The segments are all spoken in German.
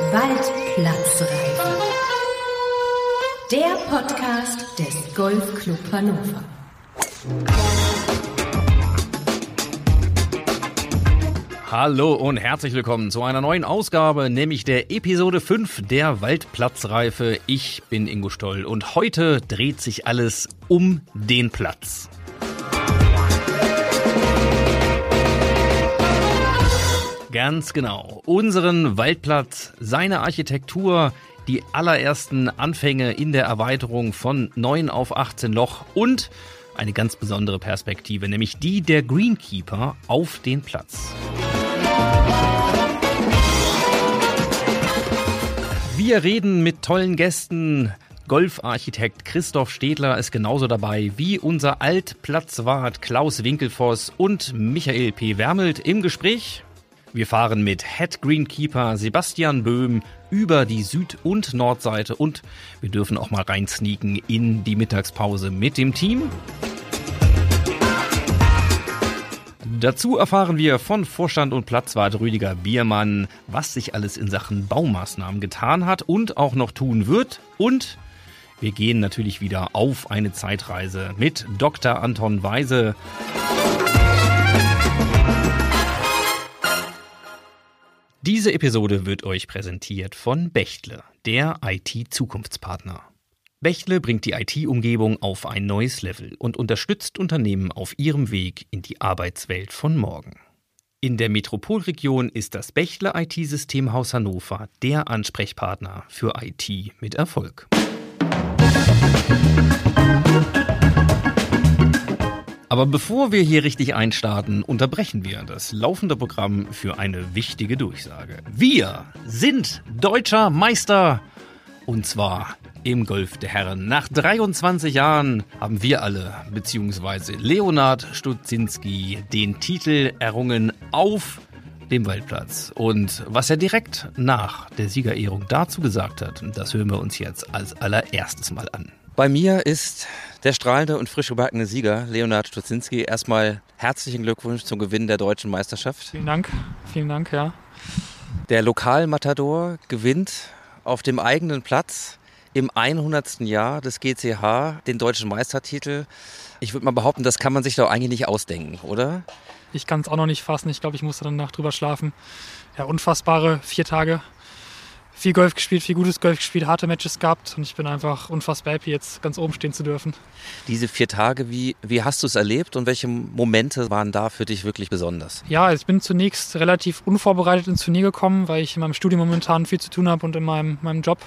Waldplatzreife. Der Podcast des Golfclub Hannover. Hallo und herzlich willkommen zu einer neuen Ausgabe, nämlich der Episode 5 der Waldplatzreife. Ich bin Ingo Stoll und heute dreht sich alles um den Platz. Ganz genau. Unseren Waldplatz, seine Architektur, die allerersten Anfänge in der Erweiterung von 9 auf 18 Loch und eine ganz besondere Perspektive, nämlich die der Greenkeeper auf den Platz. Wir reden mit tollen Gästen. Golfarchitekt Christoph Stedler ist genauso dabei wie unser Altplatzwart Klaus Winkelfoss und Michael P. Wermelt im Gespräch. Wir fahren mit Head Greenkeeper Sebastian Böhm über die Süd- und Nordseite und wir dürfen auch mal reinsneaken in die Mittagspause mit dem Team. Dazu erfahren wir von Vorstand und Platzwart Rüdiger Biermann, was sich alles in Sachen Baumaßnahmen getan hat und auch noch tun wird. Und wir gehen natürlich wieder auf eine Zeitreise mit Dr. Anton Weise. Diese Episode wird euch präsentiert von Bechtle, der IT-Zukunftspartner. Bechtle bringt die IT-Umgebung auf ein neues Level und unterstützt Unternehmen auf ihrem Weg in die Arbeitswelt von morgen. In der Metropolregion ist das Bechtle IT-Systemhaus Hannover der Ansprechpartner für IT mit Erfolg. Aber bevor wir hier richtig einstarten, unterbrechen wir das laufende Programm für eine wichtige Durchsage. Wir sind deutscher Meister und zwar im Golf der Herren. Nach 23 Jahren haben wir alle, beziehungsweise Leonard Stutzinski, den Titel errungen auf dem Waldplatz. Und was er direkt nach der Siegerehrung dazu gesagt hat, das hören wir uns jetzt als allererstes mal an. Bei mir ist der strahlende und frisch gebackene Sieger, Leonard Stutzinski. Erstmal herzlichen Glückwunsch zum Gewinn der deutschen Meisterschaft. Vielen Dank, vielen Dank, ja. Der Lokalmatador gewinnt auf dem eigenen Platz im 100. Jahr des GCH den deutschen Meistertitel. Ich würde mal behaupten, das kann man sich doch eigentlich nicht ausdenken, oder? Ich kann es auch noch nicht fassen. Ich glaube, ich musste dann Nacht drüber schlafen. Ja, unfassbare vier Tage viel Golf gespielt, viel gutes Golf gespielt, harte Matches gehabt und ich bin einfach unfassbar happy, jetzt ganz oben stehen zu dürfen. Diese vier Tage, wie, wie hast du es erlebt und welche Momente waren da für dich wirklich besonders? Ja, also ich bin zunächst relativ unvorbereitet ins Turnier gekommen, weil ich in meinem Studium momentan viel zu tun habe und in meinem, meinem Job.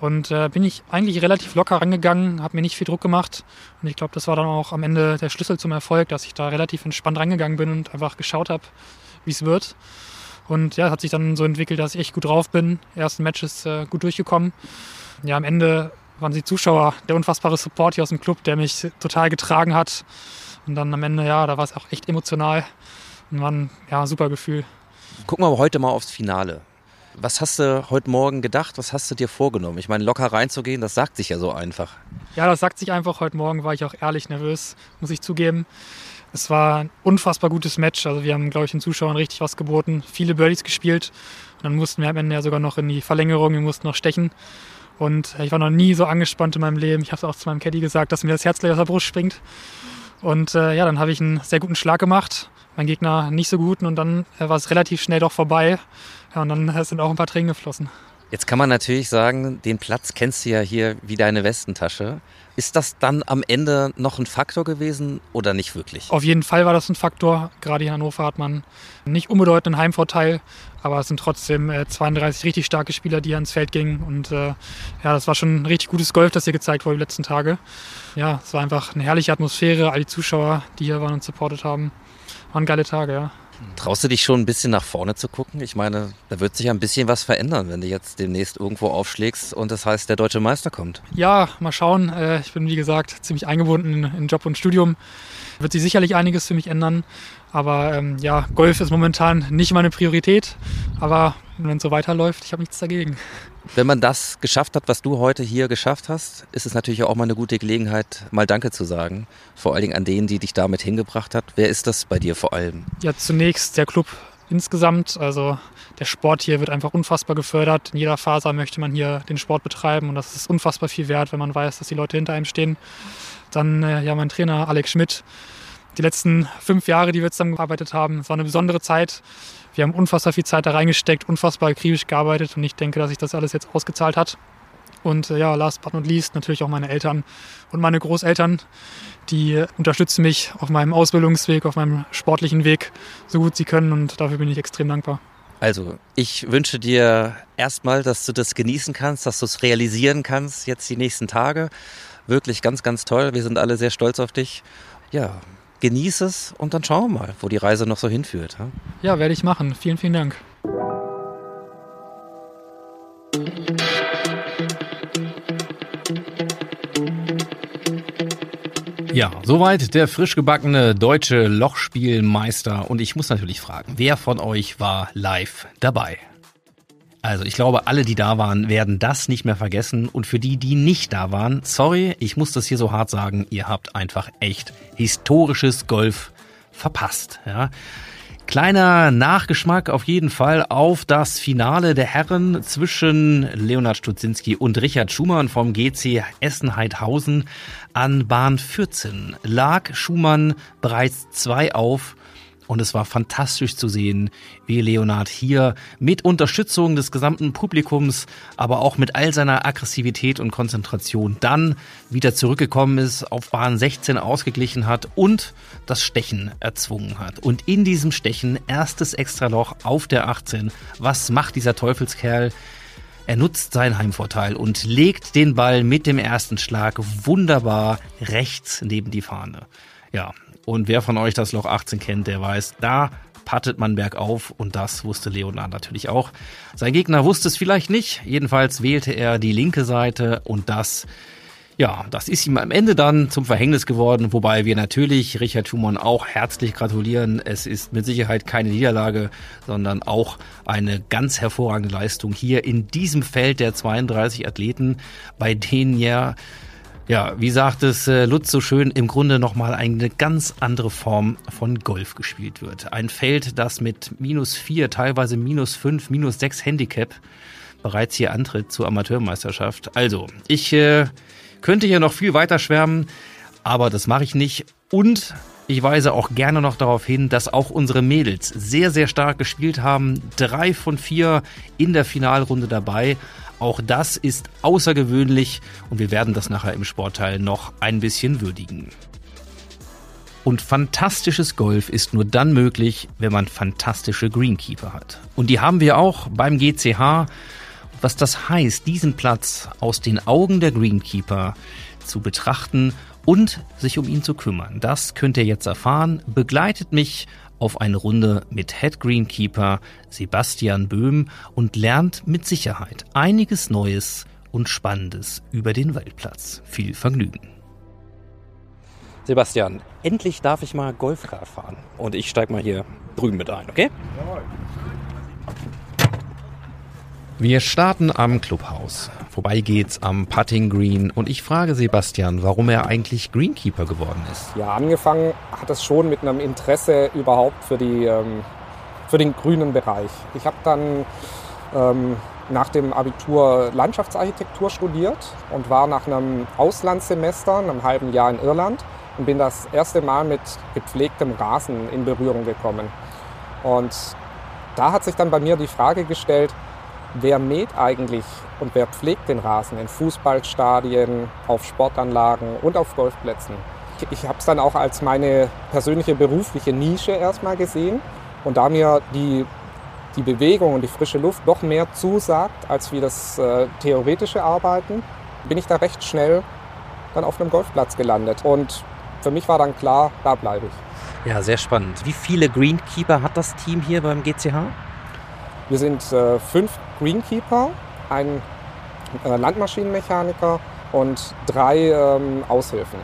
Und äh, bin ich eigentlich relativ locker rangegangen, habe mir nicht viel Druck gemacht. Und ich glaube, das war dann auch am Ende der Schlüssel zum Erfolg, dass ich da relativ entspannt rangegangen bin und einfach geschaut habe, wie es wird. Und ja, es hat sich dann so entwickelt, dass ich echt gut drauf bin. Ersten Matches äh, gut durchgekommen. Ja, am Ende waren die Zuschauer der unfassbare Support hier aus dem Club, der mich total getragen hat. Und dann am Ende, ja, da war es auch echt emotional. Und war ein ja, super Gefühl. Gucken wir heute mal aufs Finale. Was hast du heute Morgen gedacht? Was hast du dir vorgenommen? Ich meine, locker reinzugehen, das sagt sich ja so einfach. Ja, das sagt sich einfach. Heute Morgen war ich auch ehrlich nervös, muss ich zugeben. Es war ein unfassbar gutes Match. Also wir haben, glaube ich, den Zuschauern richtig was geboten. Viele Birdies gespielt. Und dann mussten wir am Ende ja sogar noch in die Verlängerung, wir mussten noch stechen. Und ich war noch nie so angespannt in meinem Leben. Ich habe es auch zu meinem Caddy gesagt, dass mir das Herz gleich aus der Brust springt. Und äh, ja, dann habe ich einen sehr guten Schlag gemacht. Mein Gegner nicht so guten und dann äh, war es relativ schnell doch vorbei. Ja, und dann sind auch ein paar Tränen geflossen. Jetzt kann man natürlich sagen, den Platz kennst du ja hier wie deine Westentasche. Ist das dann am Ende noch ein Faktor gewesen oder nicht wirklich? Auf jeden Fall war das ein Faktor. Gerade in Hannover hat man nicht unbedeutenden Heimvorteil, aber es sind trotzdem 32 äh, richtig starke Spieler, die ans Feld gingen. Und äh, ja, das war schon ein richtig gutes Golf, das hier gezeigt wurde die letzten Tage. Ja, es war einfach eine herrliche Atmosphäre. All die Zuschauer, die hier waren und supportet haben, waren geile Tage, ja. Traust du dich schon ein bisschen nach vorne zu gucken? Ich meine, da wird sich ja ein bisschen was verändern, wenn du jetzt demnächst irgendwo aufschlägst und das heißt, der deutsche Meister kommt. Ja, mal schauen. Äh, ich bin, wie gesagt, ziemlich eingebunden in Job und Studium. Wird sich sicherlich einiges für mich ändern. Aber ähm, ja, Golf ist momentan nicht meine Priorität. Aber wenn es so weiterläuft, ich habe nichts dagegen. Wenn man das geschafft hat, was du heute hier geschafft hast, ist es natürlich auch mal eine gute Gelegenheit, mal Danke zu sagen. Vor allen Dingen an denen, die dich damit hingebracht hat. Wer ist das bei dir vor allem? Ja, zunächst der Club insgesamt. Also der Sport hier wird einfach unfassbar gefördert. In jeder Faser möchte man hier den Sport betreiben und das ist unfassbar viel wert, wenn man weiß, dass die Leute hinter einem stehen. Dann äh, ja mein Trainer Alex Schmidt. Die letzten fünf Jahre, die wir zusammengearbeitet haben, es war eine besondere Zeit. Wir haben unfassbar viel Zeit da reingesteckt, unfassbar akribisch gearbeitet und ich denke, dass sich das alles jetzt ausgezahlt hat. Und äh, ja, last but not least natürlich auch meine Eltern und meine Großeltern, die unterstützen mich auf meinem Ausbildungsweg, auf meinem sportlichen Weg so gut sie können und dafür bin ich extrem dankbar. Also, ich wünsche dir erstmal, dass du das genießen kannst, dass du es realisieren kannst jetzt die nächsten Tage. Wirklich ganz, ganz toll. Wir sind alle sehr stolz auf dich. Ja, genieße es und dann schauen wir mal, wo die Reise noch so hinführt. Ja, werde ich machen. Vielen, vielen Dank. Ja, soweit der frisch gebackene deutsche Lochspielmeister. Und ich muss natürlich fragen, wer von euch war live dabei? Also ich glaube, alle, die da waren, werden das nicht mehr vergessen. Und für die, die nicht da waren, sorry, ich muss das hier so hart sagen, ihr habt einfach echt historisches Golf verpasst. Ja. Kleiner Nachgeschmack auf jeden Fall auf das Finale der Herren zwischen Leonhard Stutzinski und Richard Schumann vom GC Essen-Heidhausen an Bahn 14. Lag Schumann bereits zwei auf und es war fantastisch zu sehen, wie Leonard hier mit Unterstützung des gesamten Publikums, aber auch mit all seiner Aggressivität und Konzentration dann wieder zurückgekommen ist, auf Bahn 16 ausgeglichen hat und das Stechen erzwungen hat. Und in diesem Stechen erstes Extraloch auf der 18. Was macht dieser Teufelskerl? Er nutzt seinen Heimvorteil und legt den Ball mit dem ersten Schlag wunderbar rechts neben die Fahne. Ja, und wer von euch das Loch 18 kennt, der weiß, da pattet man bergauf und das wusste Leonard natürlich auch. Sein Gegner wusste es vielleicht nicht, jedenfalls wählte er die linke Seite und das ja, das ist ihm am Ende dann zum Verhängnis geworden, wobei wir natürlich Richard Schumann auch herzlich gratulieren. Es ist mit Sicherheit keine Niederlage, sondern auch eine ganz hervorragende Leistung hier in diesem Feld der 32 Athleten, bei denen ja ja, wie sagt es äh, Lutz so schön, im Grunde nochmal eine ganz andere Form von Golf gespielt wird. Ein Feld, das mit minus vier, teilweise minus fünf, minus sechs Handicap bereits hier antritt zur Amateurmeisterschaft. Also, ich äh, könnte hier noch viel weiter schwärmen, aber das mache ich nicht. Und ich weise auch gerne noch darauf hin, dass auch unsere Mädels sehr, sehr stark gespielt haben. Drei von vier in der Finalrunde dabei. Auch das ist außergewöhnlich und wir werden das nachher im Sportteil noch ein bisschen würdigen. Und fantastisches Golf ist nur dann möglich, wenn man fantastische Greenkeeper hat. Und die haben wir auch beim GCH. Was das heißt, diesen Platz aus den Augen der Greenkeeper zu betrachten und sich um ihn zu kümmern, das könnt ihr jetzt erfahren. Begleitet mich auf eine Runde mit Head Greenkeeper Sebastian Böhm und lernt mit Sicherheit einiges Neues und Spannendes über den Waldplatz. Viel Vergnügen. Sebastian, endlich darf ich mal Golfrad fahren. Und ich steige mal hier drüben mit ein, okay? Jawohl. Wir starten am Clubhaus. Vorbei geht's am Putting Green und ich frage Sebastian, warum er eigentlich Greenkeeper geworden ist. Ja, angefangen hat es schon mit einem Interesse überhaupt für, die, ähm, für den grünen Bereich. Ich habe dann ähm, nach dem Abitur Landschaftsarchitektur studiert und war nach einem Auslandssemester, einem halben Jahr in Irland und bin das erste Mal mit gepflegtem Rasen in Berührung gekommen. Und da hat sich dann bei mir die Frage gestellt, wer mäht eigentlich und wer pflegt den Rasen in Fußballstadien, auf Sportanlagen und auf Golfplätzen. Ich habe es dann auch als meine persönliche berufliche Nische erstmal gesehen und da mir die, die Bewegung und die frische Luft noch mehr zusagt als wie das äh, theoretische Arbeiten, bin ich da recht schnell dann auf einem Golfplatz gelandet und für mich war dann klar, da bleibe ich. Ja, sehr spannend. Wie viele Greenkeeper hat das Team hier beim GCH? Wir sind äh, fünf Greenkeeper, ein äh, Landmaschinenmechaniker und drei ähm, Aushilfen.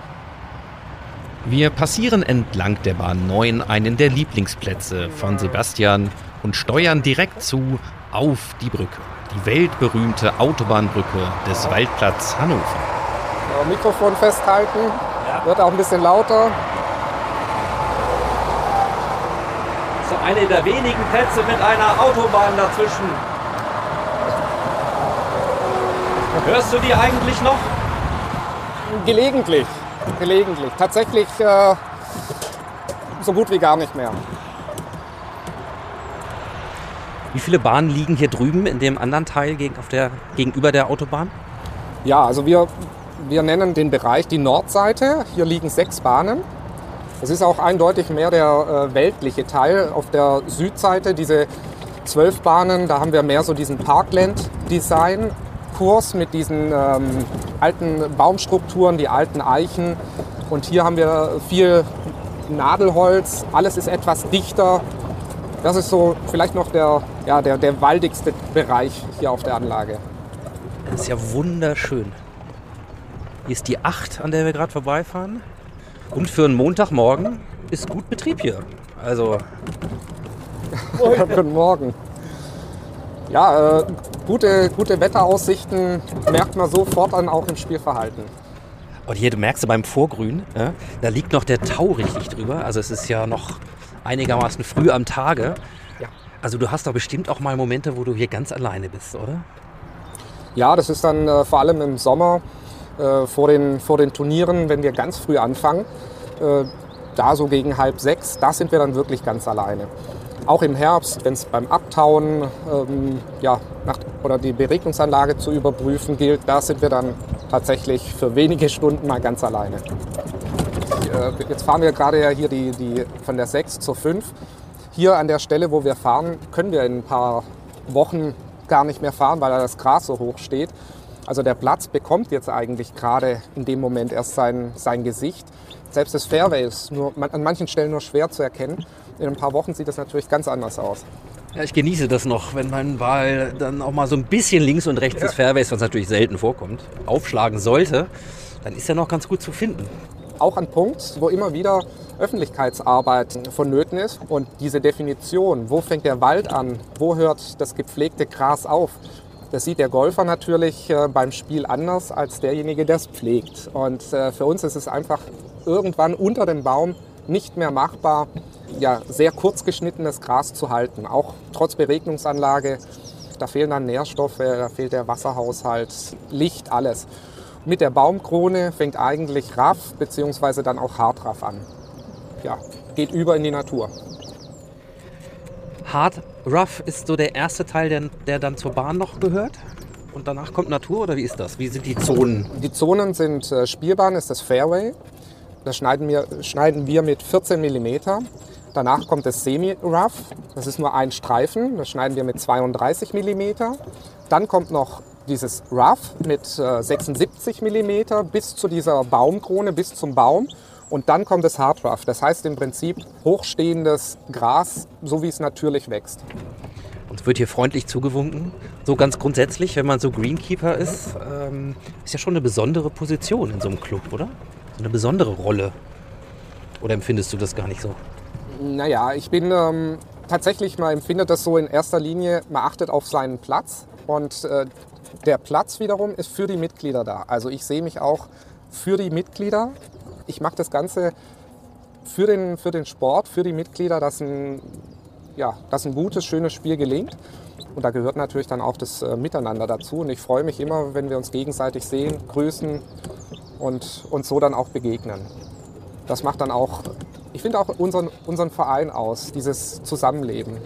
Wir passieren entlang der Bahn 9 einen der Lieblingsplätze von Sebastian und steuern direkt zu auf die Brücke. Die weltberühmte Autobahnbrücke des Waldplatz Hannover. Ja, Mikrofon festhalten, ja. wird auch ein bisschen lauter. so eine der wenigen Plätze mit einer Autobahn dazwischen. Hörst du die eigentlich noch? Gelegentlich, gelegentlich. Tatsächlich äh, so gut wie gar nicht mehr. Wie viele Bahnen liegen hier drüben in dem anderen Teil gegen, auf der, gegenüber der Autobahn? Ja, also wir, wir nennen den Bereich die Nordseite. Hier liegen sechs Bahnen. Es ist auch eindeutig mehr der äh, weltliche Teil. Auf der Südseite diese zwölf Bahnen, da haben wir mehr so diesen Parkland-Design-Kurs mit diesen ähm, alten Baumstrukturen, die alten Eichen. Und hier haben wir viel Nadelholz. Alles ist etwas dichter. Das ist so vielleicht noch der, ja, der, der waldigste Bereich hier auf der Anlage. Das ist ja wunderschön. Hier ist die 8, an der wir gerade vorbeifahren. Und für einen Montagmorgen ist gut Betrieb hier. Also Guten Morgen. Ja, äh, gute, gute Wetteraussichten merkt man sofort dann auch im Spielverhalten. Und hier, du merkst du beim Vorgrün, ja, da liegt noch der Tau richtig drüber. Also es ist ja noch einigermaßen früh am Tage. Ja. Also du hast doch bestimmt auch mal Momente, wo du hier ganz alleine bist, oder? Ja, das ist dann äh, vor allem im Sommer äh, vor, den, vor den Turnieren, wenn wir ganz früh anfangen. Äh, da so gegen halb sechs, da sind wir dann wirklich ganz alleine. Auch im Herbst, wenn es beim Abtauen ähm, ja, nach, oder die Beregnungsanlage zu überprüfen gilt, da sind wir dann tatsächlich für wenige Stunden mal ganz alleine. Äh, jetzt fahren wir gerade ja hier die, die, von der 6 zur 5. Hier an der Stelle, wo wir fahren, können wir in ein paar Wochen gar nicht mehr fahren, weil da das Gras so hoch steht. Also der Platz bekommt jetzt eigentlich gerade in dem Moment erst sein, sein Gesicht. Selbst das Fairway ist nur, an manchen Stellen nur schwer zu erkennen. In ein paar Wochen sieht das natürlich ganz anders aus. Ja, ich genieße das noch, wenn mein Ball dann auch mal so ein bisschen links und rechts des Fairways, was natürlich selten vorkommt, aufschlagen sollte, dann ist er noch ganz gut zu finden. Auch ein Punkt, wo immer wieder Öffentlichkeitsarbeit vonnöten ist. Und diese Definition, wo fängt der Wald an, wo hört das gepflegte Gras auf, das sieht der Golfer natürlich äh, beim Spiel anders als derjenige, der es pflegt. Und äh, für uns ist es einfach irgendwann unter dem Baum nicht mehr machbar, ja, sehr kurz geschnittenes Gras zu halten. Auch trotz Beregnungsanlage, da fehlen dann Nährstoffe, da fehlt der Wasserhaushalt, Licht, alles. Mit der Baumkrone fängt eigentlich Raff bzw. dann auch Hartraff an. Ja, geht über in die Natur. Hard Rough ist so der erste Teil, der, der dann zur Bahn noch gehört. Und danach kommt Natur oder wie ist das? Wie sind die Zonen? Die Zonen sind äh, Spielbahn, ist das Fairway. Das schneiden wir, schneiden wir mit 14 mm. Danach kommt das Semi-Rough. Das ist nur ein Streifen. Das schneiden wir mit 32 mm. Dann kommt noch dieses Rough mit äh, 76 mm bis zu dieser Baumkrone, bis zum Baum. Und dann kommt das Hard Rough. Das heißt im Prinzip hochstehendes Gras, so wie es natürlich wächst. Uns wird hier freundlich zugewunken. So ganz grundsätzlich, wenn man so Greenkeeper ist, ähm, ist ja schon eine besondere Position in so einem Club, oder? So eine besondere Rolle. Oder empfindest du das gar nicht so? Naja, ich bin ähm, tatsächlich, man empfindet das so in erster Linie, man achtet auf seinen Platz. Und äh, der Platz wiederum ist für die Mitglieder da. Also ich sehe mich auch für die Mitglieder ich mache das Ganze für den, für den Sport, für die Mitglieder, dass ein, ja, dass ein gutes, schönes Spiel gelingt. Und da gehört natürlich dann auch das äh, Miteinander dazu. Und ich freue mich immer, wenn wir uns gegenseitig sehen, grüßen und uns so dann auch begegnen. Das macht dann auch, ich finde auch unseren, unseren Verein aus, dieses Zusammenleben.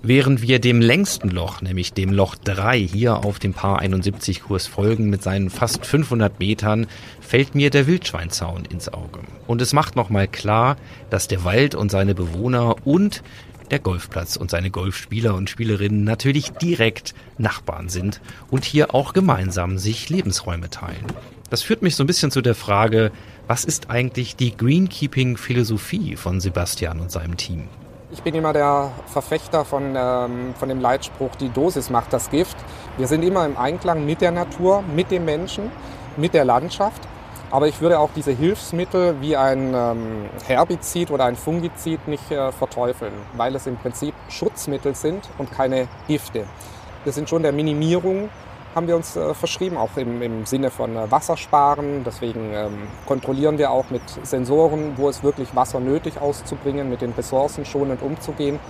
Während wir dem längsten Loch, nämlich dem Loch 3, hier auf dem Paar 71 Kurs folgen mit seinen fast 500 Metern, fällt mir der Wildschweinzaun ins Auge. Und es macht nochmal klar, dass der Wald und seine Bewohner und der Golfplatz und seine Golfspieler und Spielerinnen natürlich direkt Nachbarn sind und hier auch gemeinsam sich Lebensräume teilen. Das führt mich so ein bisschen zu der Frage, was ist eigentlich die Greenkeeping-Philosophie von Sebastian und seinem Team? Ich bin immer der Verfechter von, ähm, von dem Leitspruch, die Dosis macht das Gift. Wir sind immer im Einklang mit der Natur, mit dem Menschen, mit der Landschaft. Aber ich würde auch diese Hilfsmittel wie ein ähm, Herbizid oder ein Fungizid nicht äh, verteufeln, weil es im Prinzip Schutzmittel sind und keine Gifte. Wir sind schon der Minimierung haben wir uns äh, verschrieben, auch im, im Sinne von äh, Wassersparen. Deswegen ähm, kontrollieren wir auch mit Sensoren, wo es wirklich Wasser nötig auszubringen, mit den Ressourcen schonend umzugehen.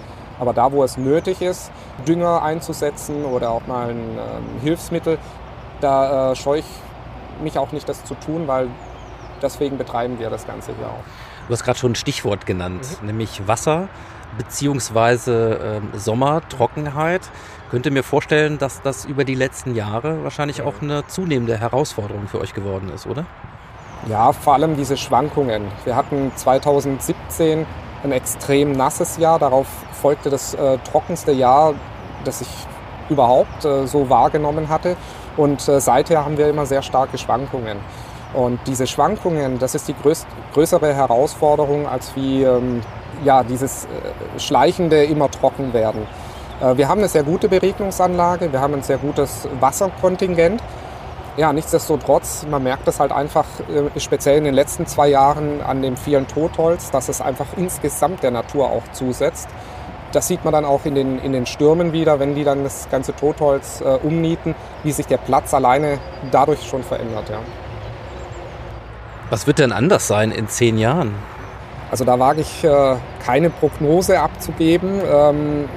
Aber da, wo es nötig ist, Dünger einzusetzen oder auch mal ein ähm, Hilfsmittel, da äh, scheue ich mich auch nicht, das zu tun, weil deswegen betreiben wir das Ganze hier auch. Du hast gerade schon ein Stichwort genannt, mhm. nämlich Wasser beziehungsweise äh, Sommer, Trockenheit. Könnte mir vorstellen, dass das über die letzten Jahre wahrscheinlich auch eine zunehmende Herausforderung für euch geworden ist, oder? Ja, vor allem diese Schwankungen. Wir hatten 2017 ein extrem nasses Jahr, darauf folgte das äh, trockenste Jahr, das ich überhaupt äh, so wahrgenommen hatte. Und äh, seither haben wir immer sehr starke Schwankungen. Und diese Schwankungen, das ist die größt, größere Herausforderung als wie ähm, ja, dieses äh, schleichende immer trocken werden. Äh, wir haben eine sehr gute Beregnungsanlage, wir haben ein sehr gutes Wasserkontingent. Ja, nichtsdestotrotz, man merkt das halt einfach äh, speziell in den letzten zwei Jahren an dem vielen Totholz, dass es einfach insgesamt der Natur auch zusetzt. Das sieht man dann auch in den, in den Stürmen wieder, wenn die dann das ganze Totholz äh, umnieten, wie sich der Platz alleine dadurch schon verändert. Ja. Was wird denn anders sein in zehn Jahren? Also da wage ich äh, keine Prognose abzugeben. Ähm,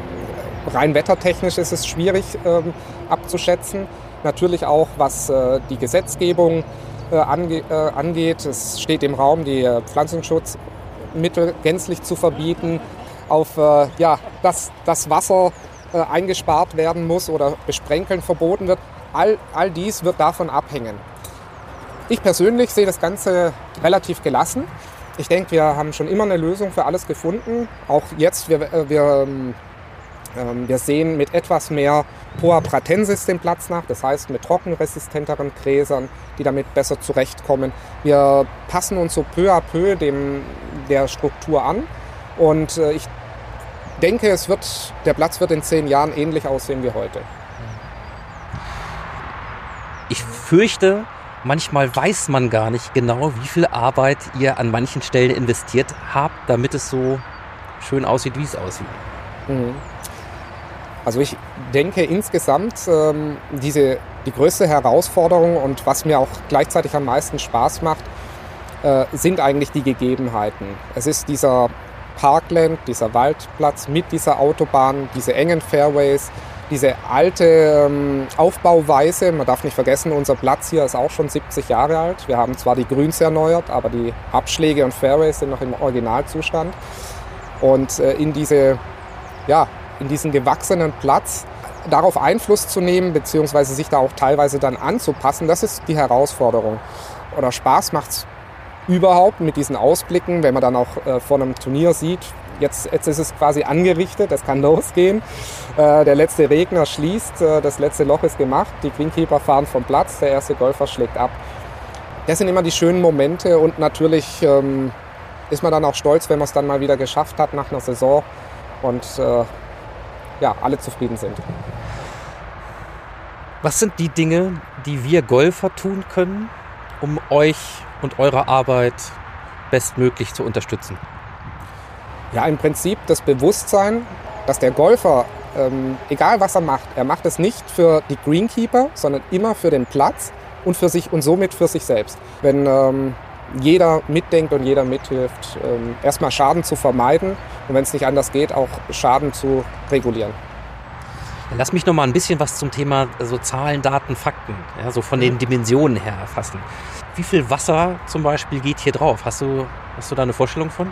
rein wettertechnisch ist es schwierig ähm, abzuschätzen. Natürlich auch, was äh, die Gesetzgebung äh, ange äh, angeht. Es steht im Raum, die äh, Pflanzenschutzmittel gänzlich zu verbieten, auf äh, ja, dass das Wasser eingespart werden muss oder Besprenkeln verboten wird. All, all dies wird davon abhängen. Ich persönlich sehe das Ganze relativ gelassen. Ich denke, wir haben schon immer eine Lösung für alles gefunden. Auch jetzt, wir, äh, wir, ähm, wir sehen mit etwas mehr Poa pratensis den Platz nach, das heißt mit trockenresistenteren Gräsern, die damit besser zurechtkommen. Wir passen uns so peu à peu dem, der Struktur an und äh, ich denke, es wird, der Platz wird in zehn Jahren ähnlich aussehen wie heute. Ich fürchte, manchmal weiß man gar nicht genau, wie viel Arbeit ihr an manchen Stellen investiert habt, damit es so schön aussieht, wie es aussieht. Mhm. Also ich denke insgesamt ähm, diese, die größte Herausforderung und was mir auch gleichzeitig am meisten Spaß macht, äh, sind eigentlich die Gegebenheiten. Es ist dieser Parkland, dieser Waldplatz mit dieser Autobahn, diese engen Fairways, diese alte ähm, Aufbauweise. Man darf nicht vergessen, unser Platz hier ist auch schon 70 Jahre alt. Wir haben zwar die Grüns erneuert, aber die Abschläge und Fairways sind noch im Originalzustand. Und äh, in, diese, ja, in diesen gewachsenen Platz darauf Einfluss zu nehmen, beziehungsweise sich da auch teilweise dann anzupassen, das ist die Herausforderung. Oder Spaß macht es überhaupt mit diesen Ausblicken, wenn man dann auch äh, vor einem Turnier sieht, Jetzt, jetzt ist es quasi angerichtet, es kann losgehen. Äh, der letzte Regner schließt, äh, das letzte Loch ist gemacht, die Greenkeeper fahren vom Platz, der erste Golfer schlägt ab. Das sind immer die schönen Momente und natürlich ähm, ist man dann auch stolz, wenn man es dann mal wieder geschafft hat nach einer Saison und äh, ja, alle zufrieden sind. Was sind die Dinge, die wir Golfer tun können, um euch und eure Arbeit bestmöglich zu unterstützen? Ja, im Prinzip das Bewusstsein, dass der Golfer, ähm, egal was er macht, er macht es nicht für die Greenkeeper, sondern immer für den Platz und für sich und somit für sich selbst. Wenn ähm, jeder mitdenkt und jeder mithilft, ähm, erstmal Schaden zu vermeiden und wenn es nicht anders geht, auch Schaden zu regulieren. Lass mich noch mal ein bisschen was zum Thema so Zahlen, Daten, Fakten, ja, so von den Dimensionen her erfassen. Wie viel Wasser zum Beispiel geht hier drauf? Hast du, hast du da eine Vorstellung von?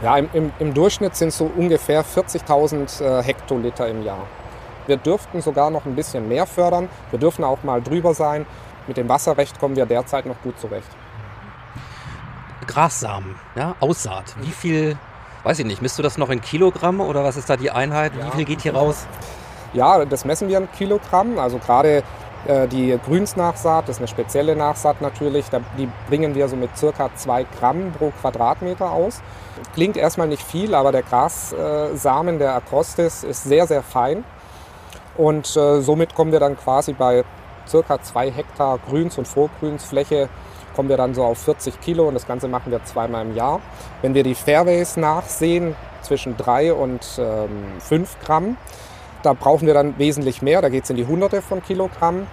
Ja, im, im, im Durchschnitt sind es so ungefähr 40.000 äh, Hektoliter im Jahr. Wir dürften sogar noch ein bisschen mehr fördern. Wir dürfen auch mal drüber sein. Mit dem Wasserrecht kommen wir derzeit noch gut zurecht. Grassamen, ja, Aussaat. Wie viel, weiß ich nicht, misst du das noch in Kilogramm oder was ist da die Einheit? Ja. Wie viel geht hier raus? Ja, das messen wir in Kilogramm. Also gerade äh, die Grünsnachsaat, das ist eine spezielle Nachsaat natürlich, die bringen wir so mit circa 2 Gramm pro Quadratmeter aus. Klingt erstmal nicht viel, aber der Grassamen, der Acrostis, ist sehr, sehr fein. Und äh, somit kommen wir dann quasi bei circa 2 Hektar Grüns- und Vorgrünsfläche kommen wir dann so auf 40 Kilo und das Ganze machen wir zweimal im Jahr. Wenn wir die Fairways nachsehen, zwischen 3 und ähm, 5 Gramm, da brauchen wir dann wesentlich mehr, da geht es in die Hunderte von Kilogramm.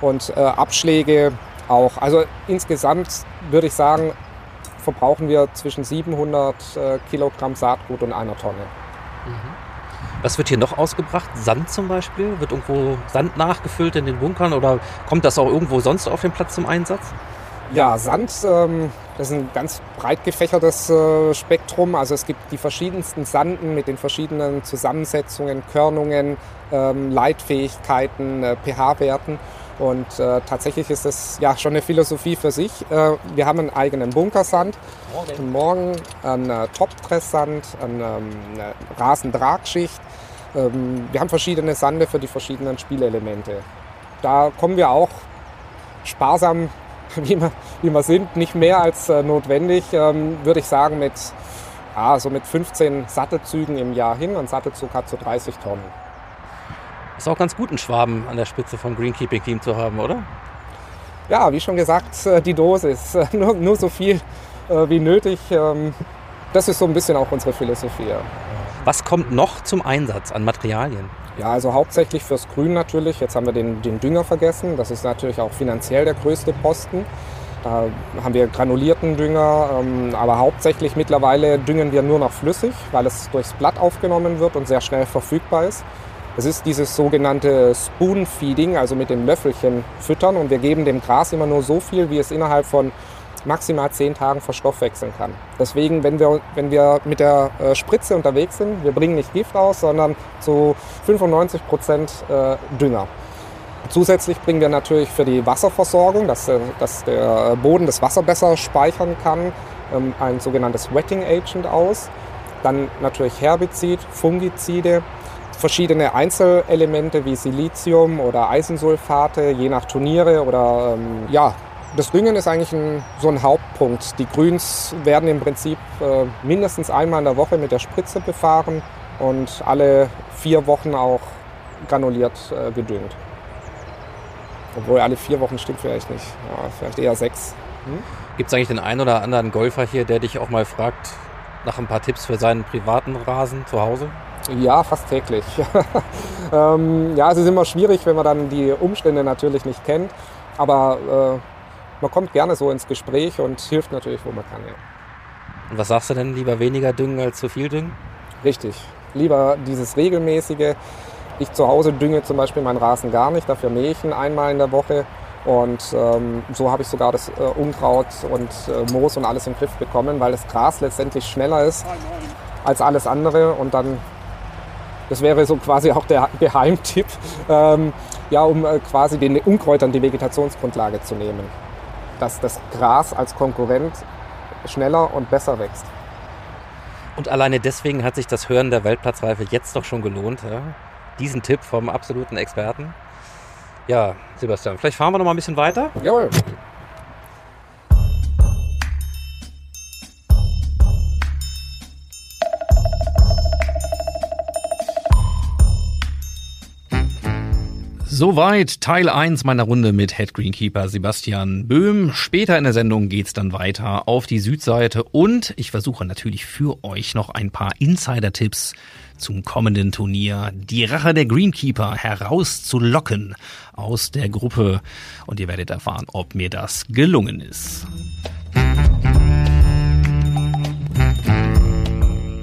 und äh, Abschläge auch. Also insgesamt würde ich sagen, verbrauchen wir zwischen 700 äh, Kilogramm Saatgut und einer Tonne. Was wird hier noch ausgebracht? Sand zum Beispiel? Wird irgendwo Sand nachgefüllt in den Bunkern oder kommt das auch irgendwo sonst auf dem Platz zum Einsatz? Ja, Sand, ähm, das ist ein ganz breit gefächertes äh, Spektrum. Also es gibt die verschiedensten Sanden mit den verschiedenen Zusammensetzungen, Körnungen, ähm, Leitfähigkeiten, äh, pH-Werten. Und äh, tatsächlich ist das ja schon eine Philosophie für sich. Äh, wir haben einen eigenen Bunkersand, morgen, morgen einen äh, Top-Presssand, eine, ähm, eine Rasendragschicht. Ähm, wir haben verschiedene Sande für die verschiedenen Spielelemente. Da kommen wir auch sparsam, wie wir, wie wir sind, nicht mehr als äh, notwendig, ähm, würde ich sagen, mit, ja, so mit 15 Sattelzügen im Jahr hin. Ein Sattelzug hat so 30 Tonnen. Ist auch ganz gut, einen Schwaben an der Spitze vom Greenkeeping Team zu haben, oder? Ja, wie schon gesagt, äh, die Dosis. Nur, nur so viel äh, wie nötig. Ähm, das ist so ein bisschen auch unsere Philosophie. Was kommt noch zum Einsatz an Materialien? Ja, also hauptsächlich fürs Grün natürlich. Jetzt haben wir den, den Dünger vergessen. Das ist natürlich auch finanziell der größte Posten. Da haben wir granulierten Dünger, ähm, aber hauptsächlich mittlerweile düngen wir nur noch flüssig, weil es durchs Blatt aufgenommen wird und sehr schnell verfügbar ist. Es ist dieses sogenannte Spoon Feeding, also mit dem Löffelchen füttern und wir geben dem Gras immer nur so viel, wie es innerhalb von maximal zehn Tagen verstoffwechseln kann. Deswegen, wenn wir, wenn wir mit der äh, Spritze unterwegs sind, wir bringen nicht Gift raus, sondern zu 95 Prozent äh, Dünger. Zusätzlich bringen wir natürlich für die Wasserversorgung, dass, äh, dass der Boden das Wasser besser speichern kann, ähm, ein sogenanntes Wetting Agent aus. Dann natürlich Herbizid, Fungizide, verschiedene Einzelelemente wie Silizium oder Eisensulfate, je nach Turniere oder ähm, ja, das Düngen ist eigentlich ein, so ein Hauptpunkt. Die Grüns werden im Prinzip äh, mindestens einmal in der Woche mit der Spritze befahren und alle vier Wochen auch granuliert äh, gedüngt. Obwohl alle vier Wochen stimmt vielleicht nicht. Ja, vielleicht eher sechs. Hm? Gibt es eigentlich den einen oder anderen Golfer hier, der dich auch mal fragt nach ein paar Tipps für seinen privaten Rasen zu Hause? Ja, fast täglich. ähm, ja, es ist immer schwierig, wenn man dann die Umstände natürlich nicht kennt. Aber äh, man kommt gerne so ins Gespräch und hilft natürlich, wo man kann. Ja. Und was sagst du denn? Lieber weniger düngen als zu viel düngen? Richtig. Lieber dieses regelmäßige. Ich zu Hause dünge zum Beispiel meinen Rasen gar nicht, dafür mähe ich ihn einmal in der Woche. Und ähm, so habe ich sogar das äh, Unkraut und äh, Moos und alles im Griff bekommen, weil das Gras letztendlich schneller ist als alles andere. Und dann das wäre so quasi auch der Geheimtipp, ähm, ja, um äh, quasi den Unkräutern die Vegetationsgrundlage zu nehmen. Dass das Gras als Konkurrent schneller und besser wächst. Und alleine deswegen hat sich das Hören der Weltplatzreife jetzt doch schon gelohnt. Ja? Diesen Tipp vom absoluten Experten. Ja, Sebastian, vielleicht fahren wir noch mal ein bisschen weiter. Jawohl. Soweit Teil 1 meiner Runde mit Head Greenkeeper Sebastian Böhm. Später in der Sendung geht's dann weiter auf die Südseite und ich versuche natürlich für euch noch ein paar Insider-Tipps zum kommenden Turnier Die Rache der Greenkeeper herauszulocken aus der Gruppe und ihr werdet erfahren, ob mir das gelungen ist.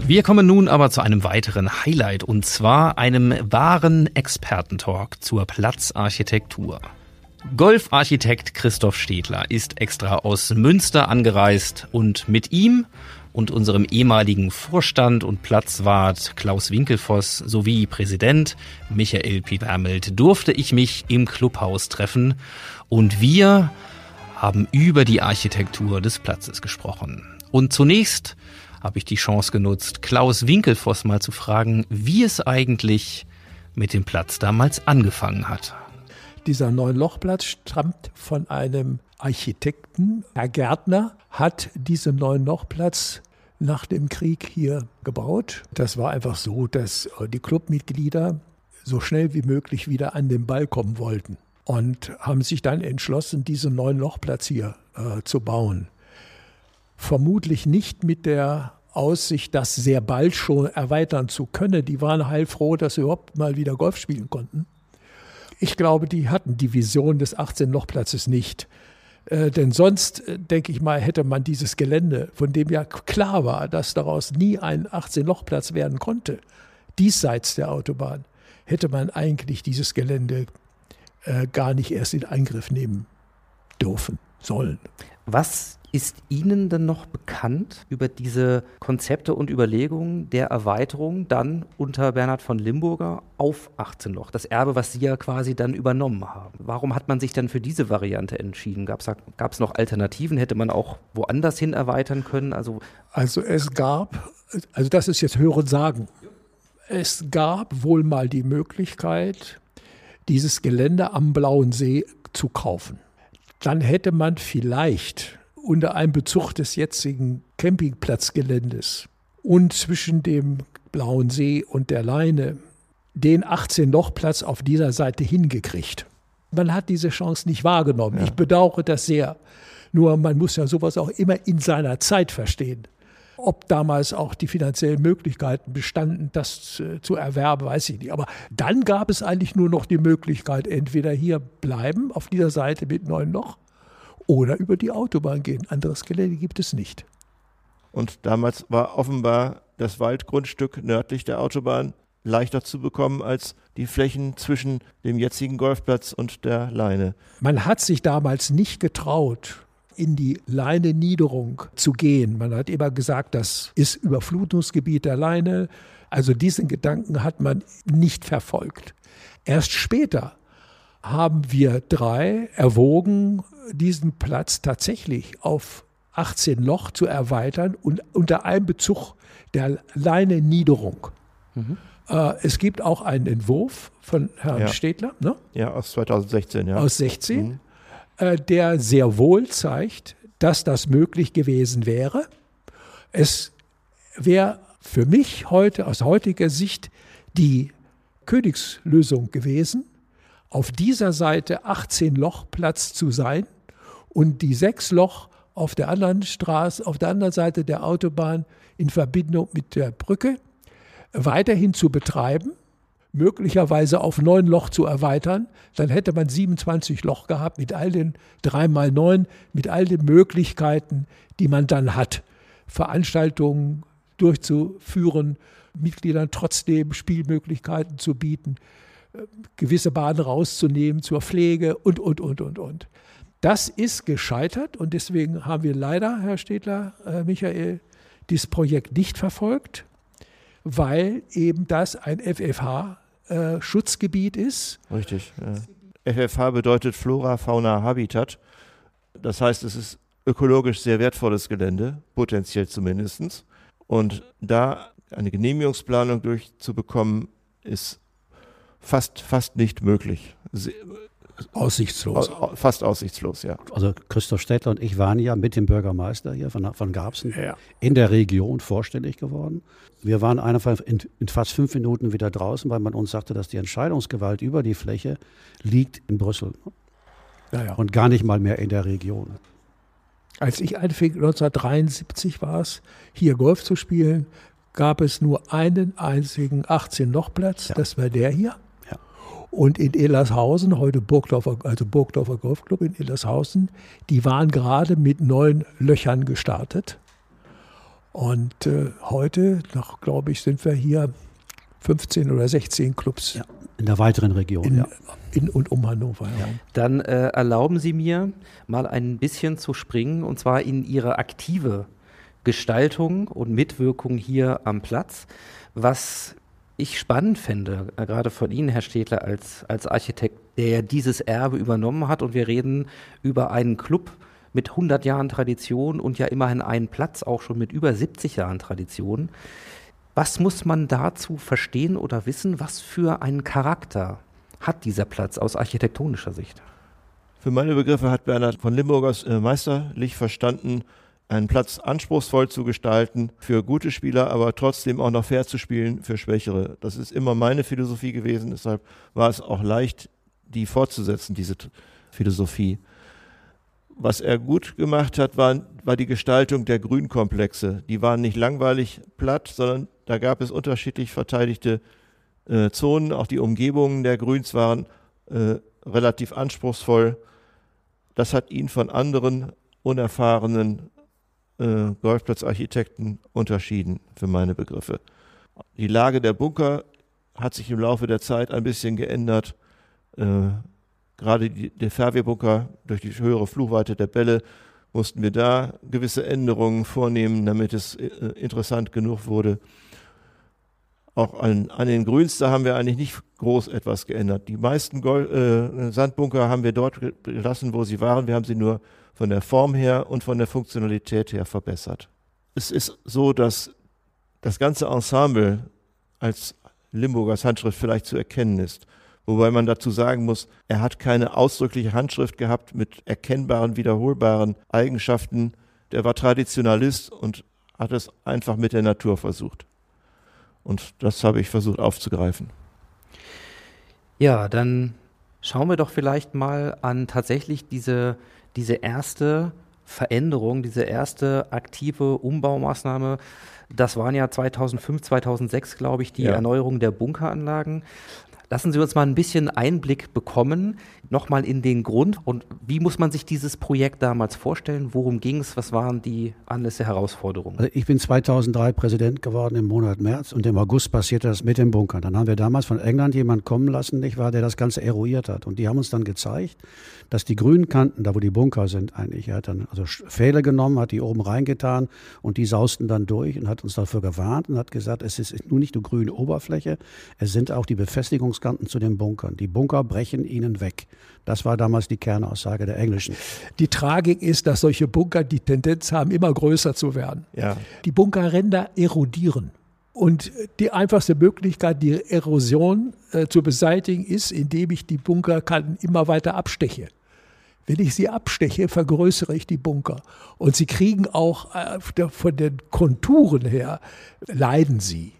Wir kommen nun aber zu einem weiteren Highlight und zwar einem wahren Expertentalk zur Platzarchitektur. Golfarchitekt Christoph Stedler ist extra aus Münster angereist und mit ihm und unserem ehemaligen Vorstand und Platzwart Klaus Winkelfoss sowie Präsident Michael Piwermelt durfte ich mich im Clubhaus treffen und wir haben über die Architektur des Platzes gesprochen. Und zunächst habe ich die Chance genutzt, Klaus Winkelfoss mal zu fragen, wie es eigentlich mit dem Platz damals angefangen hat. Dieser Neun-Loch-Platz stammt von einem Architekten. Herr Gärtner hat diesen Neun-Loch-Platz nach dem Krieg hier gebaut. Das war einfach so, dass äh, die Clubmitglieder so schnell wie möglich wieder an den Ball kommen wollten und haben sich dann entschlossen, diesen neuen Lochplatz hier äh, zu bauen vermutlich nicht mit der Aussicht, das sehr bald schon erweitern zu können. Die waren heilfroh, dass sie überhaupt mal wieder Golf spielen konnten. Ich glaube, die hatten die Vision des 18-Loch-Platzes nicht. Äh, denn sonst, äh, denke ich mal, hätte man dieses Gelände, von dem ja klar war, dass daraus nie ein 18-Loch-Platz werden konnte, diesseits der Autobahn, hätte man eigentlich dieses Gelände äh, gar nicht erst in Angriff nehmen dürfen, sollen. Was ist Ihnen denn noch bekannt über diese Konzepte und Überlegungen der Erweiterung dann unter Bernhard von Limburger auf 18 Loch? Das Erbe, was Sie ja quasi dann übernommen haben. Warum hat man sich dann für diese Variante entschieden? Gab es noch Alternativen? Hätte man auch woanders hin erweitern können? Also, also es gab, also das ist jetzt Hören sagen. Es gab wohl mal die Möglichkeit, dieses Gelände am Blauen See zu kaufen. Dann hätte man vielleicht unter einem Bezug des jetzigen Campingplatzgeländes und zwischen dem Blauen See und der Leine den 18-Loch-Platz auf dieser Seite hingekriegt. Man hat diese Chance nicht wahrgenommen. Ja. Ich bedauere das sehr. Nur man muss ja sowas auch immer in seiner Zeit verstehen. Ob damals auch die finanziellen Möglichkeiten bestanden, das zu erwerben, weiß ich nicht. Aber dann gab es eigentlich nur noch die Möglichkeit, entweder hier bleiben auf dieser Seite mit neun Loch oder über die Autobahn gehen. Anderes Gelände gibt es nicht. Und damals war offenbar das Waldgrundstück nördlich der Autobahn leichter zu bekommen als die Flächen zwischen dem jetzigen Golfplatz und der Leine. Man hat sich damals nicht getraut, in die Leine-Niederung zu gehen. Man hat immer gesagt, das ist Überflutungsgebiet der Leine. Also diesen Gedanken hat man nicht verfolgt. Erst später haben wir drei erwogen, diesen Platz tatsächlich auf 18 Loch zu erweitern und unter einem Bezug der Leine-Niederung. Mhm. Äh, es gibt auch einen Entwurf von Herrn ja. Städtler. Ne? Ja, aus 2016, ja. Aus 16, mhm. äh, der sehr wohl zeigt, dass das möglich gewesen wäre. Es wäre für mich heute aus heutiger Sicht die Königslösung gewesen, auf dieser Seite 18 Loch Platz zu sein und die sechs Loch auf der anderen Straße, auf der anderen Seite der Autobahn in Verbindung mit der Brücke weiterhin zu betreiben, möglicherweise auf neun Loch zu erweitern, dann hätte man 27 Loch gehabt mit all den drei mal neun, mit all den Möglichkeiten, die man dann hat, Veranstaltungen durchzuführen, Mitgliedern trotzdem Spielmöglichkeiten zu bieten, gewisse Bahnen rauszunehmen zur Pflege und, und, und, und, und. Das ist gescheitert und deswegen haben wir leider, Herr Städtler, äh, Michael, dieses Projekt nicht verfolgt, weil eben das ein FFH-Schutzgebiet äh, ist. Richtig. Ja. FFH bedeutet Flora, Fauna, Habitat. Das heißt, es ist ökologisch sehr wertvolles Gelände, potenziell zumindest. Und da eine Genehmigungsplanung durchzubekommen, ist fast, fast nicht möglich. Aussichtslos. Fast aussichtslos, ja. Also Christoph Städtler und ich waren ja mit dem Bürgermeister hier von, von Garbsen ja. in der Region vorstellig geworden. Wir waren einfach in, in, fast fünf Minuten wieder draußen, weil man uns sagte, dass die Entscheidungsgewalt über die Fläche liegt in Brüssel. Ja, ja. Und gar nicht mal mehr in der Region. Als ich anfing, 1973 war es, hier Golf zu spielen, gab es nur einen einzigen 18-Loch-Platz. Das war der hier. Und in Ellershausen, heute Burgdorfer, also Burgdorfer Golfclub in Ellershausen, die waren gerade mit neun Löchern gestartet. Und äh, heute, noch glaube ich, sind wir hier 15 oder 16 Clubs. Ja, in der weiteren Region, in, ja. In und um Hannover. Ja. Dann äh, erlauben Sie mir mal ein bisschen zu springen, und zwar in Ihre aktive Gestaltung und Mitwirkung hier am Platz. Was ich spannend fände, äh, gerade von Ihnen, Herr Städtler, als, als Architekt, der dieses Erbe übernommen hat. Und wir reden über einen Club mit 100 Jahren Tradition und ja immerhin einen Platz auch schon mit über 70 Jahren Tradition. Was muss man dazu verstehen oder wissen? Was für einen Charakter hat dieser Platz aus architektonischer Sicht? Für meine Begriffe hat Bernhard von Limburgers äh, meisterlich verstanden, einen Platz anspruchsvoll zu gestalten für gute Spieler, aber trotzdem auch noch fair zu spielen für Schwächere. Das ist immer meine Philosophie gewesen, deshalb war es auch leicht, die fortzusetzen, diese Philosophie. Was er gut gemacht hat, war, war die Gestaltung der Grünkomplexe. Die waren nicht langweilig platt, sondern da gab es unterschiedlich verteidigte äh, Zonen. Auch die Umgebungen der Grüns waren äh, relativ anspruchsvoll. Das hat ihn von anderen unerfahrenen äh, Golfplatzarchitekten unterschieden, für meine Begriffe. Die Lage der Bunker hat sich im Laufe der Zeit ein bisschen geändert. Äh, gerade die, der Fairway-Bunker durch die höhere Flugweite der Bälle mussten wir da gewisse Änderungen vornehmen, damit es äh, interessant genug wurde. Auch an, an, den Grüns, da haben wir eigentlich nicht groß etwas geändert. Die meisten Gold, äh, Sandbunker haben wir dort gelassen, wo sie waren. Wir haben sie nur von der Form her und von der Funktionalität her verbessert. Es ist so, dass das ganze Ensemble als Limburgers Handschrift vielleicht zu erkennen ist. Wobei man dazu sagen muss, er hat keine ausdrückliche Handschrift gehabt mit erkennbaren, wiederholbaren Eigenschaften. Der war Traditionalist und hat es einfach mit der Natur versucht. Und das habe ich versucht aufzugreifen. Ja, dann schauen wir doch vielleicht mal an tatsächlich diese, diese erste Veränderung, diese erste aktive Umbaumaßnahme. Das waren ja 2005, 2006, glaube ich, die ja. Erneuerung der Bunkeranlagen. Lassen Sie uns mal ein bisschen Einblick bekommen, nochmal in den Grund und wie muss man sich dieses Projekt damals vorstellen? Worum ging es? Was waren die Anlässe, Herausforderungen? Also ich bin 2003 Präsident geworden im Monat März und im August passierte das mit dem Bunker. Dann haben wir damals von England jemanden kommen lassen, nicht wahr, der das Ganze eruiert hat. Und die haben uns dann gezeigt, dass die grünen Kanten, da wo die Bunker sind eigentlich, er hat dann also Pfähle genommen, hat die oben reingetan und die sausten dann durch und hat uns dafür gewarnt und hat gesagt, es ist nur nicht nur grüne Oberfläche, es sind auch die Befestigungskanten zu den Bunkern. Die Bunker brechen ihnen weg. Das war damals die Kernaussage der Englischen. Die Tragik ist, dass solche Bunker die Tendenz haben, immer größer zu werden. Ja. Die Bunkerränder erodieren. Und die einfachste Möglichkeit, die Erosion äh, zu beseitigen, ist, indem ich die Bunkerkanten immer weiter absteche. Wenn ich sie absteche, vergrößere ich die Bunker. Und sie kriegen auch äh, von den Konturen her, leiden sie.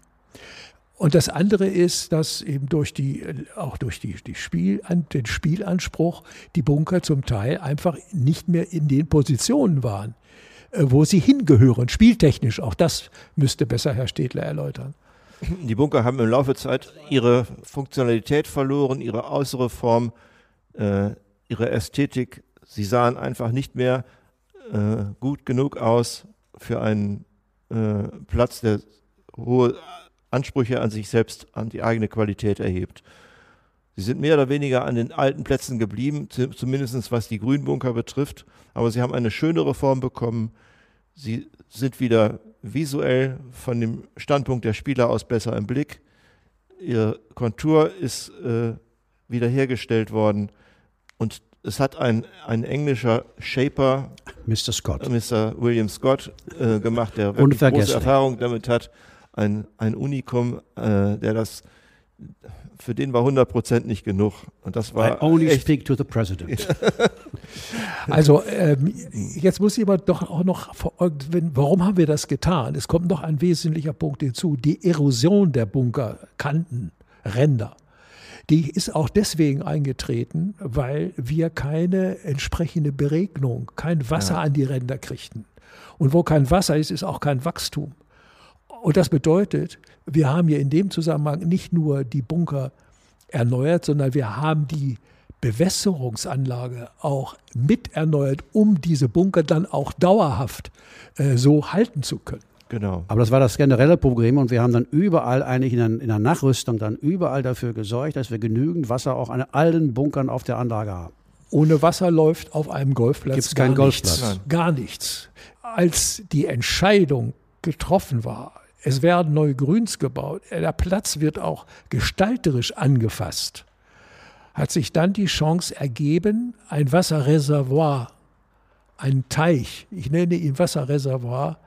Und das andere ist, dass eben durch die, auch durch die, die Spiel, den Spielanspruch die Bunker zum Teil einfach nicht mehr in den Positionen waren, äh, wo sie hingehören, spieltechnisch. Auch das müsste besser Herr Städtler erläutern. Die Bunker haben im Laufe der Zeit ihre Funktionalität verloren, ihre äußere Form, äh, ihre Ästhetik. Sie sahen einfach nicht mehr äh, gut genug aus für einen äh, Platz, der hohe Ansprüche an sich selbst, an die eigene Qualität erhebt. Sie sind mehr oder weniger an den alten Plätzen geblieben, zumindest was die Grünbunker betrifft, aber sie haben eine schönere Form bekommen. Sie sind wieder visuell von dem Standpunkt der Spieler aus besser im Blick. Ihre Kontur ist äh, wiederhergestellt worden. Und es hat ein, ein englischer Shaper, Mr. Scott, Mr. William Scott, äh, gemacht, der wirklich große Erfahrung damit hat. Ein, ein Unikum, äh, der das, für den war 100 Prozent nicht genug. Und das war. I only echt, speak to the president. also, ähm, jetzt muss ich aber doch auch noch, warum haben wir das getan? Es kommt noch ein wesentlicher Punkt hinzu: die Erosion der Bunkerkanten, Ränder die ist auch deswegen eingetreten, weil wir keine entsprechende Beregnung, kein Wasser ja. an die Ränder kriegten. Und wo kein Wasser ist, ist auch kein Wachstum. Und das bedeutet, wir haben hier in dem Zusammenhang nicht nur die Bunker erneuert, sondern wir haben die Bewässerungsanlage auch mit erneuert, um diese Bunker dann auch dauerhaft äh, so halten zu können. Genau. Aber das war das generelle Problem und wir haben dann überall eigentlich in der, in der Nachrüstung dann überall dafür gesorgt, dass wir genügend Wasser auch an allen Bunkern auf der Anlage haben. Ohne Wasser läuft auf einem Golfplatz Gibt's gar Golfplatz. nichts. Gar nichts. Als die Entscheidung getroffen war, es werden neue Grüns gebaut, der Platz wird auch gestalterisch angefasst, hat sich dann die Chance ergeben, ein Wasserreservoir, ein Teich, ich nenne ihn Wasserreservoir,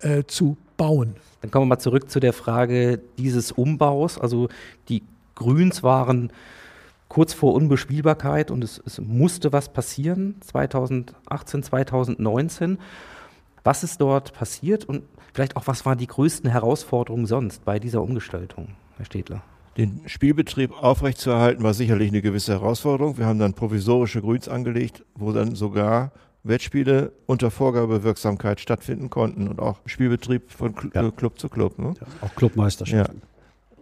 äh, zu bauen. Dann kommen wir mal zurück zu der Frage dieses Umbaus. Also die Grüns waren kurz vor Unbespielbarkeit und es, es musste was passieren 2018, 2019. Was ist dort passiert und vielleicht auch, was waren die größten Herausforderungen sonst bei dieser Umgestaltung, Herr Städtler? Den Spielbetrieb aufrechtzuerhalten war sicherlich eine gewisse Herausforderung. Wir haben dann provisorische Grüns angelegt, wo dann sogar Wettspiele unter Vorgabewirksamkeit stattfinden konnten und auch Spielbetrieb von Cl ja. Club zu Club. Ne? Ja, auch Clubmeisterschaften. Ja.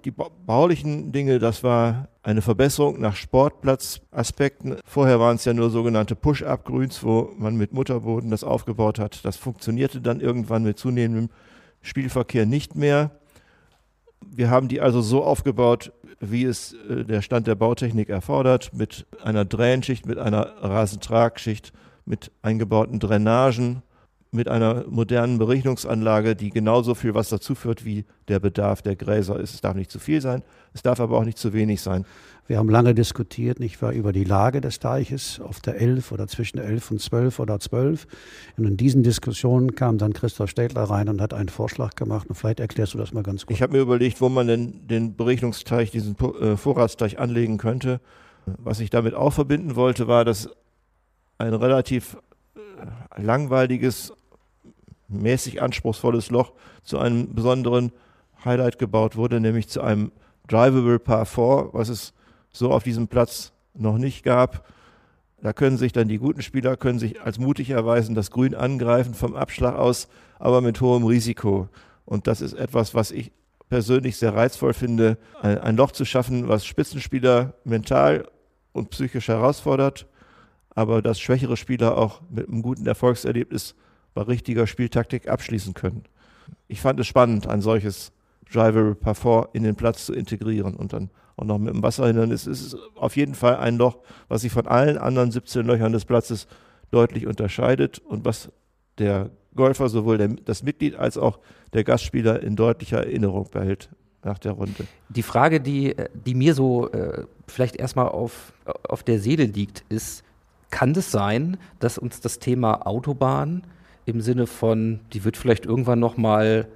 Die baulichen Dinge, das war eine Verbesserung nach Sportplatzaspekten. Vorher waren es ja nur sogenannte Push-Up-Grüns, wo man mit Mutterboden das aufgebaut hat. Das funktionierte dann irgendwann mit zunehmendem Spielverkehr nicht mehr. Wir haben die also so aufgebaut, wie es äh, der Stand der Bautechnik erfordert, mit einer Dränenschicht, mit einer Rasentragschicht, mit eingebauten Drainagen, mit einer modernen Berichtungsanlage, die genauso viel Wasser zuführt, wie der Bedarf der Gräser ist. Es darf nicht zu viel sein, es darf aber auch nicht zu wenig sein. Wir haben lange diskutiert, nicht wahr, über die Lage des Teiches auf der 11 oder zwischen 11 und 12 oder 12. Und in diesen Diskussionen kam dann Christoph Städtler rein und hat einen Vorschlag gemacht. Und vielleicht erklärst du das mal ganz kurz. Ich habe mir überlegt, wo man denn den Berichtungsteich, diesen äh, Vorratsteich anlegen könnte. Was ich damit auch verbinden wollte, war, dass ein relativ äh, langweiliges mäßig anspruchsvolles Loch zu einem besonderen Highlight gebaut wurde, nämlich zu einem Drivable Par 4, was es so auf diesem Platz noch nicht gab. Da können sich dann die guten Spieler können sich als mutig erweisen, das Grün angreifen vom Abschlag aus, aber mit hohem Risiko. Und das ist etwas, was ich persönlich sehr reizvoll finde, ein, ein Loch zu schaffen, was Spitzenspieler mental und psychisch herausfordert, aber dass schwächere Spieler auch mit einem guten Erfolgserlebnis bei richtiger Spieltaktik abschließen können. Ich fand es spannend, ein solches Driver Parfort in den Platz zu integrieren und dann auch noch mit dem Wasserhindernis. Es ist auf jeden Fall ein Loch, was sich von allen anderen 17 Löchern des Platzes deutlich unterscheidet und was der Golfer, sowohl der, das Mitglied als auch der Gastspieler in deutlicher Erinnerung behält nach der Runde. Die Frage, die, die mir so äh, vielleicht erstmal auf, auf der Seele liegt, ist, kann es sein, dass uns das Thema Autobahn im Sinne von, die wird vielleicht irgendwann nochmal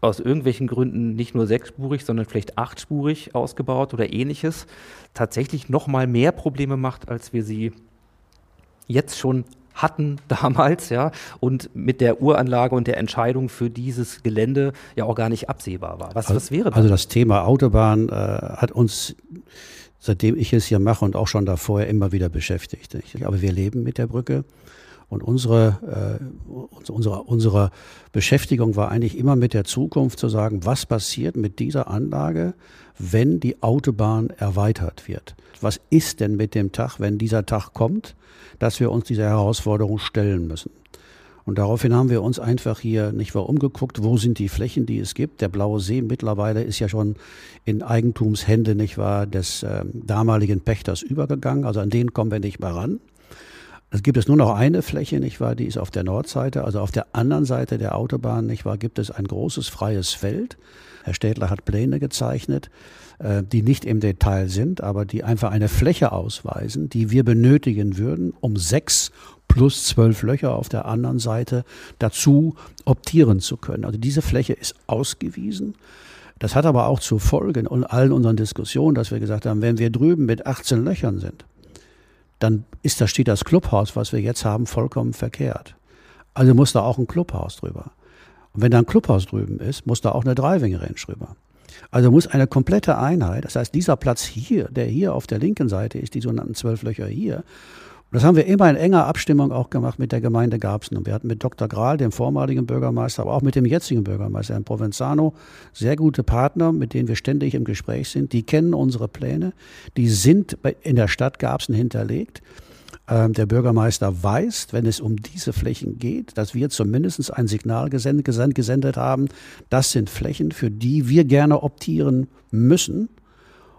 aus irgendwelchen Gründen nicht nur sechsspurig, sondern vielleicht achtspurig ausgebaut oder ähnliches, tatsächlich nochmal mehr Probleme macht, als wir sie jetzt schon hatten damals, ja, und mit der Uranlage und der Entscheidung für dieses Gelände ja auch gar nicht absehbar war. Was, also, was wäre das? Also das Thema Autobahn äh, hat uns, seitdem ich es hier mache und auch schon davor immer wieder beschäftigt. Aber wir leben mit der Brücke. Und unsere, äh, unsere, unsere Beschäftigung war eigentlich immer mit der Zukunft zu sagen, was passiert mit dieser Anlage, wenn die Autobahn erweitert wird? Was ist denn mit dem Tag, wenn dieser Tag kommt, dass wir uns dieser Herausforderung stellen müssen? Und daraufhin haben wir uns einfach hier nicht wahr umgeguckt, wo sind die Flächen, die es gibt. Der Blaue See mittlerweile ist ja schon in Eigentumshände, nicht wahr, des äh, damaligen Pächters übergegangen. Also an den kommen wir nicht mehr ran. Es gibt es nur noch eine Fläche, nicht wahr? Die ist auf der Nordseite, also auf der anderen Seite der Autobahn, nicht wahr? Gibt es ein großes freies Feld. Herr Städtler hat Pläne gezeichnet, äh, die nicht im Detail sind, aber die einfach eine Fläche ausweisen, die wir benötigen würden, um sechs plus zwölf Löcher auf der anderen Seite dazu optieren zu können. Also diese Fläche ist ausgewiesen. Das hat aber auch zur Folge in allen unseren Diskussionen, dass wir gesagt haben, wenn wir drüben mit 18 Löchern sind, dann ist da steht das Clubhaus, was wir jetzt haben, vollkommen verkehrt. Also muss da auch ein Clubhaus drüber. Und wenn da ein Clubhaus drüben ist, muss da auch eine Driving Range drüber. Also muss eine komplette Einheit, das heißt dieser Platz hier, der hier auf der linken Seite ist, die sogenannten zwölf Löcher hier, das haben wir immer in enger Abstimmung auch gemacht mit der Gemeinde Garbsen. Und wir hatten mit Dr. Grahl, dem vormaligen Bürgermeister, aber auch mit dem jetzigen Bürgermeister, Herrn Provenzano, sehr gute Partner, mit denen wir ständig im Gespräch sind. Die kennen unsere Pläne. Die sind in der Stadt Garbsen hinterlegt. Ähm, der Bürgermeister weiß, wenn es um diese Flächen geht, dass wir zumindest ein Signal gesendet, gesendet haben. Das sind Flächen, für die wir gerne optieren müssen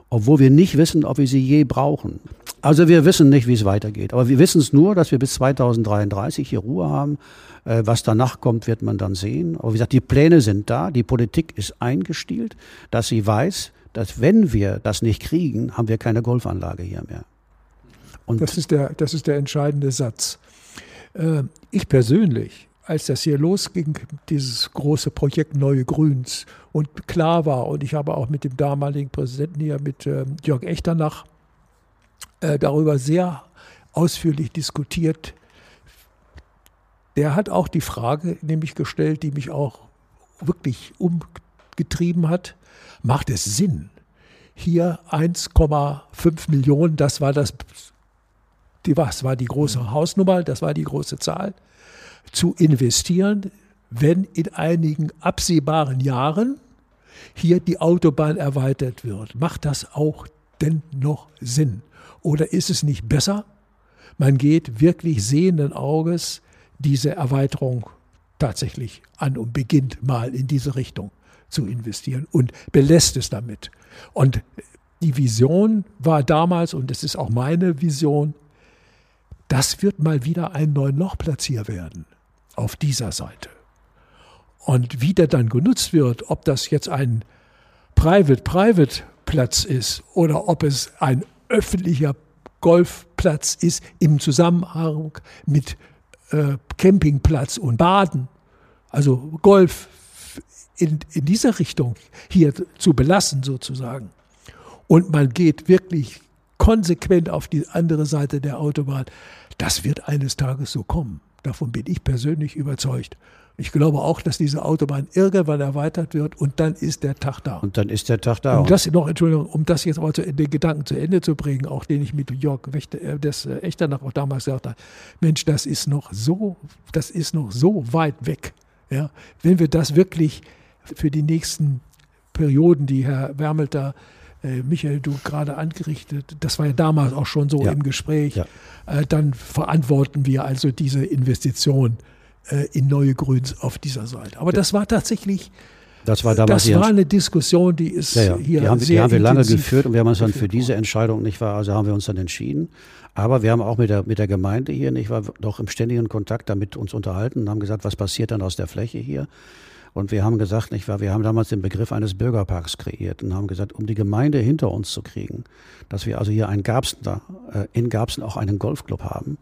obwohl wir nicht wissen, ob wir sie je brauchen. Also wir wissen nicht, wie es weitergeht. Aber wir wissen es nur, dass wir bis 2033 hier Ruhe haben. Äh, was danach kommt, wird man dann sehen. Aber wie gesagt, die Pläne sind da, die Politik ist eingestielt, dass sie weiß, dass wenn wir das nicht kriegen, haben wir keine Golfanlage hier mehr. Und das, ist der, das ist der entscheidende Satz. Äh, ich persönlich als das hier losging, dieses große Projekt Neue Grüns und klar war, und ich habe auch mit dem damaligen Präsidenten hier, mit äh, Jörg Echternach, äh, darüber sehr ausführlich diskutiert. Der hat auch die Frage nämlich gestellt, die mich auch wirklich umgetrieben hat, macht es Sinn, hier 1,5 Millionen, das war das, die, was war die große Hausnummer, das war die große Zahl, zu investieren, wenn in einigen absehbaren Jahren hier die Autobahn erweitert wird, macht das auch denn noch Sinn? Oder ist es nicht besser, man geht wirklich sehenden Auges diese Erweiterung tatsächlich an und beginnt mal in diese Richtung zu investieren und belässt es damit. Und die Vision war damals, und es ist auch meine Vision, das wird mal wieder ein neuen Lochplatz hier werden, auf dieser Seite. Und wie der dann genutzt wird, ob das jetzt ein Private-Private-Platz ist oder ob es ein öffentlicher Golfplatz ist im Zusammenhang mit äh, Campingplatz und Baden, also Golf in, in dieser Richtung hier zu belassen sozusagen. Und man geht wirklich konsequent auf die andere Seite der Autobahn. Das wird eines Tages so kommen. Davon bin ich persönlich überzeugt. Ich glaube auch, dass diese Autobahn irgendwann erweitert wird und dann ist der Tag da. Und dann ist der Tag da. Um das noch, Entschuldigung, um das jetzt aber zu, den Gedanken zu Ende zu bringen, auch den ich mit Jörg äh, des äh, Echternach auch damals gesagt habe, Mensch, das ist noch so, das ist noch so weit weg. Ja, wenn wir das wirklich für die nächsten Perioden, die Herr Wermelter äh, Michael, du gerade angerichtet, das war ja damals auch schon so ja. im Gespräch, ja. äh, dann verantworten wir also diese Investition äh, in neue Grüns auf dieser Seite. Aber das war tatsächlich, das war damals das war eine Diskussion, die ist ja, hier die haben, sehr die haben wir lange geführt und wir haben uns dann für diese Entscheidung nicht war, also haben wir uns dann entschieden. Aber wir haben auch mit der, mit der Gemeinde hier nicht war, doch im ständigen Kontakt damit uns unterhalten und haben gesagt, was passiert dann aus der Fläche hier? Und wir haben gesagt, nicht wahr, wir haben damals den Begriff eines Bürgerparks kreiert und haben gesagt, um die Gemeinde hinter uns zu kriegen, dass wir also hier einen Garbsen da, äh, in Garbsen auch einen Golfclub haben,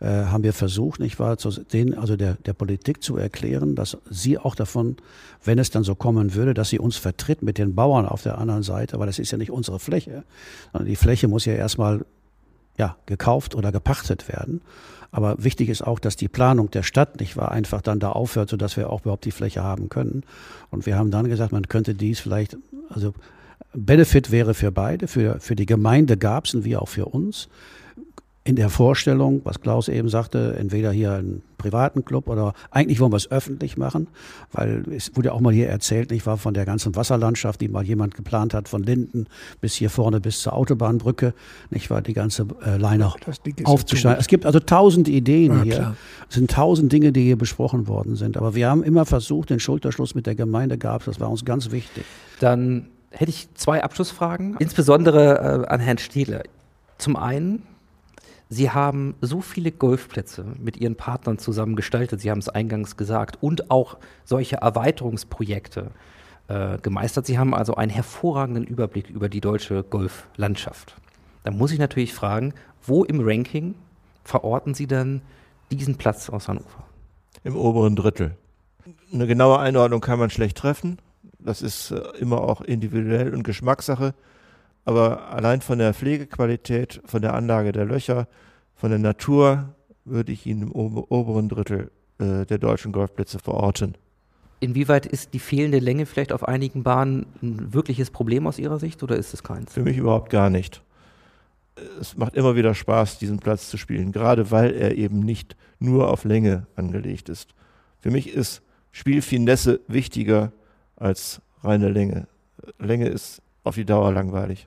äh, haben wir versucht, nicht wahr, zu den, also der, der Politik zu erklären, dass sie auch davon, wenn es dann so kommen würde, dass sie uns vertritt mit den Bauern auf der anderen Seite, weil das ist ja nicht unsere Fläche, sondern die Fläche muss ja erstmal ja, gekauft oder gepachtet werden. Aber wichtig ist auch, dass die Planung der Stadt nicht war, einfach dann da aufhört, sodass wir auch überhaupt die Fläche haben können. Und wir haben dann gesagt, man könnte dies vielleicht, also Benefit wäre für beide, für, für die Gemeinde Gabsen wie auch für uns in der Vorstellung, was Klaus eben sagte, entweder hier einen privaten Club oder eigentlich wollen wir es öffentlich machen, weil es wurde auch mal hier erzählt, ich war von der ganzen Wasserlandschaft, die mal jemand geplant hat, von Linden bis hier vorne bis zur Autobahnbrücke, nicht wahr, die ganze äh, Leine aufzuschneiden. Es gibt also tausend Ideen ja, hier. Klar. Es sind tausend Dinge, die hier besprochen worden sind. Aber wir haben immer versucht, den Schulterschluss mit der Gemeinde gab es, das war uns ganz wichtig. Dann hätte ich zwei Abschlussfragen, insbesondere äh, an Herrn Stiele. Zum einen, Sie haben so viele Golfplätze mit Ihren Partnern zusammen gestaltet, Sie haben es eingangs gesagt, und auch solche Erweiterungsprojekte äh, gemeistert. Sie haben also einen hervorragenden Überblick über die deutsche Golflandschaft. Da muss ich natürlich fragen, wo im Ranking verorten Sie dann diesen Platz aus Hannover? Im oberen Drittel. Eine genaue Einordnung kann man schlecht treffen. Das ist äh, immer auch individuell und Geschmackssache aber allein von der Pflegequalität, von der Anlage der Löcher, von der Natur würde ich ihn im oberen Drittel äh, der deutschen Golfplätze verorten. Inwieweit ist die fehlende Länge vielleicht auf einigen Bahnen ein wirkliches Problem aus Ihrer Sicht oder ist es keins? Für mich überhaupt gar nicht. Es macht immer wieder Spaß, diesen Platz zu spielen, gerade weil er eben nicht nur auf Länge angelegt ist. Für mich ist Spielfinesse wichtiger als reine Länge. Länge ist auf die Dauer langweilig.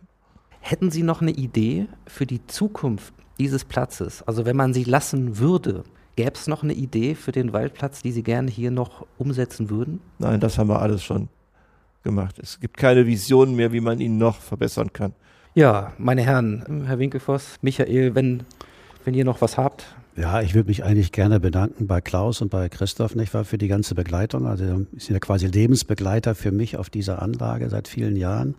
Hätten Sie noch eine Idee für die Zukunft dieses Platzes? Also wenn man sie lassen würde, gäbe es noch eine Idee für den Waldplatz, die Sie gerne hier noch umsetzen würden? Nein, das haben wir alles schon gemacht. Es gibt keine Vision mehr, wie man ihn noch verbessern kann. Ja, meine Herren, Herr Winkelfoss, Michael, wenn, wenn ihr noch was habt. Ja, ich würde mich eigentlich gerne bedanken bei Klaus und bei Christoph, nicht wahr, für die ganze Begleitung. Also, sie sind ja quasi Lebensbegleiter für mich auf dieser Anlage seit vielen Jahren.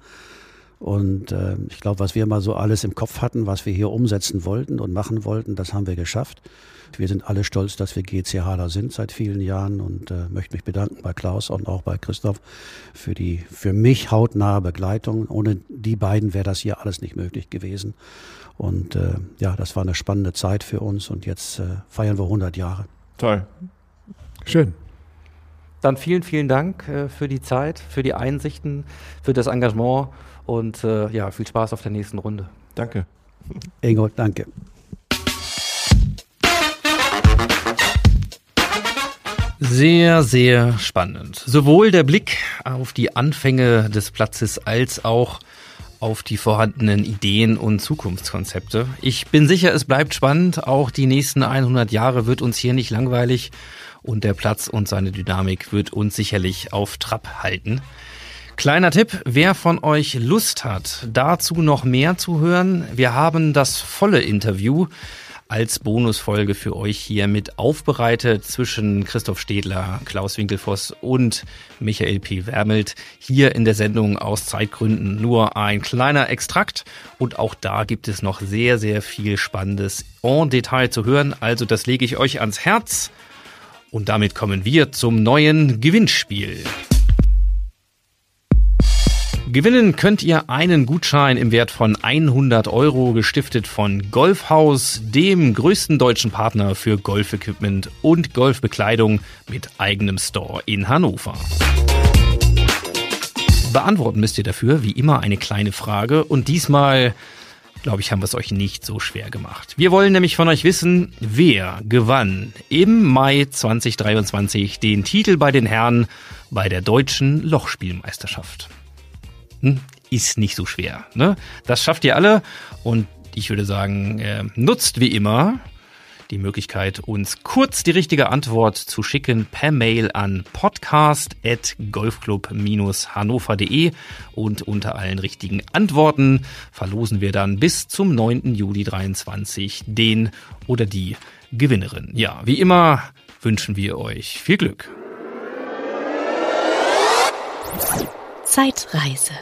Und äh, ich glaube, was wir mal so alles im Kopf hatten, was wir hier umsetzen wollten und machen wollten, das haben wir geschafft. Wir sind alle stolz, dass wir GCHler sind seit vielen Jahren und äh, möchte mich bedanken bei Klaus und auch bei Christoph für die für mich hautnahe Begleitung. Ohne die beiden wäre das hier alles nicht möglich gewesen. Und äh, ja, das war eine spannende Zeit für uns und jetzt äh, feiern wir 100 Jahre. Toll. Schön. Dann vielen, vielen Dank äh, für die Zeit, für die Einsichten, für das Engagement und äh, ja, viel Spaß auf der nächsten Runde. Danke. Ingo, danke. Sehr, sehr spannend. Sowohl der Blick auf die Anfänge des Platzes als auch auf die vorhandenen Ideen und Zukunftskonzepte. Ich bin sicher, es bleibt spannend. Auch die nächsten 100 Jahre wird uns hier nicht langweilig und der Platz und seine Dynamik wird uns sicherlich auf Trab halten. Kleiner Tipp, wer von euch Lust hat, dazu noch mehr zu hören, wir haben das volle Interview als Bonusfolge für euch hier mit aufbereitet zwischen Christoph Stedler, Klaus Winkelfoss und Michael P. Wermelt. Hier in der Sendung aus Zeitgründen nur ein kleiner Extrakt und auch da gibt es noch sehr, sehr viel Spannendes en Detail zu hören. Also das lege ich euch ans Herz. Und damit kommen wir zum neuen Gewinnspiel. Gewinnen könnt ihr einen Gutschein im Wert von 100 Euro, gestiftet von Golfhaus, dem größten deutschen Partner für Golfequipment und Golfbekleidung mit eigenem Store in Hannover. Beantworten müsst ihr dafür wie immer eine kleine Frage und diesmal glaube ich, haben wir es euch nicht so schwer gemacht. Wir wollen nämlich von euch wissen, wer gewann im Mai 2023 den Titel bei den Herren bei der deutschen Lochspielmeisterschaft. Hm, ist nicht so schwer. Ne? Das schafft ihr alle und ich würde sagen, äh, nutzt wie immer die Möglichkeit, uns kurz die richtige Antwort zu schicken per Mail an podcast.golfclub-hannover.de und unter allen richtigen Antworten verlosen wir dann bis zum 9. Juli 23 den oder die Gewinnerin. Ja, wie immer wünschen wir euch viel Glück. Zeitreise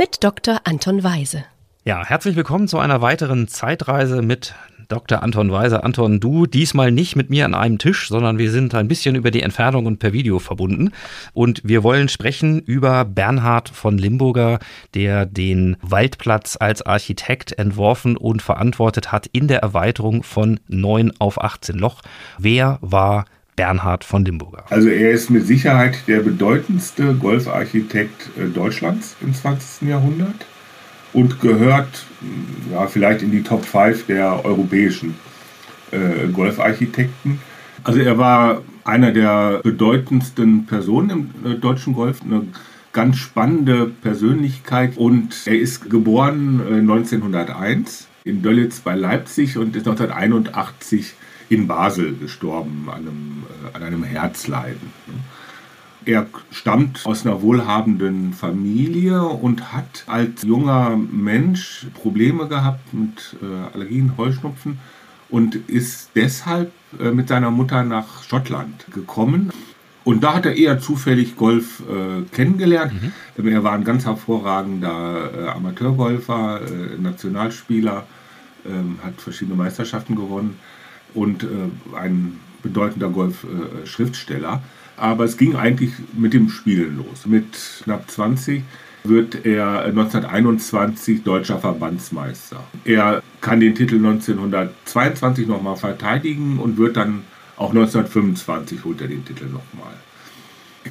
mit Dr. Anton Weise. Ja, herzlich willkommen zu einer weiteren Zeitreise mit Dr. Anton Weise. Anton, du diesmal nicht mit mir an einem Tisch, sondern wir sind ein bisschen über die Entfernung und per Video verbunden. Und wir wollen sprechen über Bernhard von Limburger, der den Waldplatz als Architekt entworfen und verantwortet hat in der Erweiterung von 9 auf 18 Loch. Wer war Bernhard von Limburger. Also er ist mit Sicherheit der bedeutendste Golfarchitekt äh, Deutschlands im 20. Jahrhundert und gehört ja, vielleicht in die Top 5 der europäischen äh, Golfarchitekten. Also er war einer der bedeutendsten Personen im äh, deutschen Golf, eine ganz spannende Persönlichkeit und er ist geboren äh, 1901 in Dölitz bei Leipzig und ist 1981 in Basel gestorben an einem, äh, an einem Herzleiden. Er stammt aus einer wohlhabenden Familie und hat als junger Mensch Probleme gehabt mit äh, Allergien, Heuschnupfen und ist deshalb äh, mit seiner Mutter nach Schottland gekommen. Und da hat er eher zufällig Golf äh, kennengelernt. Mhm. Er war ein ganz hervorragender äh, Amateurgolfer, äh, Nationalspieler, ähm, hat verschiedene Meisterschaften gewonnen und äh, ein bedeutender Golf-Schriftsteller. Aber es ging eigentlich mit dem Spielen los. Mit knapp 20 wird er 1921 deutscher Verbandsmeister. Er kann den Titel 1922 nochmal verteidigen und wird dann auch 1925 holt er den Titel nochmal.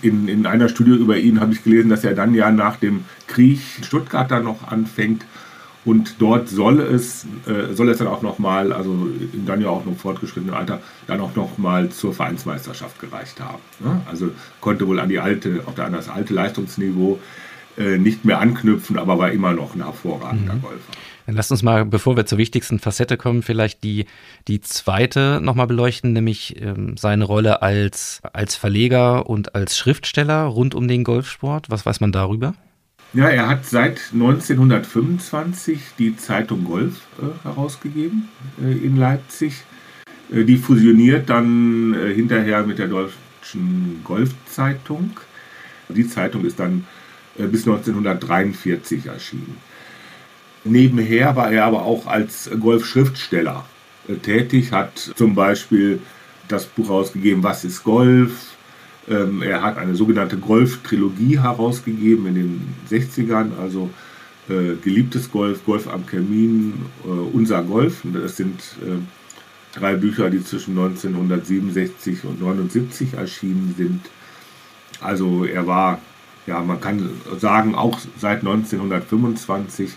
In, in einer Studie über ihn habe ich gelesen, dass er dann ja nach dem Krieg Stuttgart dann noch anfängt und dort soll es, äh, soll es dann auch nochmal, also in dann ja auch noch fortgeschrittenem Alter, dann auch nochmal zur Vereinsmeisterschaft gereicht haben. Ne? Also konnte wohl an die alte, auch an das alte Leistungsniveau äh, nicht mehr anknüpfen, aber war immer noch ein hervorragender mhm. Golfer. Dann lasst uns mal, bevor wir zur wichtigsten Facette kommen, vielleicht die, die zweite nochmal beleuchten, nämlich ähm, seine Rolle als, als Verleger und als Schriftsteller rund um den Golfsport. Was weiß man darüber? Ja, er hat seit 1925 die Zeitung Golf äh, herausgegeben äh, in Leipzig. Äh, die fusioniert dann äh, hinterher mit der Deutschen Golfzeitung. Die Zeitung ist dann äh, bis 1943 erschienen. Nebenher war er aber auch als Golfschriftsteller äh, tätig, hat zum Beispiel das Buch herausgegeben, Was ist Golf? Ähm, er hat eine sogenannte Golf-Trilogie herausgegeben in den 60ern, also äh, Geliebtes Golf, Golf am Kamin, äh, Unser Golf. Das sind äh, drei Bücher, die zwischen 1967 und 1979 erschienen sind. Also er war, ja, man kann sagen, auch seit 1925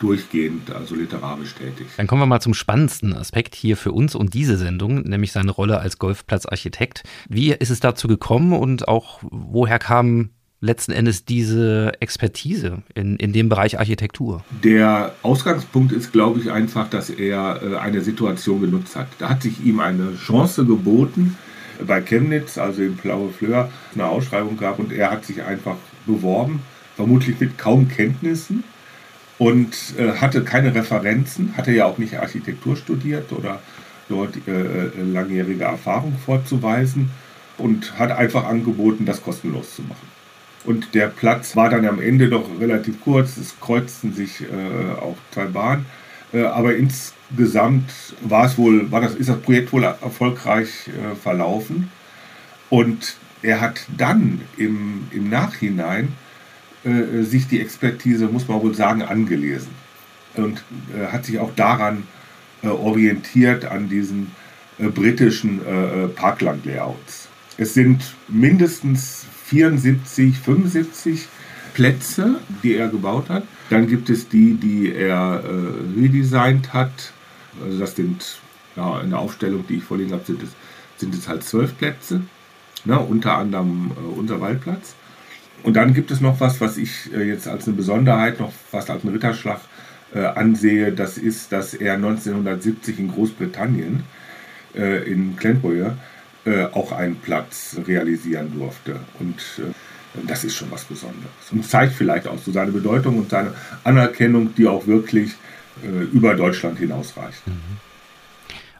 durchgehend, also literarisch tätig. Dann kommen wir mal zum spannendsten Aspekt hier für uns und diese Sendung, nämlich seine Rolle als Golfplatzarchitekt. Wie ist es dazu gekommen und auch woher kam letzten Endes diese Expertise in, in dem Bereich Architektur? Der Ausgangspunkt ist, glaube ich, einfach, dass er äh, eine Situation genutzt hat. Da hat sich ihm eine Chance geboten bei Chemnitz, also im Blaue Fleur, eine Ausschreibung gab und er hat sich einfach beworben, vermutlich mit kaum Kenntnissen und äh, hatte keine Referenzen, hatte ja auch nicht Architektur studiert oder dort äh, äh langjährige Erfahrung vorzuweisen und hat einfach angeboten, das kostenlos zu machen. Und der Platz war dann am Ende doch relativ kurz. Es kreuzten sich äh, auch zwei Bahnen. Äh, aber insgesamt war es wohl, war das, ist das Projekt wohl erfolgreich äh, verlaufen. Und er hat dann im, im Nachhinein äh, sich die Expertise, muss man wohl sagen, angelesen. Und äh, hat sich auch daran äh, orientiert, an diesen britischen Parkland-Layouts. Es sind mindestens 74, 75 Plätze, die er gebaut hat. Dann gibt es die, die er äh, redesigned hat. Also das sind ja, in der Aufstellung, die ich vorliegen habe, sind es, sind es halt zwölf Plätze. Ne, unter anderem äh, unser Waldplatz. Und dann gibt es noch was, was ich äh, jetzt als eine Besonderheit, noch fast als einen Ritterschlag äh, ansehe. Das ist, dass er 1970 in Großbritannien, äh, in Glenboyer, äh, auch einen Platz realisieren durfte. Und äh, das ist schon was Besonderes. Und zeigt vielleicht auch so seine Bedeutung und seine Anerkennung, die auch wirklich äh, über Deutschland hinausreicht. Mhm.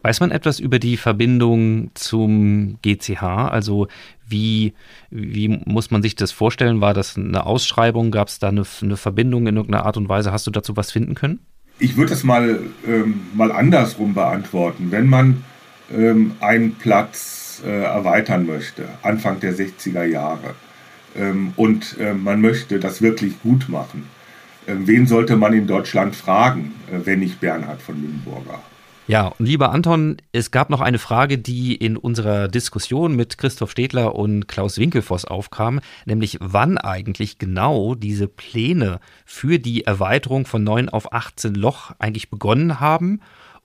Weiß man etwas über die Verbindung zum GCH? Also wie, wie muss man sich das vorstellen? War das eine Ausschreibung? Gab es da eine, eine, Verbindung in irgendeiner Art und Weise? Hast du dazu was finden können? Ich würde das mal, ähm, mal andersrum beantworten. Wenn man ähm, einen Platz äh, erweitern möchte, Anfang der 60er Jahre, ähm, und äh, man möchte das wirklich gut machen, äh, wen sollte man in Deutschland fragen, äh, wenn nicht Bernhard von Limburger? Ja, und lieber Anton, es gab noch eine Frage, die in unserer Diskussion mit Christoph Stedler und Klaus Winkelfoss aufkam, nämlich wann eigentlich genau diese Pläne für die Erweiterung von 9 auf 18 Loch eigentlich begonnen haben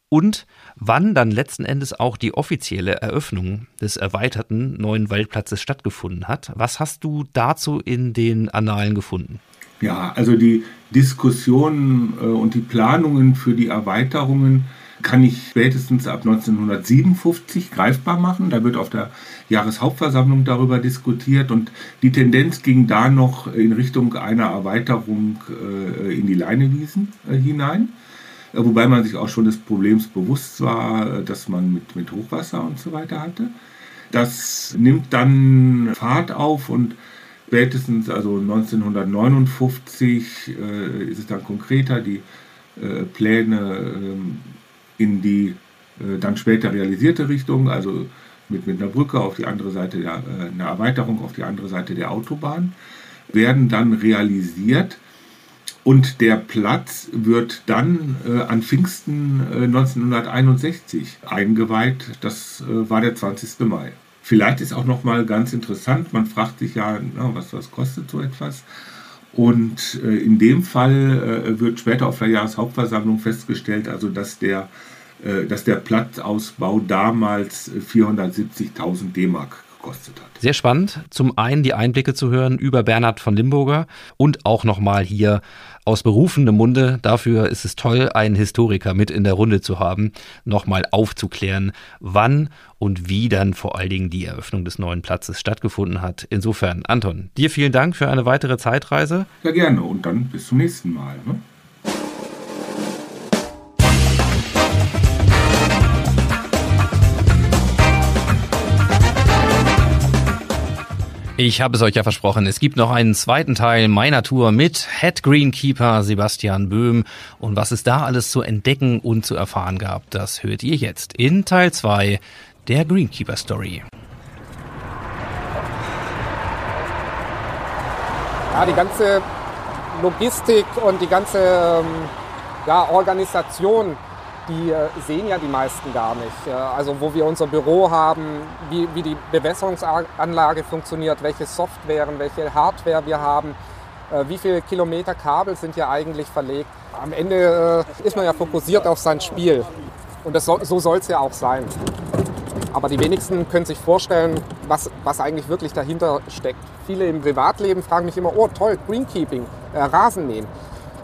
und wann dann letzten Endes auch die offizielle Eröffnung des erweiterten neuen Waldplatzes stattgefunden hat. Was hast du dazu in den Annalen gefunden? Ja, also die Diskussionen äh, und die Planungen für die Erweiterungen kann ich spätestens ab 1957 greifbar machen. Da wird auf der Jahreshauptversammlung darüber diskutiert und die Tendenz ging da noch in Richtung einer Erweiterung äh, in die Leinewiesen äh, hinein. Äh, wobei man sich auch schon des Problems bewusst war, dass man mit, mit Hochwasser und so weiter hatte. Das nimmt dann Fahrt auf und spätestens also 1959 äh, ist es dann konkreter, die äh, Pläne äh, in die äh, dann später realisierte Richtung, also mit, mit einer Brücke auf die andere Seite, der, eine Erweiterung auf die andere Seite der Autobahn, werden dann realisiert und der Platz wird dann äh, an Pfingsten äh, 1961 eingeweiht. Das äh, war der 20. Mai. Vielleicht ist auch noch mal ganz interessant, man fragt sich ja, na, was, was kostet so etwas? Und äh, in dem Fall äh, wird später auf der Jahreshauptversammlung festgestellt, also dass der, äh, dass der Platzausbau damals 470.000 D-Mark gekostet hat. Sehr spannend, zum einen die Einblicke zu hören über Bernhard von Limburger und auch nochmal hier aus berufendem Munde. Dafür ist es toll, einen Historiker mit in der Runde zu haben, nochmal aufzuklären, wann und wie dann vor allen Dingen die Eröffnung des neuen Platzes stattgefunden hat. Insofern, Anton, dir vielen Dank für eine weitere Zeitreise. Sehr gerne und dann bis zum nächsten Mal. Ne? Ich habe es euch ja versprochen, es gibt noch einen zweiten Teil meiner Tour mit Head Greenkeeper Sebastian Böhm. Und was es da alles zu entdecken und zu erfahren gab, das hört ihr jetzt in Teil 2 der Greenkeeper Story. Ja, die ganze Logistik und die ganze ähm, ja, Organisation die äh, sehen ja die meisten gar nicht. Also wo wir unser Büro haben, wie, wie die Bewässerungsanlage funktioniert, welche Software, welche Hardware wir haben. Äh, wie viele Kilometer Kabel sind hier eigentlich verlegt? Am Ende äh, ist man ja fokussiert auf sein Spiel. Und das so, so soll es ja auch sein. Aber die wenigsten können sich vorstellen, was, was eigentlich wirklich dahinter steckt. Viele im Privatleben fragen mich immer, oh toll, Greenkeeping, äh, Rasenmähen.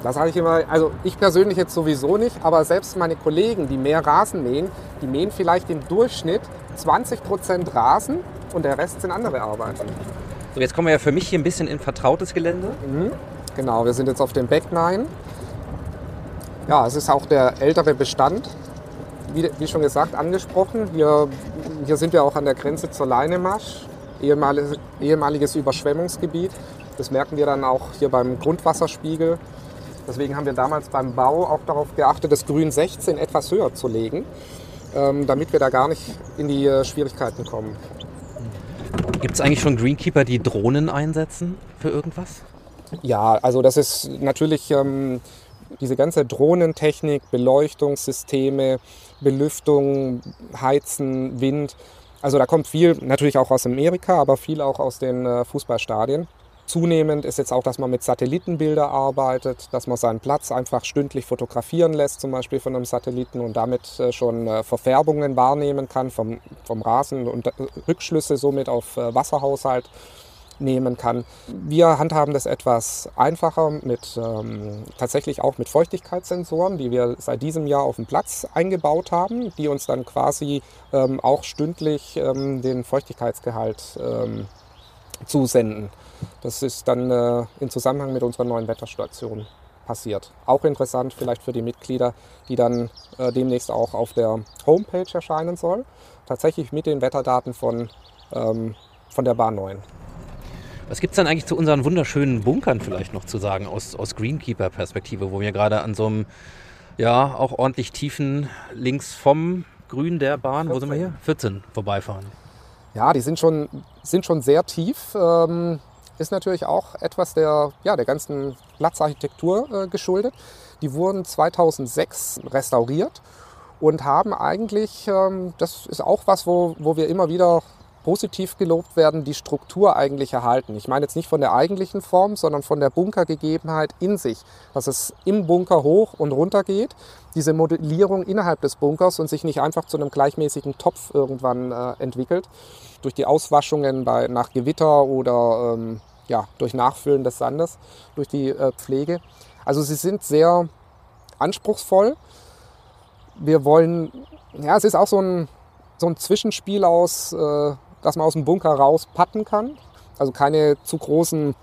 Da sage ich immer, also ich persönlich jetzt sowieso nicht, aber selbst meine Kollegen, die mehr Rasen mähen, die mähen vielleicht im Durchschnitt 20 Prozent Rasen und der Rest sind andere Arbeiten. So, jetzt kommen wir ja für mich hier ein bisschen in vertrautes Gelände. Mhm. Genau, wir sind jetzt auf dem Back 9. Ja, es ist auch der ältere Bestand, wie, wie schon gesagt, angesprochen. Hier, hier sind wir auch an der Grenze zur Leinemarsch, ehemaliges, ehemaliges Überschwemmungsgebiet. Das merken wir dann auch hier beim Grundwasserspiegel. Deswegen haben wir damals beim Bau auch darauf geachtet, das Grün 16 etwas höher zu legen, ähm, damit wir da gar nicht in die äh, Schwierigkeiten kommen. Gibt es eigentlich schon Greenkeeper, die Drohnen einsetzen für irgendwas? Ja, also das ist natürlich ähm, diese ganze Drohnentechnik, Beleuchtungssysteme, Belüftung, Heizen, Wind. Also da kommt viel natürlich auch aus Amerika, aber viel auch aus den äh, Fußballstadien. Zunehmend ist jetzt auch, dass man mit Satellitenbilder arbeitet, dass man seinen Platz einfach stündlich fotografieren lässt, zum Beispiel von einem Satelliten und damit äh, schon äh, Verfärbungen wahrnehmen kann vom, vom Rasen und Rückschlüsse somit auf Wasserhaushalt nehmen kann. Wir handhaben das etwas einfacher mit ähm, tatsächlich auch mit Feuchtigkeitssensoren, die wir seit diesem Jahr auf dem Platz eingebaut haben, die uns dann quasi ähm, auch stündlich ähm, den Feuchtigkeitsgehalt ähm, zusenden. Das ist dann äh, in Zusammenhang mit unserer neuen Wetterstation passiert. Auch interessant vielleicht für die Mitglieder, die dann äh, demnächst auch auf der Homepage erscheinen soll. Tatsächlich mit den Wetterdaten von, ähm, von der Bahn 9. Was gibt es dann eigentlich zu unseren wunderschönen Bunkern vielleicht noch zu sagen aus, aus Greenkeeper-Perspektive, wo wir gerade an so einem, ja, auch ordentlich tiefen links vom Grün der Bahn, 14. wo sind wir hier? 14 vorbeifahren. Ja, die sind schon, sind schon sehr tief. Ähm, ist natürlich auch etwas der, ja, der ganzen Platzarchitektur äh, geschuldet. Die wurden 2006 restauriert und haben eigentlich, ähm, das ist auch was, wo, wo wir immer wieder positiv gelobt werden, die Struktur eigentlich erhalten. Ich meine jetzt nicht von der eigentlichen Form, sondern von der Bunkergegebenheit in sich, dass es im Bunker hoch und runter geht, diese Modellierung innerhalb des Bunkers und sich nicht einfach zu einem gleichmäßigen Topf irgendwann äh, entwickelt. Durch die Auswaschungen bei, nach Gewitter oder ähm, ja, durch Nachfüllen des Sandes, durch die äh, Pflege. Also sie sind sehr anspruchsvoll. Wir wollen, ja, es ist auch so ein, so ein Zwischenspiel aus äh, dass man aus dem Bunker raus patten kann. Also keine zu großen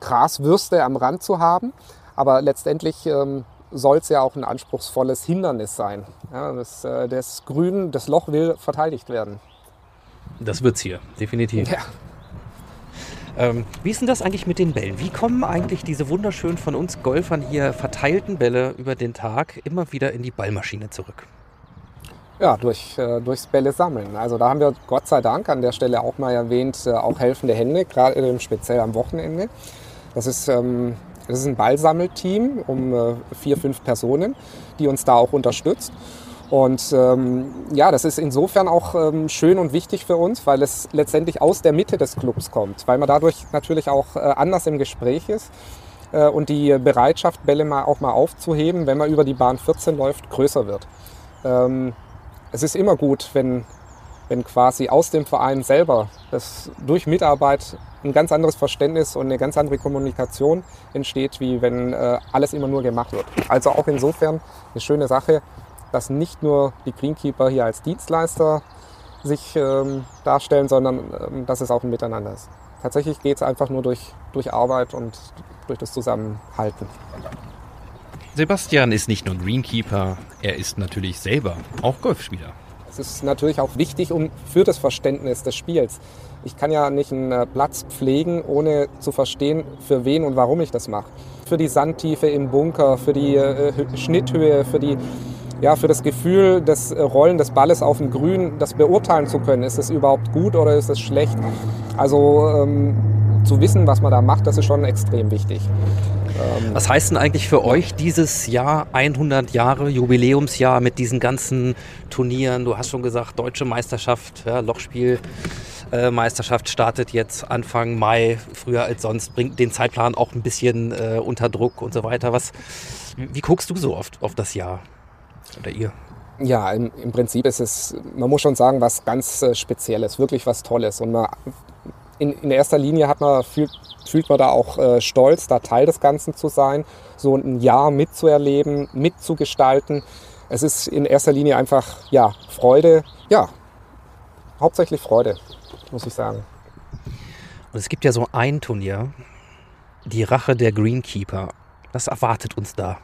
Graswürste am Rand zu haben. Aber letztendlich ähm, soll es ja auch ein anspruchsvolles Hindernis sein. Ja, das, äh, das Grün, das Loch will verteidigt werden. Das wird's hier, definitiv. Ja. Ähm, wie ist denn das eigentlich mit den Bällen? Wie kommen eigentlich diese wunderschönen von uns Golfern hier verteilten Bälle über den Tag immer wieder in die Ballmaschine zurück? Ja, durch, äh, durchs Bälle sammeln. Also da haben wir Gott sei Dank an der Stelle auch mal erwähnt, äh, auch helfende Hände, gerade speziell am Wochenende. Das ist, ähm, das ist ein Ballsammelteam um äh, vier, fünf Personen, die uns da auch unterstützt. Und ähm, ja, das ist insofern auch ähm, schön und wichtig für uns, weil es letztendlich aus der Mitte des Clubs kommt, weil man dadurch natürlich auch äh, anders im Gespräch ist äh, und die Bereitschaft, Bälle mal auch mal aufzuheben, wenn man über die Bahn 14 läuft, größer wird. Ähm, es ist immer gut, wenn, wenn quasi aus dem Verein selber das durch Mitarbeit ein ganz anderes Verständnis und eine ganz andere Kommunikation entsteht, wie wenn äh, alles immer nur gemacht wird. Also auch insofern eine schöne Sache, dass nicht nur die Greenkeeper hier als Dienstleister sich ähm, darstellen, sondern ähm, dass es auch ein Miteinander ist. Tatsächlich geht es einfach nur durch, durch Arbeit und durch das Zusammenhalten. Sebastian ist nicht nur Greenkeeper, er ist natürlich selber auch Golfspieler. Es ist natürlich auch wichtig um, für das Verständnis des Spiels. Ich kann ja nicht einen äh, Platz pflegen, ohne zu verstehen, für wen und warum ich das mache. Für die Sandtiefe im Bunker, für die äh, Schnitthöhe, für, die, ja, für das Gefühl des äh, Rollen des Balles auf dem Grün, das beurteilen zu können. Ist es überhaupt gut oder ist es schlecht? Also ähm, zu wissen, was man da macht, das ist schon extrem wichtig. Ähm, Was heißt denn eigentlich für euch dieses Jahr 100 Jahre Jubiläumsjahr mit diesen ganzen Turnieren? Du hast schon gesagt, deutsche Meisterschaft, ja, Lochspiel. Meisterschaft startet jetzt Anfang Mai, früher als sonst, bringt den Zeitplan auch ein bisschen äh, unter Druck und so weiter. Was, wie guckst du so oft auf das Jahr? Oder ihr? Ja, im, im, Prinzip ist es, man muss schon sagen, was ganz äh, Spezielles, wirklich was Tolles. Und man, in, in erster Linie hat man, fühlt, fühlt man da auch äh, stolz, da Teil des Ganzen zu sein, so ein Jahr mitzuerleben, mitzugestalten. Es ist in erster Linie einfach, ja, Freude, ja, hauptsächlich Freude, muss ich sagen. Und es gibt ja so ein Turnier, die Rache der Greenkeeper. Was erwartet uns da?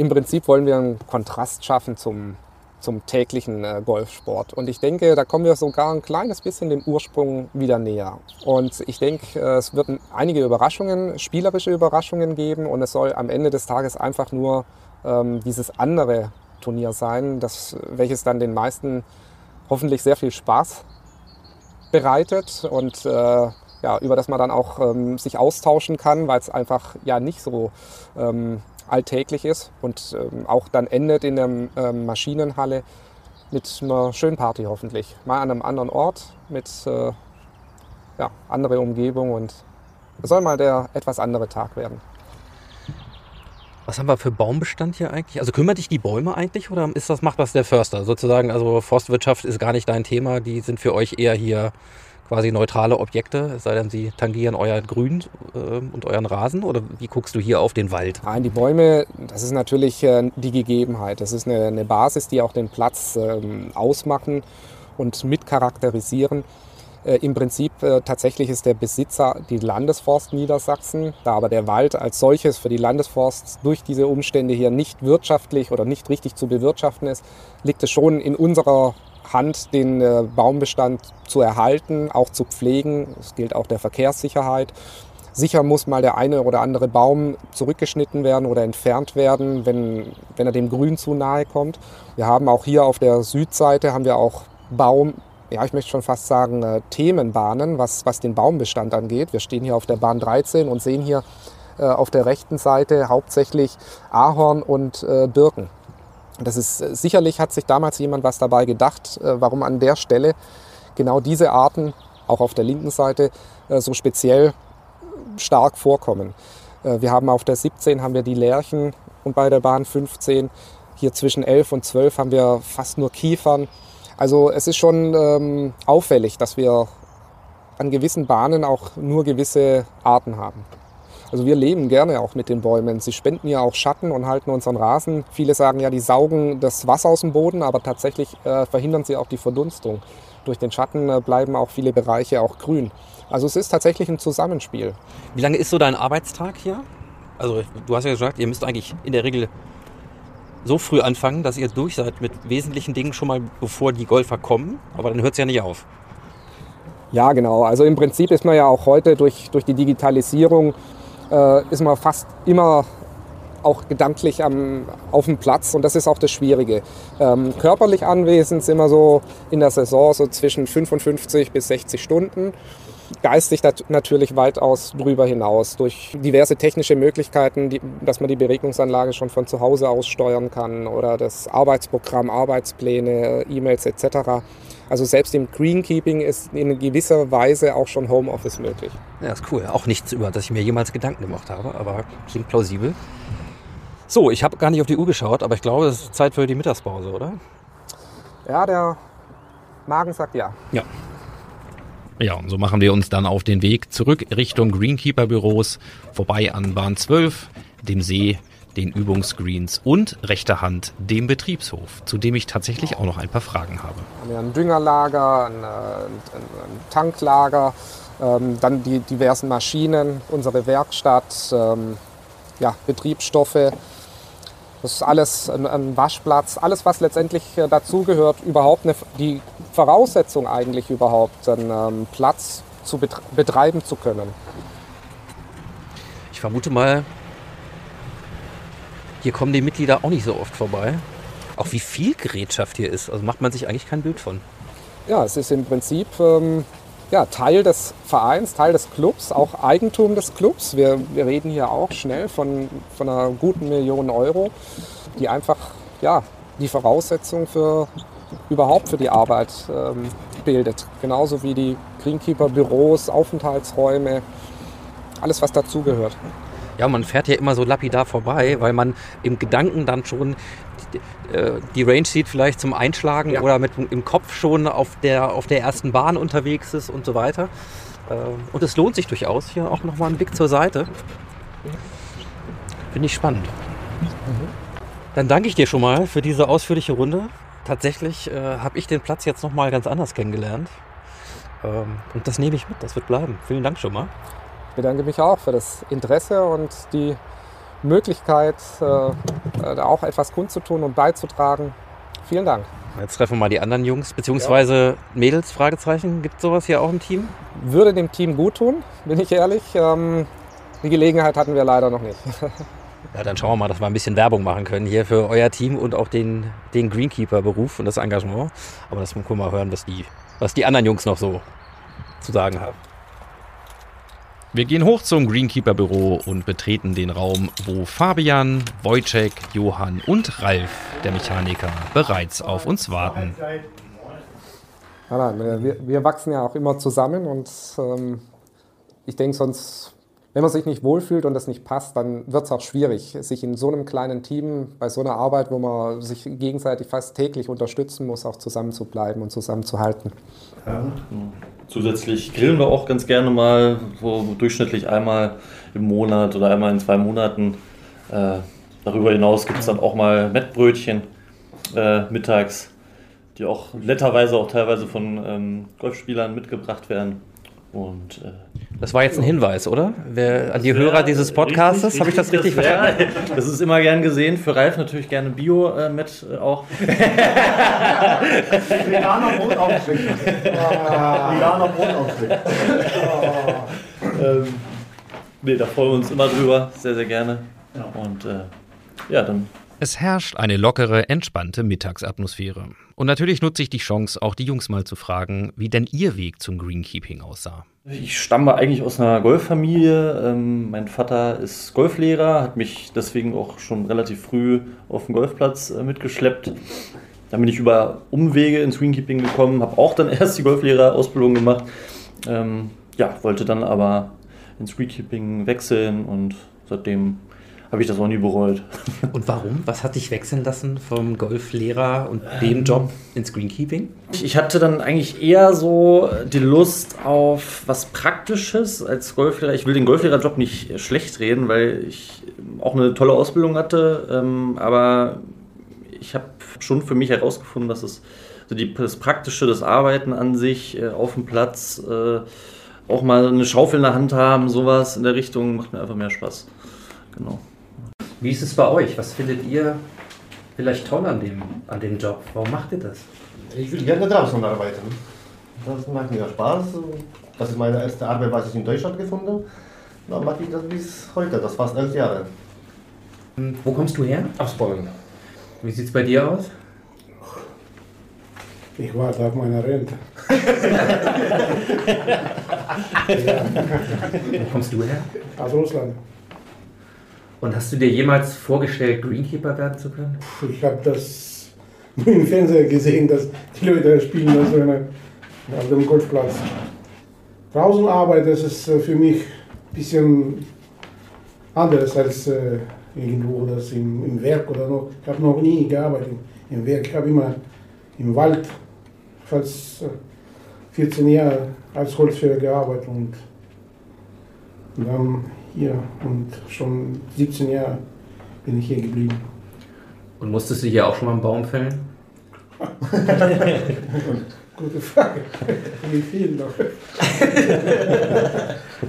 Im Prinzip wollen wir einen Kontrast schaffen zum, zum täglichen äh, Golfsport. Und ich denke, da kommen wir sogar ein kleines bisschen dem Ursprung wieder näher. Und ich denke, äh, es wird einige Überraschungen, spielerische Überraschungen geben. Und es soll am Ende des Tages einfach nur ähm, dieses andere Turnier sein, das, welches dann den meisten hoffentlich sehr viel Spaß bereitet und äh, ja, über das man dann auch ähm, sich austauschen kann, weil es einfach ja nicht so ähm, alltäglich ist und ähm, auch dann endet in der ähm, Maschinenhalle mit einer schönen Party hoffentlich. Mal an einem anderen Ort mit äh, ja, andere Umgebung und es soll mal der etwas andere Tag werden. Was haben wir für Baumbestand hier eigentlich? Also kümmert dich die Bäume eigentlich oder ist das, macht das der Förster sozusagen? Also Forstwirtschaft ist gar nicht dein Thema, die sind für euch eher hier quasi neutrale Objekte, es sei denn, sie tangieren euer Grün äh, und euren Rasen? Oder wie guckst du hier auf den Wald? Nein, die Bäume, das ist natürlich äh, die Gegebenheit. Das ist eine, eine, Basis, die auch den Platz ähm, ausmachen und mitcharakterisieren. Äh, Im Prinzip äh, tatsächlich ist der Besitzer die Landesforst Niedersachsen, da aber der Wald als solches für die Landesforst durch diese Umstände hier nicht wirtschaftlich oder nicht richtig zu bewirtschaften ist, liegt es schon in unserer Hand, den äh, Baumbestand zu erhalten, auch zu pflegen. Das gilt auch der Verkehrssicherheit. Sicher muss mal der eine oder andere Baum zurückgeschnitten werden oder entfernt werden, wenn, wenn er dem Grün zu nahe kommt. Wir haben auch hier auf der Südseite haben wir auch Baum, ja, ich möchte schon fast sagen, äh, Themenbahnen, was, was den Baumbestand angeht. Wir stehen hier auf der Bahn 13 und sehen hier äh, auf der rechten Seite hauptsächlich Ahorn und äh, Birken. Das ist äh, sicherlich hat sich damals jemand was dabei gedacht, äh, warum an der Stelle genau diese Arten auch auf der linken Seite äh, so speziell stark vorkommen. Wir haben auf der 17 haben wir die Lärchen und bei der Bahn 15 hier zwischen 11 und 12 haben wir fast nur Kiefern. Also es ist schon ähm, auffällig, dass wir an gewissen Bahnen auch nur gewisse Arten haben. Also wir leben gerne auch mit den Bäumen. Sie spenden ja auch Schatten und halten unseren Rasen. Viele sagen ja, die saugen das Wasser aus dem Boden, aber tatsächlich äh, verhindern sie auch die Verdunstung. Durch den Schatten äh, bleiben auch viele Bereiche auch grün. Also es ist tatsächlich ein Zusammenspiel. Wie lange ist so dein Arbeitstag hier? Also du hast ja gesagt, ihr müsst eigentlich in der Regel so früh anfangen, dass ihr durch seid mit wesentlichen Dingen schon mal, bevor die Golfer kommen. Aber dann hört es ja nicht auf. Ja, genau. Also im Prinzip ist man ja auch heute durch, durch die Digitalisierung äh, ist man fast immer auch gedanklich am, auf dem Platz und das ist auch das Schwierige. Ähm, körperlich anwesend sind wir so in der Saison so zwischen 55 bis 60 Stunden. Geistig natürlich weitaus drüber hinaus durch diverse technische Möglichkeiten, die, dass man die Beregnungsanlage schon von zu Hause aus steuern kann oder das Arbeitsprogramm, Arbeitspläne, E-Mails etc. Also selbst im Greenkeeping ist in gewisser Weise auch schon Homeoffice möglich. Ja, ist cool. Auch nichts, über das ich mir jemals Gedanken gemacht habe, aber klingt plausibel. So, ich habe gar nicht auf die Uhr geschaut, aber ich glaube, es ist Zeit für die Mittagspause, oder? Ja, der Magen sagt ja. Ja. Ja, und so machen wir uns dann auf den Weg zurück Richtung Greenkeeper-Büros, vorbei an Bahn 12, dem See den Übungsgreens und rechter Hand dem Betriebshof, zu dem ich tatsächlich auch noch ein paar Fragen habe. Wir haben ein Düngerlager, ein, ein, ein Tanklager, ähm, dann die diversen Maschinen, unsere Werkstatt, ähm, ja, Betriebsstoffe. Das ist alles ein, ein Waschplatz, alles was letztendlich äh, dazugehört, überhaupt eine, die Voraussetzung eigentlich überhaupt, einen ähm, Platz zu betreiben zu können. Ich vermute mal, hier kommen die Mitglieder auch nicht so oft vorbei. Auch wie viel Gerätschaft hier ist, also macht man sich eigentlich kein Bild von. Ja, es ist im Prinzip ähm, ja, Teil des Vereins, Teil des Clubs, auch Eigentum des Clubs. Wir, wir reden hier auch schnell von, von einer guten Million Euro, die einfach ja, die Voraussetzung für überhaupt für die Arbeit ähm, bildet. Genauso wie die Greenkeeper-Büros, Aufenthaltsräume, alles was dazugehört. Ja, man fährt ja immer so lapidar vorbei, weil man im Gedanken dann schon die, äh, die Range sieht, vielleicht zum Einschlagen ja. oder mit im Kopf schon auf der, auf der ersten Bahn unterwegs ist und so weiter. Äh, und es lohnt sich durchaus. Hier auch nochmal ein Blick zur Seite. Finde ich spannend. Dann danke ich dir schon mal für diese ausführliche Runde. Tatsächlich äh, habe ich den Platz jetzt nochmal ganz anders kennengelernt. Ähm, und das nehme ich mit, das wird bleiben. Vielen Dank schon mal. Ich bedanke mich auch für das Interesse und die Möglichkeit, äh, da auch etwas kundzutun und beizutragen. Vielen Dank. Jetzt treffen wir mal die anderen Jungs bzw. Ja. Mädels, Fragezeichen. Gibt es sowas hier auch im Team? Würde dem Team gut tun, bin ich ehrlich. Ähm, die Gelegenheit hatten wir leider noch nicht. Ja, dann schauen wir mal, dass wir ein bisschen Werbung machen können hier für euer Team und auch den, den Greenkeeper-Beruf und das Engagement. Aber das können wir mal hören, was die, was die anderen Jungs noch so zu sagen haben. Wir gehen hoch zum Greenkeeper-Büro und betreten den Raum, wo Fabian, Wojciech, Johann und Ralf, der Mechaniker, bereits auf uns warten. Ja, nein, wir, wir, wachsen ja auch immer zusammen und ähm, ich denke, sonst, wenn man sich nicht wohlfühlt und das nicht passt, dann wird es auch schwierig, sich in so einem kleinen Team, bei so einer Arbeit, wo man sich gegenseitig fast täglich unterstützen muss, auch zusammenzubleiben und zusammenzuhalten. Ja. Zusätzlich grillen wir auch ganz gerne mal, so durchschnittlich einmal im Monat oder einmal in zwei Monaten. Äh, darüber hinaus gibt es dann auch mal Mettbrötchen äh, mittags, die auch netterweise auch teilweise von ähm, Golfspielern mitgebracht werden. Und, äh, das war jetzt ein Hinweis, oder? Wer, an die Hörer dieses Podcastes, habe ich das richtig das wär, verstanden? Das ist immer gern gesehen. Für Ralf natürlich gerne Bio äh, mit äh, auch. Veganer Brotaufstrich. Veganer Brotaufstrich. ähm, nee, da freuen wir uns immer drüber, sehr, sehr gerne. Und äh, ja, dann es herrscht eine lockere, entspannte Mittagsatmosphäre. Und natürlich nutze ich die Chance, auch die Jungs mal zu fragen, wie denn ihr Weg zum Greenkeeping aussah. Ich stamme eigentlich aus einer Golffamilie. Ähm, mein Vater ist Golflehrer, hat mich deswegen auch schon relativ früh auf den Golfplatz äh, mitgeschleppt. Dann bin ich über Umwege ins Greenkeeping gekommen, habe auch dann erst die Golflehrerausbildung gemacht. Ähm, ja, wollte dann aber ins Greenkeeping wechseln und seitdem habe ich das auch nie bereut. Und warum? Was hat dich wechseln lassen vom Golflehrer und dem ähm, Job ins Greenkeeping? Ich hatte dann eigentlich eher so die Lust auf was Praktisches als Golflehrer. Ich will den Golflehrerjob nicht schlecht reden, weil ich auch eine tolle Ausbildung hatte. Ähm, aber ich habe schon für mich herausgefunden, dass es so die, das Praktische, das Arbeiten an sich äh, auf dem Platz, äh, auch mal eine Schaufel in der Hand haben, sowas in der Richtung, macht mir einfach mehr Spaß. Genau. Wie ist es bei euch? Was findet ihr vielleicht toll an dem, an dem Job? Warum macht ihr das? Ich will gerne draußen arbeiten. Das macht mir Spaß. Das ist meine erste Arbeit, was ich in Deutschland gefunden habe. Da mache ich das bis heute, das fast elf Jahre. Hm, wo kommst du her? Aus Polen. Wie sieht es bei dir aus? Ich warte auf meine Rente. Wo kommst du her? Aus Russland. Und hast du dir jemals vorgestellt, Greenkeeper werden zu können? Ich habe das im Fernsehen gesehen, dass die Leute spielen das auf dem Golfplatz. Draußen Arbeit, das ist äh, für mich ein bisschen anders als äh, irgendwo das im, im Werk oder noch. Ich habe noch nie gearbeitet im Werk. Ich habe immer im Wald fast 14 äh, Jahre als Holzfäller gearbeitet und dann hier und schon 17 Jahre bin ich hier geblieben. Und musstest du hier auch schon mal einen Baum fällen? Gute Frage. Wie viel noch?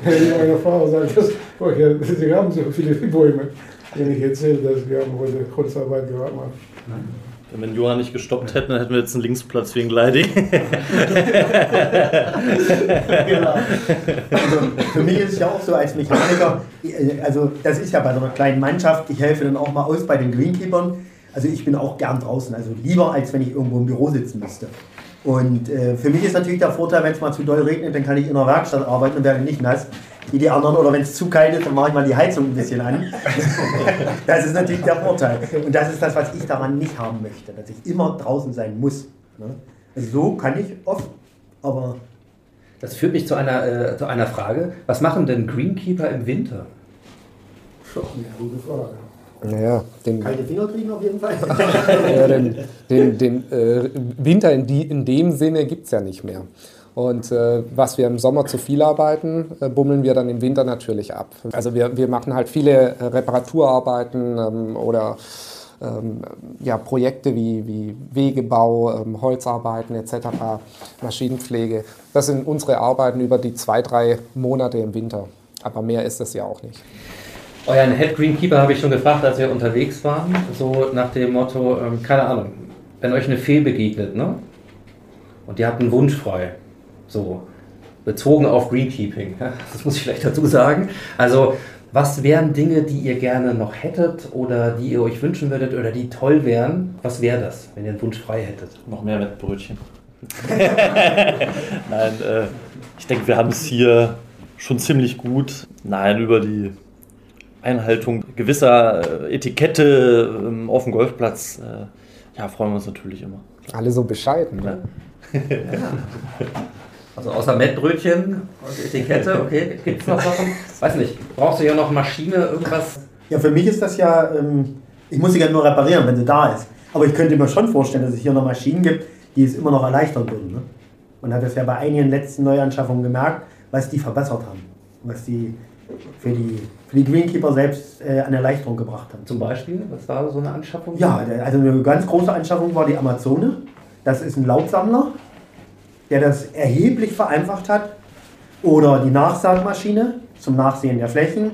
Wenn meine Frau sagt, dass, oh ja, sie haben so viele Bäume, wenn ich erzähle, dass wir haben heute Holzarbeit gemacht haben. Wenn Johann nicht gestoppt hätten, dann hätten wir jetzt einen Linksplatz wegen Gliding. genau. Also für mich ist es ja auch so als Mechaniker, also das ist ja bei so einer kleinen Mannschaft, ich helfe dann auch mal aus bei den Greenkeepern. Also ich bin auch gern draußen, also lieber als wenn ich irgendwo im Büro sitzen müsste. Und äh, für mich ist natürlich der Vorteil, wenn es mal zu doll regnet, dann kann ich in der Werkstatt arbeiten und werde nicht nass wie die anderen. Oder wenn es zu kalt ist, dann mache ich mal die Heizung ein bisschen an. das ist natürlich der Vorteil. Und das ist das, was ich daran nicht haben möchte, dass ich immer draußen sein muss. Ne? Also so kann ich oft, aber. Das führt mich zu einer, äh, zu einer Frage. Was machen denn Greenkeeper im Winter? Ja, gute Frage. Naja, den, Kalte Finger kriegen auf jeden Fall. ja, den, den, den äh, Winter in, die, in dem Sinne gibt es ja nicht mehr. Und äh, was wir im Sommer zu viel arbeiten, äh, bummeln wir dann im Winter natürlich ab. Also wir, wir machen halt viele äh, Reparaturarbeiten ähm, oder ähm, ja, Projekte wie, wie Wegebau, ähm, Holzarbeiten etc., Maschinenpflege. Das sind unsere Arbeiten über die zwei, drei Monate im Winter. Aber mehr ist es ja auch nicht. Euren Head Greenkeeper habe ich schon gefragt, als wir unterwegs waren. So nach dem Motto, ähm, keine Ahnung, wenn euch eine Fee begegnet, ne? Und ihr habt einen Wunsch frei. So, bezogen auf Greenkeeping. ja, Das muss ich vielleicht dazu sagen. Also, was wären Dinge, die ihr gerne noch hättet oder die ihr euch wünschen würdet oder die toll wären? Was wäre das, wenn ihr einen Wunsch frei hättet? Noch mehr mit Brötchen. Nein, äh, ich denke, wir haben es hier schon ziemlich gut. Nein, über die Einhaltung gewisser äh, Etikette ähm, auf dem Golfplatz, äh, ja, freuen wir uns natürlich immer. Alle so bescheiden. Ne? Also außer Mettbrötchen und Etikette, okay, gibt es noch Sachen? Weiß nicht, brauchst du ja noch Maschine, irgendwas? Ja, für mich ist das ja, ähm, ich muss sie ja nur reparieren, wenn sie da ist. Aber ich könnte mir schon vorstellen, dass es hier noch Maschinen gibt, die es immer noch erleichtern würden. Ne? Man hat das ja bei einigen letzten Neuanschaffungen gemerkt, was die verbessert haben. Was die für die, für die Greenkeeper selbst äh, an Erleichterung gebracht haben. Zum Beispiel, was war so eine Anschaffung? Ja, also eine ganz große Anschaffung war die Amazone. Das ist ein Laubsammler, der das erheblich vereinfacht hat. Oder die Nachsaatmaschine zum Nachsehen der Flächen.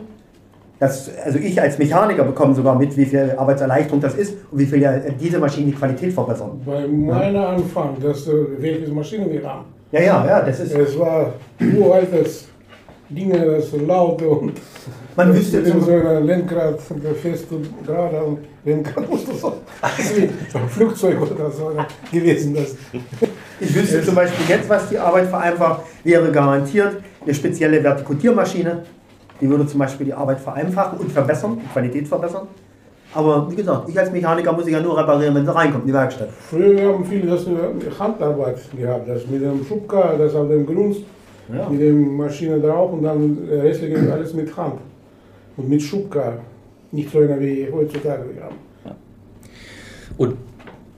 Das, also ich als Mechaniker bekomme sogar mit, wie viel Arbeitserleichterung das ist und wie viel ja diese Maschinen die Qualität verbessern. Bei meiner Anfang, das, äh, welche Maschine wir haben. Ja, ja, ja, das ist. Es war uraltes Ding, das laut und. Man wüsste zum- so ein Lenkrad fest und gerade am Lenkrad musste so. wie ein Flugzeug oder so gewesen. Das. Ich wüsste zum Beispiel jetzt, was die Arbeit vereinfacht, wäre garantiert eine spezielle Vertikutiermaschine. Die würde zum Beispiel die Arbeit vereinfachen und verbessern, die Qualität verbessern. Aber wie gesagt, ich als Mechaniker muss ich ja nur reparieren, wenn sie reinkommt in die Werkstatt. Früher haben viele das äh, Handarbeit gehabt, das mit dem Schubkarren, das auf dem Grund, Ja. mit der Maschine drauf und dann äh, restliche alles mit Hand und mit Schubkarren. Nicht so einer wie heutzutage wir haben. Und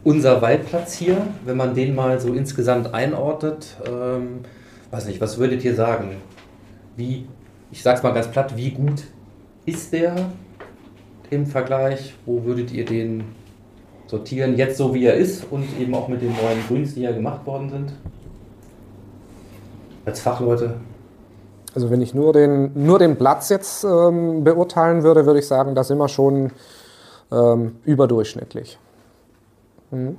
unser Waldplatz hier, wenn man den mal so insgesamt einordnet, ähm, weiß nicht, was würdet ihr sagen? Wie, ich sag's mal ganz platt, wie gut ist der im Vergleich? Wo würdet ihr den sortieren, jetzt so wie er ist und eben auch mit den neuen Grüns, die ja gemacht worden sind? Als Fachleute. Also wenn ich nur den, nur den Platz jetzt ähm, beurteilen würde, würde ich sagen, da sind wir schon ähm, überdurchschnittlich. Mhm.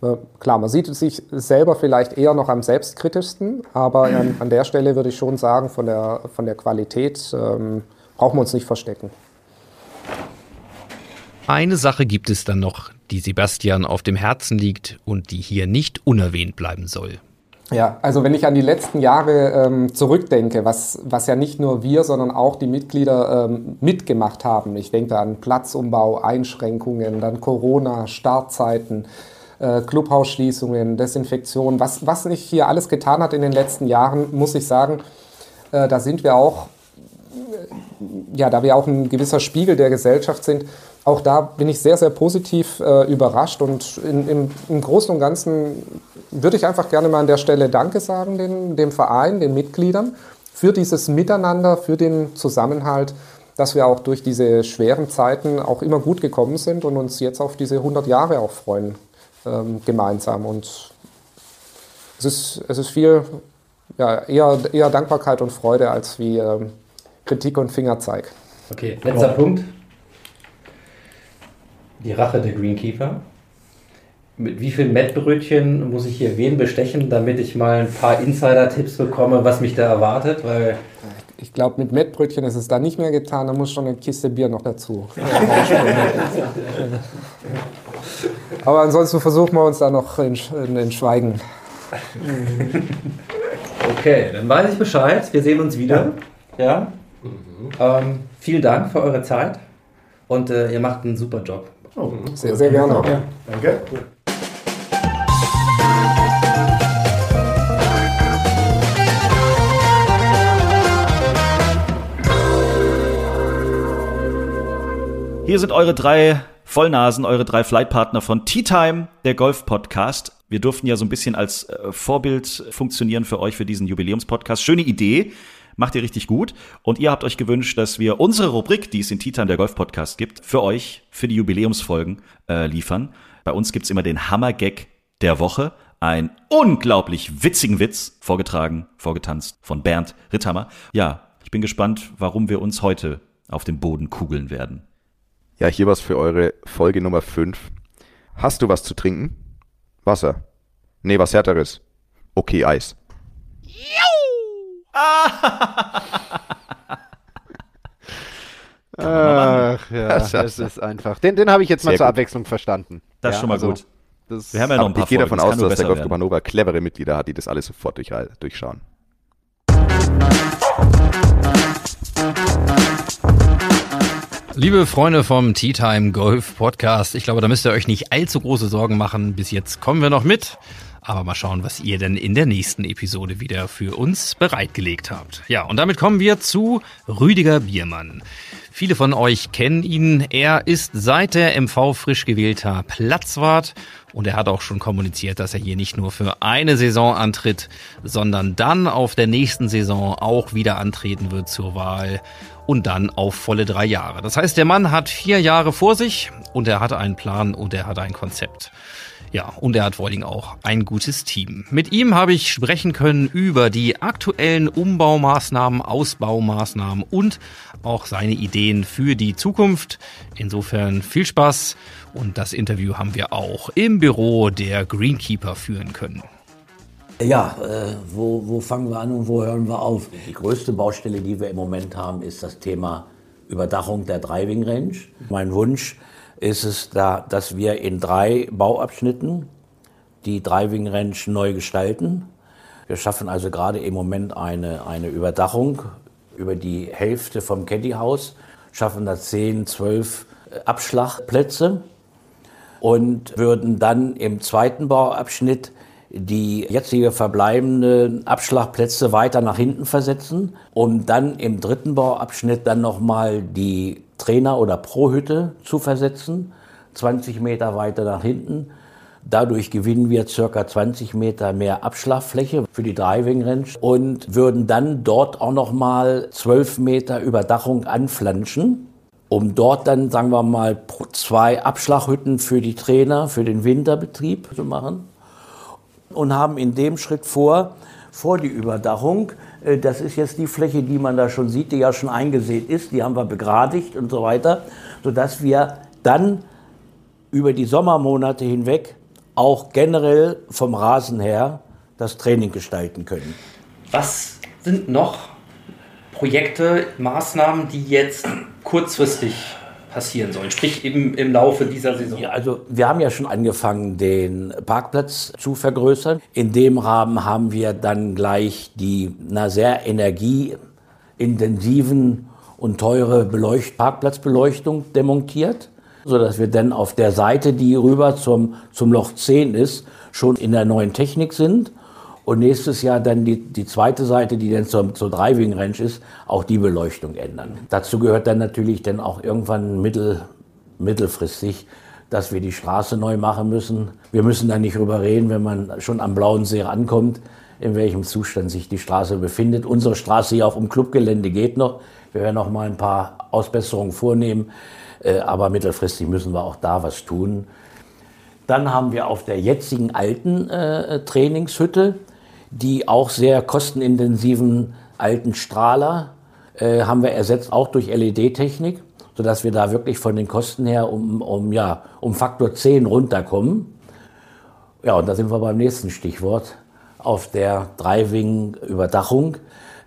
Äh, Klar, man sieht sich selber vielleicht eher noch am selbstkritischsten, aber an, an der Stelle würde ich schon sagen, von der, von der Qualität ähm, brauchen wir uns nicht verstecken. Eine Sache gibt es dann noch, die Sebastian auf dem Herzen liegt und die hier nicht unerwähnt bleiben soll. Ja, also wenn ich an die letzten Jahre ähm, zurückdenke, was, was ja nicht nur wir, sondern auch die Mitglieder ähm, mitgemacht haben. Ich denke an Platzumbau, Einschränkungen, dann Corona, Startzeiten, äh, Clubhausschließungen, Desinfektion. Was, was sich hier alles getan hat in den letzten Jahren, muss ich sagen, äh, da sind wir auch, äh, ja, da wir auch ein gewisser Spiegel der Gesellschaft sind, auch da bin ich sehr, sehr positiv äh, überrascht und in, im, im Großen und Ganzen würde ich einfach gerne mal an der Stelle Danke sagen den, dem Verein, den Mitgliedern für dieses Miteinander, für den Zusammenhalt, dass wir auch durch diese schweren Zeiten auch immer gut gekommen sind und uns jetzt auf diese 100 Jahre auch freuen ähm, gemeinsam. Und es ist, es ist viel, ja, eher, eher Dankbarkeit und Freude als wie ähm, Kritik und Fingerzeig. Okay, letzter Punkt. Die Rache der Greenkeeper. Mit wie vielen Mettbrötchen muss ich hier wen bestechen, damit ich mal ein paar Insider-Tipps bekomme, was mich da erwartet? Weil Ich glaube, mit Mettbrötchen ist es da nicht mehr getan, da muss schon eine Kiste Bier noch dazu. Aber ansonsten versuchen wir uns da noch in, in, in Schweigen. Okay, dann weiß ich Bescheid. Wir sehen uns wieder. Ja. Ähm, vielen Dank für eure Zeit und äh, ihr macht einen super Job. Oh, mhm. sehr, sehr gerne. Ja. Danke. Hier sind eure drei Vollnasen, eure drei Flightpartner von Tea Time, der Golf Podcast. Wir durften ja so ein bisschen als äh, Vorbild funktionieren für euch für diesen Jubiläumspodcast. Schöne Idee. Macht ihr richtig gut. Und ihr habt euch gewünscht, dass wir unsere Rubrik, die es in Time, der Golf-Podcast gibt, für euch, für die Jubiläumsfolgen äh, liefern. Bei uns gibt's immer den Hammer-Gag der Woche. Ein unglaublich witzigen Witz, vorgetragen, vorgetanzt von Bernd Ritthammer. Ja, ich bin gespannt, warum wir uns heute auf den Boden kugeln werden. Ja, hier was für eure Folge Nummer 5. Hast du was zu trinken? Wasser. Nee, was härteres. Okay, Eis. Ach ja, das ist einfach. Den, den habe ich jetzt mal Sehr zur gut. Abwechslung verstanden. Das ist Ja, schon mal also, gut. Das Wir haben ja noch ein paar ich gehe davon aus, dass der werden. Hannover clevere Mitglieder hat, die das alles sofort durch, durchschauen. Liebe Freunde vom Tea Time Golf Podcast, ich glaube, da müsst ihr euch nicht allzu große Sorgen machen. Bis jetzt kommen wir noch mit. Aber mal schauen, was ihr denn in der nächsten Episode wieder für uns bereitgelegt habt. Ja, und damit kommen wir zu Rüdiger Biermann. Viele von euch kennen ihn. Er ist seit der MV frisch gewählter Platzwart und er hat auch schon kommuniziert, dass er hier nicht nur für eine Saison antritt, sondern dann auf der nächsten Saison auch wieder antreten wird zur Wahl und dann auf volle drei Jahre. Das heißt, der Mann hat vier Jahre vor sich und er hat einen Plan und er hat ein Konzept. Ja, und er hat vor allen Dingen auch ein gutes Team. Mit ihm habe ich sprechen können über die aktuellen Umbaumaßnahmen, Ausbaumaßnahmen und auch seine Ideen für die Zukunft. Insofern viel Spaß und das Interview haben wir auch im Büro der Greenkeeper führen können. Ja, äh, wo, wo fangen wir an und wo hören wir auf? Die größte Baustelle, die wir im Moment haben, ist das Thema Überdachung der Driving Range. Mein Wunsch ist es, da, dass wir in drei Bauabschnitten die Driving Range neu gestalten. Wir schaffen also gerade im Moment eine, eine Überdachung über die Hälfte vom Caddy House, schaffen da 10, 12 Abschlagplätze und würden dann im zweiten Bauabschnitt die jetzige verbleibenden Abschlagplätze weiter nach hinten versetzen, um dann im dritten Bauabschnitt dann nochmal die Trainer- oder Pro-Hütte zu versetzen, 20 Meter weiter nach hinten. Dadurch gewinnen wir circa 20 Meter mehr Abschlagfläche für die Driving Range und würden dann dort auch nochmal 12 Meter Überdachung anflanschen, um dort dann, sagen wir mal, zwei Abschlaghütten für die Trainer, für den Winterbetrieb zu machen und haben in dem Schritt vor, vor die Überdachung, das ist jetzt die Fläche, die man da schon sieht, die ja schon eingesät ist, die haben wir begradigt und so weiter, sodass wir dann über die Sommermonate hinweg auch generell vom Rasen her das Training gestalten können. Was sind noch Projekte, Maßnahmen, die jetzt kurzfristig passieren sollen, sprich im, im Laufe dieser Saison? Ja, also wir haben ja schon angefangen, den Parkplatz zu vergrößern. In dem Rahmen haben wir dann gleich die na, sehr energieintensiven und teure Beleucht Parkplatzbeleuchtung demontiert, sodass wir dann auf der Seite, die rüber zum, zum Loch 10 ist, schon in der neuen Technik sind. Und nächstes Jahr dann die, die zweite Seite, die dann zur, zur Driving Range ist, auch die Beleuchtung ändern. Dazu gehört dann natürlich dann auch irgendwann mittel, mittelfristig, dass wir die Straße neu machen müssen. Wir müssen da nicht drüber reden, wenn man schon am Blauen See ankommt, in welchem Zustand sich die Straße befindet. Unsere Straße hier auf dem Clubgelände geht noch. Wir werden noch mal ein paar Ausbesserungen vornehmen, äh, aber mittelfristig müssen wir auch da was tun. Dann haben wir auf der jetzigen alten äh, Trainingshütte die auch sehr kostenintensiven alten Strahler äh, haben wir ersetzt, auch durch LED-Technik, sodass wir da wirklich von den Kosten her um, um, ja, um Faktor 10 runterkommen. Ja, und da sind wir beim nächsten Stichwort. Auf der Driving-Überdachung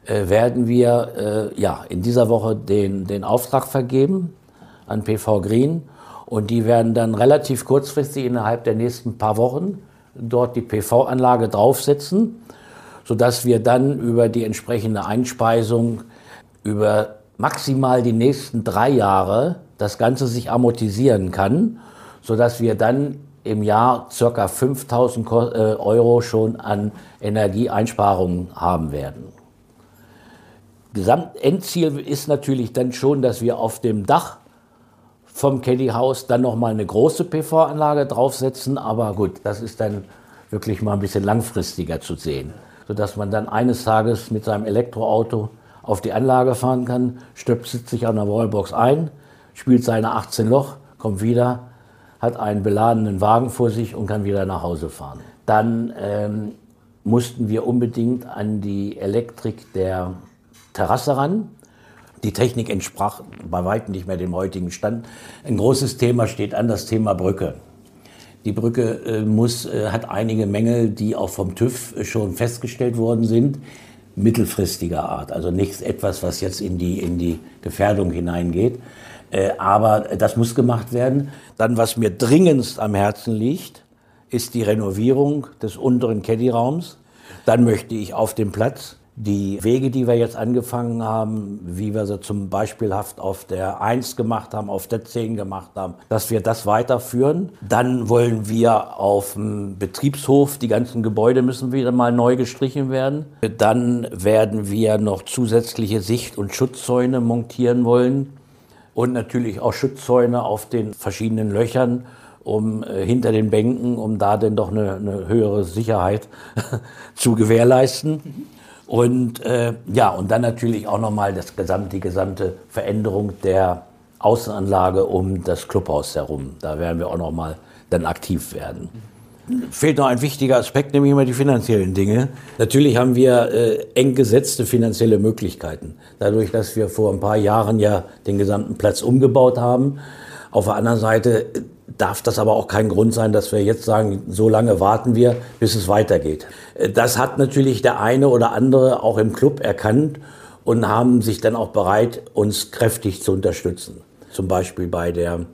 äh, werden wir äh, ja, in dieser Woche den, den Auftrag vergeben an PV Green und die werden dann relativ kurzfristig innerhalb der nächsten paar Wochen dort die PV-Anlage draufsetzen, sodass wir dann über die entsprechende Einspeisung über maximal die nächsten drei Jahre das Ganze sich amortisieren kann, sodass wir dann im Jahr circa 5000 Ko- äh, Euro schon an Energieeinsparungen haben werden. Gesamtendziel ist natürlich dann schon, dass wir auf dem Dach vom Caddy-Haus dann nochmal eine große PV-Anlage draufsetzen. Aber gut, das ist dann wirklich mal ein bisschen langfristiger zu sehen. Sodass man dann eines Tages mit seinem Elektroauto auf die Anlage fahren kann, stöpselt sich an der Wallbox ein, spielt seine 18 Loch, kommt wieder, hat einen beladenen Wagen vor sich und kann wieder nach Hause fahren. Dann ähm, mussten wir unbedingt an die Elektrik der Terrasse ran. Die Technik entsprach bei weitem nicht mehr dem heutigen Stand. Ein großes Thema steht an, das Thema Brücke. Die Brücke äh, muss, äh, hat einige Mängel, die auch vom TÜV schon festgestellt worden sind, mittelfristiger Art. Also nichts etwas, was jetzt in die, in die Gefährdung hineingeht. Äh, aber das muss gemacht werden. Dann, was mir dringendst am Herzen liegt, ist die Renovierung des unteren Caddy-Raums. Dann möchte ich auf dem Platz die Wege, die wir jetzt angefangen haben, wie wir sie zum Beispielhaft auf der 1 gemacht haben, auf der 10 gemacht haben, dass wir das weiterführen. Dann wollen wir auf dem Betriebshof, die ganzen Gebäude müssen wieder mal neu gestrichen werden. Dann werden wir noch zusätzliche Sicht- und Schutzzäune montieren wollen und natürlich auch Schutzzäune auf den verschiedenen Löchern um äh, hinter den Bänken, um da denn doch eine, eine höhere Sicherheit zu gewährleisten. Und äh, ja, und dann natürlich auch nochmal das gesamte, die gesamte Veränderung der Außenanlage um das Clubhaus herum. Da werden wir auch nochmal dann aktiv werden. Fehlt noch ein wichtiger Aspekt, nämlich immer die finanziellen Dinge. Natürlich haben wir äh, eng gesetzte finanzielle Möglichkeiten. Dadurch, dass wir vor ein paar Jahren ja den gesamten Platz umgebaut haben. Auf der anderen Seite darf das aber auch kein Grund sein, dass wir jetzt sagen, so lange warten wir, bis es weitergeht. Das hat natürlich der eine oder andere auch im Club erkannt und haben sich dann auch bereit, uns kräftig zu unterstützen. Zum Beispiel bei der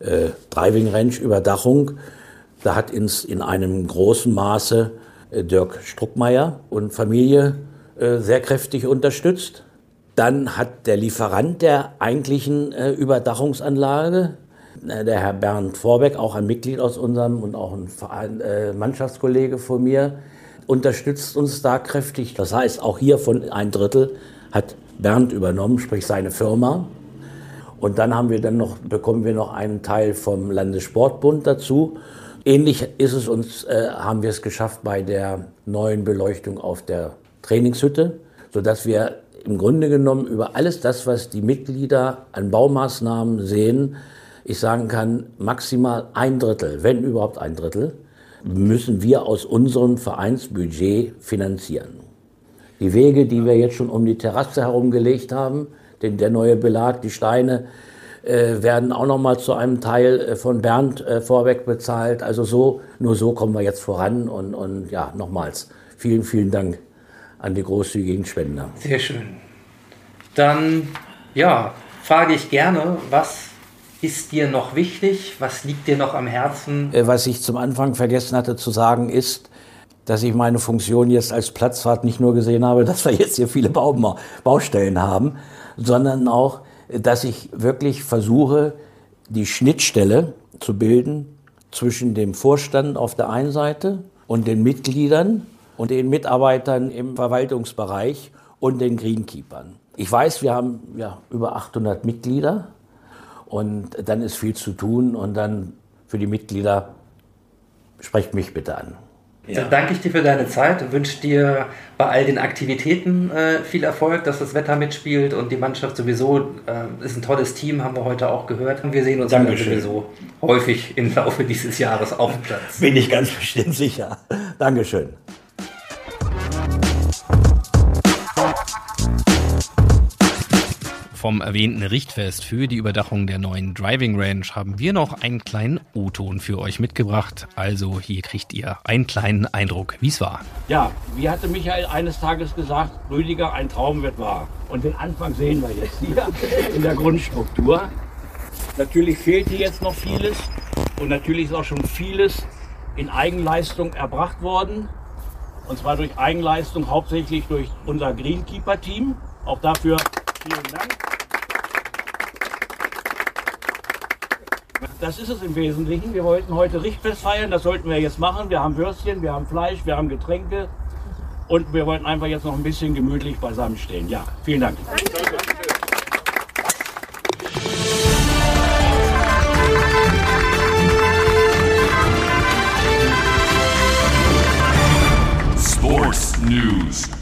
äh, Driving Range Überdachung. Da hat ins, in einem großen Maße äh, Dirk Struckmeier und Familie äh, sehr kräftig unterstützt. Dann hat der Lieferant der eigentlichen äh, Überdachungsanlage, äh, der Herr Bernd Vorbeck, auch ein Mitglied aus unserem und auch ein äh, Mannschaftskollege von mir, unterstützt uns da kräftig. Das heißt, auch hier von ein Drittel hat Bernd übernommen, sprich seine Firma. Und dann haben wir dann noch, bekommen wir noch einen Teil vom Landessportbund dazu. Ähnlich ist es uns, äh, haben wir es geschafft bei der neuen Beleuchtung auf der Trainingshütte, sodass wir im Grunde genommen über alles das, was die Mitglieder an Baumaßnahmen sehen, ich sagen kann, maximal ein Drittel, wenn überhaupt ein Drittel, müssen wir aus unserem Vereinsbudget finanzieren. Die Wege, die wir jetzt schon um die Terrasse herumgelegt haben, denn der neue Belag, die Steine, äh, werden auch noch mal zu einem Teil äh, von Bernd äh, vorweg bezahlt. Also so, nur so kommen wir jetzt voran und, und ja, nochmals vielen, vielen Dank an die großzügigen Spender. Sehr schön. Dann, ja, frage ich gerne, was ist dir noch wichtig? Was liegt dir noch am Herzen? Äh, was ich zum Anfang vergessen hatte zu sagen, ist, dass ich meine Funktion jetzt als Platzfahrt nicht nur gesehen habe, dass wir jetzt hier viele Baustellen haben, sondern auch, dass ich wirklich versuche, die Schnittstelle zu bilden zwischen dem Vorstand auf der einen Seite und den Mitgliedern und den Mitarbeitern im Verwaltungsbereich und den Greenkeepern. Ich weiß, wir haben ja über 800 Mitglieder und dann ist viel zu tun und dann für die Mitglieder, sprecht mich bitte an. Ja. Dann danke ich dir für deine Zeit und wünsche dir bei all den Aktivitäten äh, viel Erfolg, dass das Wetter mitspielt und die Mannschaft sowieso äh, ist ein tolles Team, haben wir heute auch gehört. Und wir sehen uns sowieso häufig im Laufe dieses Jahres auf dem Platz. Bin ich ganz bestimmt sicher. Dankeschön. Vom erwähnten Richtfest für die Überdachung der neuen Driving Range haben wir noch einen kleinen O-Ton für euch mitgebracht. Also hier kriegt ihr einen kleinen Eindruck, wie es war. Ja, wie hatte Michael eines Tages gesagt, Rüdiger, ein Traum wird wahr. Und den Anfang sehen wir jetzt hier in der Grundstruktur. Natürlich fehlt hier jetzt noch vieles und natürlich ist auch schon vieles in Eigenleistung erbracht worden. Und zwar durch Eigenleistung hauptsächlich durch unser Greenkeeper-Team. Auch dafür Vielen Dank. Das ist es im Wesentlichen. Wir wollten heute Richtfest feiern, das sollten wir jetzt machen. Wir haben Würstchen, wir haben Fleisch, wir haben Getränke und wir wollten einfach jetzt noch ein bisschen gemütlich beisammen stehen. Ja, vielen Dank. Danke. Sports News.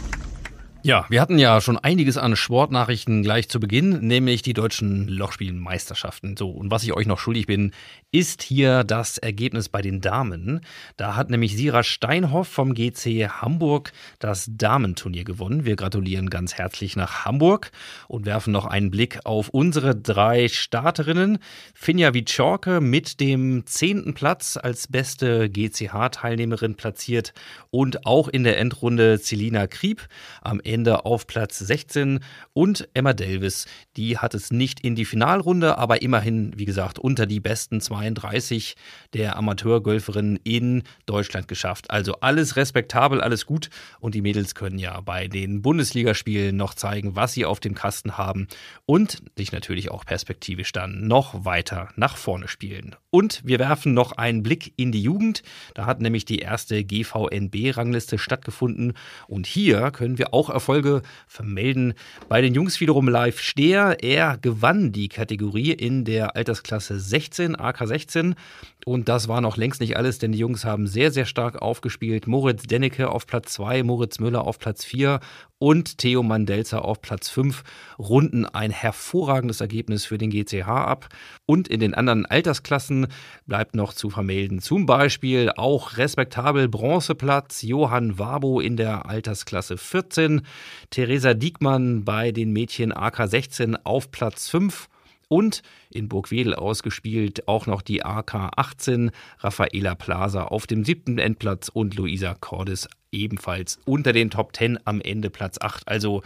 Ja, wir hatten ja schon einiges an Sportnachrichten gleich zu Beginn, nämlich die deutschen Lochspielmeisterschaften. So, und was ich euch noch schuldig bin, ist hier das Ergebnis bei den Damen. Da hat nämlich Sira Steinhoff vom GC Hamburg das Damenturnier gewonnen. Wir gratulieren ganz herzlich nach Hamburg und werfen noch einen Blick auf unsere drei Starterinnen. Finja Witschorke mit dem zehnten Platz als beste GCH-Teilnehmerin platziert und auch in der Endrunde Celina Kriep am Ende auf Platz 16 und Emma Davis, die hat es nicht in die Finalrunde, aber immerhin, wie gesagt, unter die besten 32 der Amateurgolferinnen in Deutschland geschafft. Also alles respektabel, alles gut und die Mädels können ja bei den Bundesligaspielen noch zeigen, was sie auf dem Kasten haben und sich natürlich auch perspektivisch dann noch weiter nach vorne spielen. Und wir werfen noch einen Blick in die Jugend. Da hat nämlich die erste GVNB-Rangliste stattgefunden und hier können wir auch Erfolge vermelden. Bei den Jungs wiederum live Steher. Er gewann die Kategorie in der Altersklasse 16, AK 16. Und das war noch längst nicht alles, denn die Jungs haben sehr, sehr stark aufgespielt. Moritz Dennecke auf Platz 2, Moritz Müller auf Platz 4 und Theo Mandelzer auf Platz 5 runden ein hervorragendes Ergebnis für den GCH ab. Und in den anderen Altersklassen bleibt noch zu vermelden, zum Beispiel auch respektabel Bronzeplatz Johann Wabo in der Altersklasse 14, Theresa Diekmann bei den Mädchen AK 16 auf Platz 5 und in Burgwedel ausgespielt auch noch die AK 18 Raffaela Plaza auf dem siebten Endplatz und Luisa Cordes ebenfalls unter den Top 10 am Ende Platz 8. Also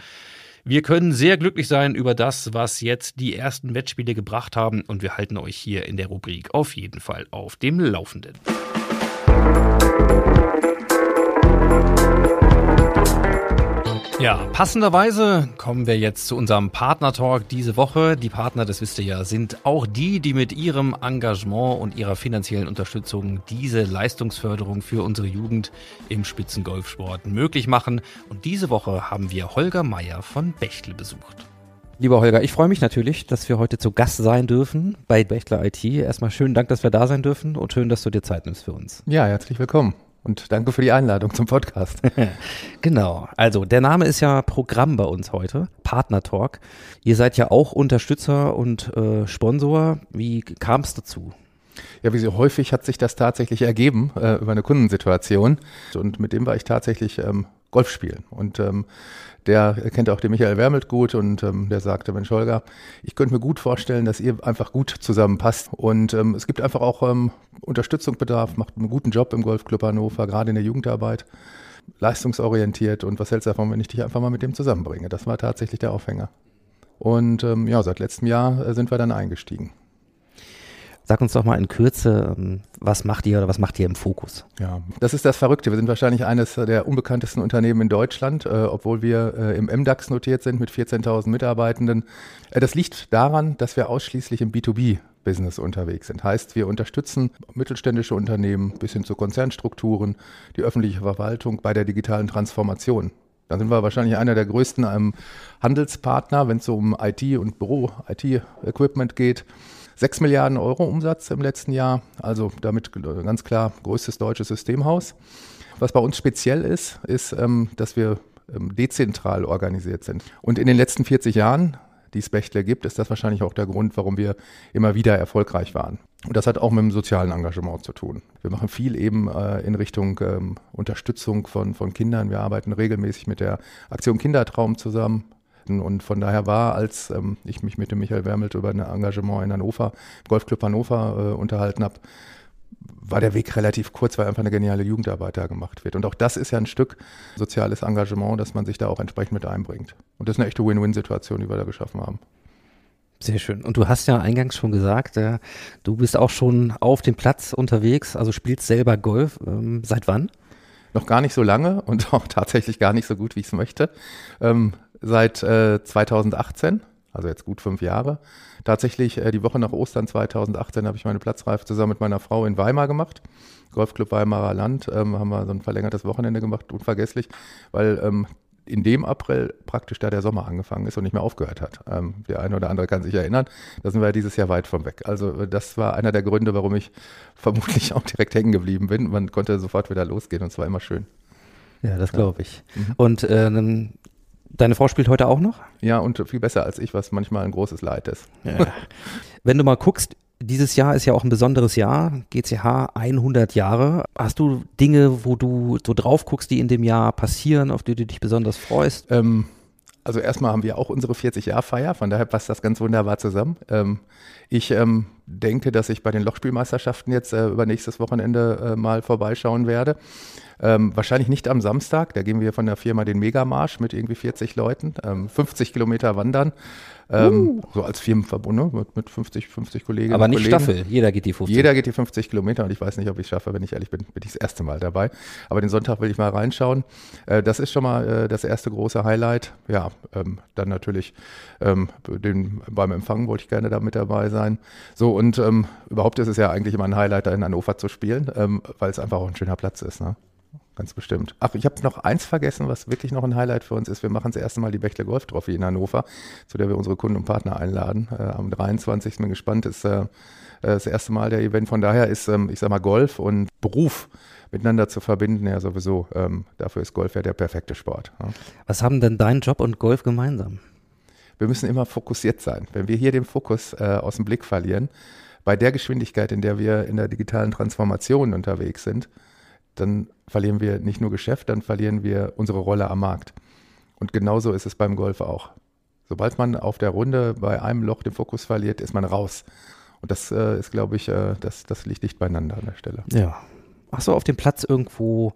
wir können sehr glücklich sein über das, was jetzt die ersten Wettspiele gebracht haben und wir halten euch hier in der Rubrik auf jeden Fall auf dem Laufenden. Ja, passenderweise kommen wir jetzt zu unserem Partner-Talk diese Woche. Die Partner, das wisst ihr ja, sind auch die, die mit ihrem Engagement und ihrer finanziellen Unterstützung diese Leistungsförderung für unsere Jugend im Spitzengolfsport möglich machen. Und diese Woche haben wir Holger Meier von Bechtle besucht. Lieber Holger, ich freue mich natürlich, dass wir heute zu Gast sein dürfen bei Bechtler IT. Erstmal schönen Dank, dass wir da sein dürfen und schön, dass du dir Zeit nimmst für uns. Ja, herzlich willkommen. Und danke für die Einladung zum Podcast. genau. Also, der Name ist ja Programm bei uns heute, Partner Talk. Ihr seid ja auch Unterstützer und äh, Sponsor. Wie kam es dazu? Ja, wie so häufig hat sich das tatsächlich ergeben äh, über eine Kundensituation. Und mit dem war ich tatsächlich ähm, Golf spielen. Und ähm, der kennt auch den Michael Wermelt gut und ähm, der sagte, Mensch Holger, ich könnte mir gut vorstellen, dass ihr einfach gut zusammenpasst. Und ähm, es gibt einfach auch ähm, Unterstützungsbedarf, macht einen guten Job im Golfclub Hannover, gerade in der Jugendarbeit, leistungsorientiert. Und was hältst du davon, wenn ich dich einfach mal mit dem zusammenbringe? Das war tatsächlich der Aufhänger. Und ähm, ja, seit letztem Jahr äh, sind wir dann eingestiegen. Sag uns doch mal in Kürze, ähm, was macht ihr oder was macht ihr im Fokus? Ja, das ist das Verrückte. Wir sind wahrscheinlich eines der unbekanntesten Unternehmen in Deutschland, äh, obwohl wir äh, im MDAX notiert sind mit 14.000 Mitarbeitenden. Äh, das liegt daran, dass wir ausschließlich im B2B-Business unterwegs sind. Heißt, wir unterstützen mittelständische Unternehmen bis hin zu Konzernstrukturen, die öffentliche Verwaltung bei der digitalen Transformation. Da sind wir wahrscheinlich einer der größten ähm, Handelspartner, wenn es um IT und Büro-IT-Equipment geht. 6 Milliarden Euro Umsatz im letzten Jahr, also damit ganz klar größtes deutsches Systemhaus. Was bei uns speziell ist, ist, ähm, dass wir ähm, dezentral organisiert sind. Und in den letzten 40 Jahren, die es Bechtle gibt, ist das wahrscheinlich auch der Grund, warum wir immer wieder erfolgreich waren. Und das hat auch mit dem sozialen Engagement zu tun. Wir machen viel eben äh, in Richtung ähm, Unterstützung von, von Kindern. Wir arbeiten regelmäßig mit der Aktion Kindertraum zusammen. Und von daher war, als ähm, ich mich mit dem Michael Wermelt über ein Engagement in Hannover, Golfclub Hannover äh, unterhalten habe, war der Weg relativ kurz, weil einfach eine geniale Jugendarbeit da gemacht wird. Und auch das ist ja ein Stück soziales Engagement, dass man sich da auch entsprechend mit einbringt. Und das ist eine echte Win-Win-Situation, die wir da geschaffen haben. Sehr schön. Und du hast ja eingangs schon gesagt, äh, du bist auch schon auf dem Platz unterwegs, also spielst selber Golf. Ähm, seit wann? Noch gar nicht so lange und auch tatsächlich gar nicht so gut, wie ich es möchte. Ähm, seit äh, 2018, also jetzt gut fünf Jahre. Tatsächlich äh, die Woche nach Ostern 2018 habe ich meine Platzreife zusammen mit meiner Frau in Weimar gemacht. Golfclub Weimarer Land ähm, haben wir so ein verlängertes Wochenende gemacht, unvergesslich, weil ähm, in dem April praktisch da der Sommer angefangen ist und nicht mehr aufgehört hat. Ähm, der eine oder andere kann sich erinnern, da sind wir dieses Jahr weit von weg. Also äh, das war einer der Gründe, warum ich vermutlich auch direkt hängen geblieben bin. Man konnte sofort wieder losgehen und es war immer schön. Ja, das glaube ich. Mhm. Und ähm, Deine Frau spielt heute auch noch? Ja, und viel besser als ich, was manchmal ein großes Leid ist. Ja. Wenn du mal guckst, dieses Jahr ist ja auch ein besonderes Jahr, GCH 100 Jahre. Hast du Dinge, wo du so drauf guckst, die in dem Jahr passieren, auf die du dich besonders freust? Ähm, also erstmal haben wir auch unsere 40-Jahr-Feier, von daher passt das ganz wunderbar zusammen. Ähm, ich ähm, denke, dass ich bei den Lochspielmeisterschaften jetzt äh, über nächstes Wochenende äh, mal vorbeischauen werde. Ähm, wahrscheinlich nicht am Samstag, da gehen wir von der Firma den Megamarsch mit irgendwie 40 Leuten, 50 ähm, Kilometer wandern. Ähm, uh. So als Firmenverbund ne? mit, mit 50, 50 Kolleginnen Aber nicht Kollegen. Staffel, jeder geht die 50. Jeder geht die 50 Kilometer und ich weiß nicht, ob ich es schaffe, wenn ich ehrlich bin, bin ich das erste Mal dabei. Aber den Sonntag will ich mal reinschauen. Äh, das ist schon mal äh, das erste große Highlight. Ja, ähm, dann natürlich ähm, den, beim Empfang wollte ich gerne da mit dabei sein. So und ähm, überhaupt ist es ja eigentlich immer ein Highlight, da in Hannover zu spielen, ähm, weil es einfach auch ein schöner Platz ist. Ne? Ganz bestimmt. Ach, ich habe noch eins vergessen, was wirklich noch ein Highlight für uns ist. Wir machen das erste Mal die Bechtle Golf Trophy in Hannover, zu der wir unsere Kunden und Partner einladen. Äh, am 23. bin gespannt, ist äh, äh, das erste Mal der Event. Von daher ist, ähm, ich sag mal, Golf und Beruf miteinander zu verbinden, ja sowieso. Ähm, dafür ist Golf ja der perfekte Sport. Ja. Was haben denn dein Job und Golf gemeinsam? Wir müssen immer fokussiert sein. Wenn wir hier den Fokus äh, aus dem Blick verlieren, bei der Geschwindigkeit, in der wir in der digitalen Transformation unterwegs sind, dann verlieren wir nicht nur Geschäft, dann verlieren wir unsere Rolle am Markt. Und genauso ist es beim Golf auch. Sobald man auf der Runde bei einem Loch den Fokus verliert, ist man raus. Und das äh, ist, glaube ich, äh, das, das liegt dicht beieinander an der Stelle. Ja. Hast du auf dem Platz irgendwo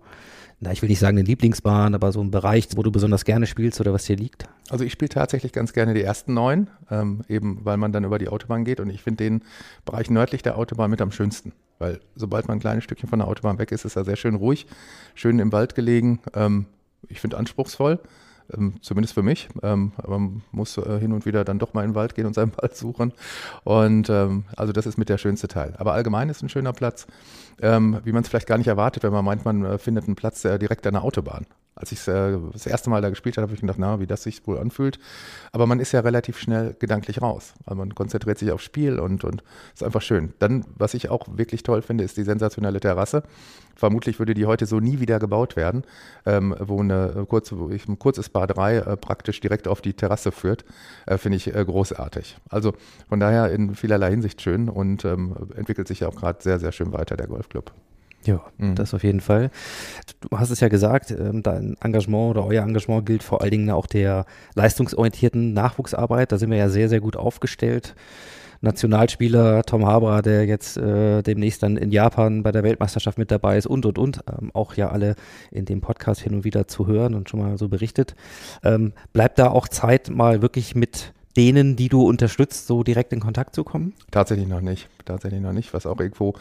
na, ich will nicht sagen eine Lieblingsbahn, aber so ein Bereich, wo du besonders gerne spielst oder was dir liegt? Also ich spiele tatsächlich ganz gerne die ersten neun, ähm, eben weil man dann über die Autobahn geht und ich finde den Bereich nördlich der Autobahn mit am schönsten, weil sobald man ein kleines Stückchen von der Autobahn weg ist, ist er sehr schön ruhig, schön im Wald gelegen. Ähm, ich finde anspruchsvoll ähm, zumindest für mich. Ähm, aber man muss äh, hin und wieder dann doch mal in den Wald gehen und seinen Wald suchen. Und ähm, also das ist mit der schönste Teil. Aber allgemein ist ein schöner Platz, ähm, wie man es vielleicht gar nicht erwartet, wenn man meint, man äh, findet einen Platz äh, direkt an der Autobahn. Als ich äh, das erste Mal da gespielt habe, habe ich gedacht, na, wie das sich wohl anfühlt. Aber man ist ja relativ schnell gedanklich raus. Also man konzentriert sich aufs Spiel und, und ist einfach schön. Dann, was ich auch wirklich toll finde, ist die sensationelle Terrasse. Vermutlich würde die heute so nie wieder gebaut werden, ähm, wo, eine kurze, wo ich, ein kurzes Bar 3 äh, praktisch direkt auf die Terrasse führt, äh, finde ich äh, großartig. Also von daher in vielerlei Hinsicht schön und ähm, entwickelt sich ja auch gerade sehr, sehr schön weiter, der Golfclub. Ja, mhm. das auf jeden Fall. Du hast es ja gesagt, ähm, dein Engagement oder euer Engagement gilt vor allen Dingen auch der leistungsorientierten Nachwuchsarbeit. Da sind wir ja sehr, sehr gut aufgestellt. Nationalspieler Tom Haberer, der jetzt äh, demnächst dann in Japan bei der Weltmeisterschaft mit dabei ist und und und. Ähm, auch ja alle in dem Podcast hin und wieder zu hören und schon mal so berichtet. Ähm, bleibt da auch Zeit, mal wirklich mit denen, die du unterstützt, so direkt in Kontakt zu kommen? Tatsächlich noch nicht. Tatsächlich noch nicht, was auch irgendwo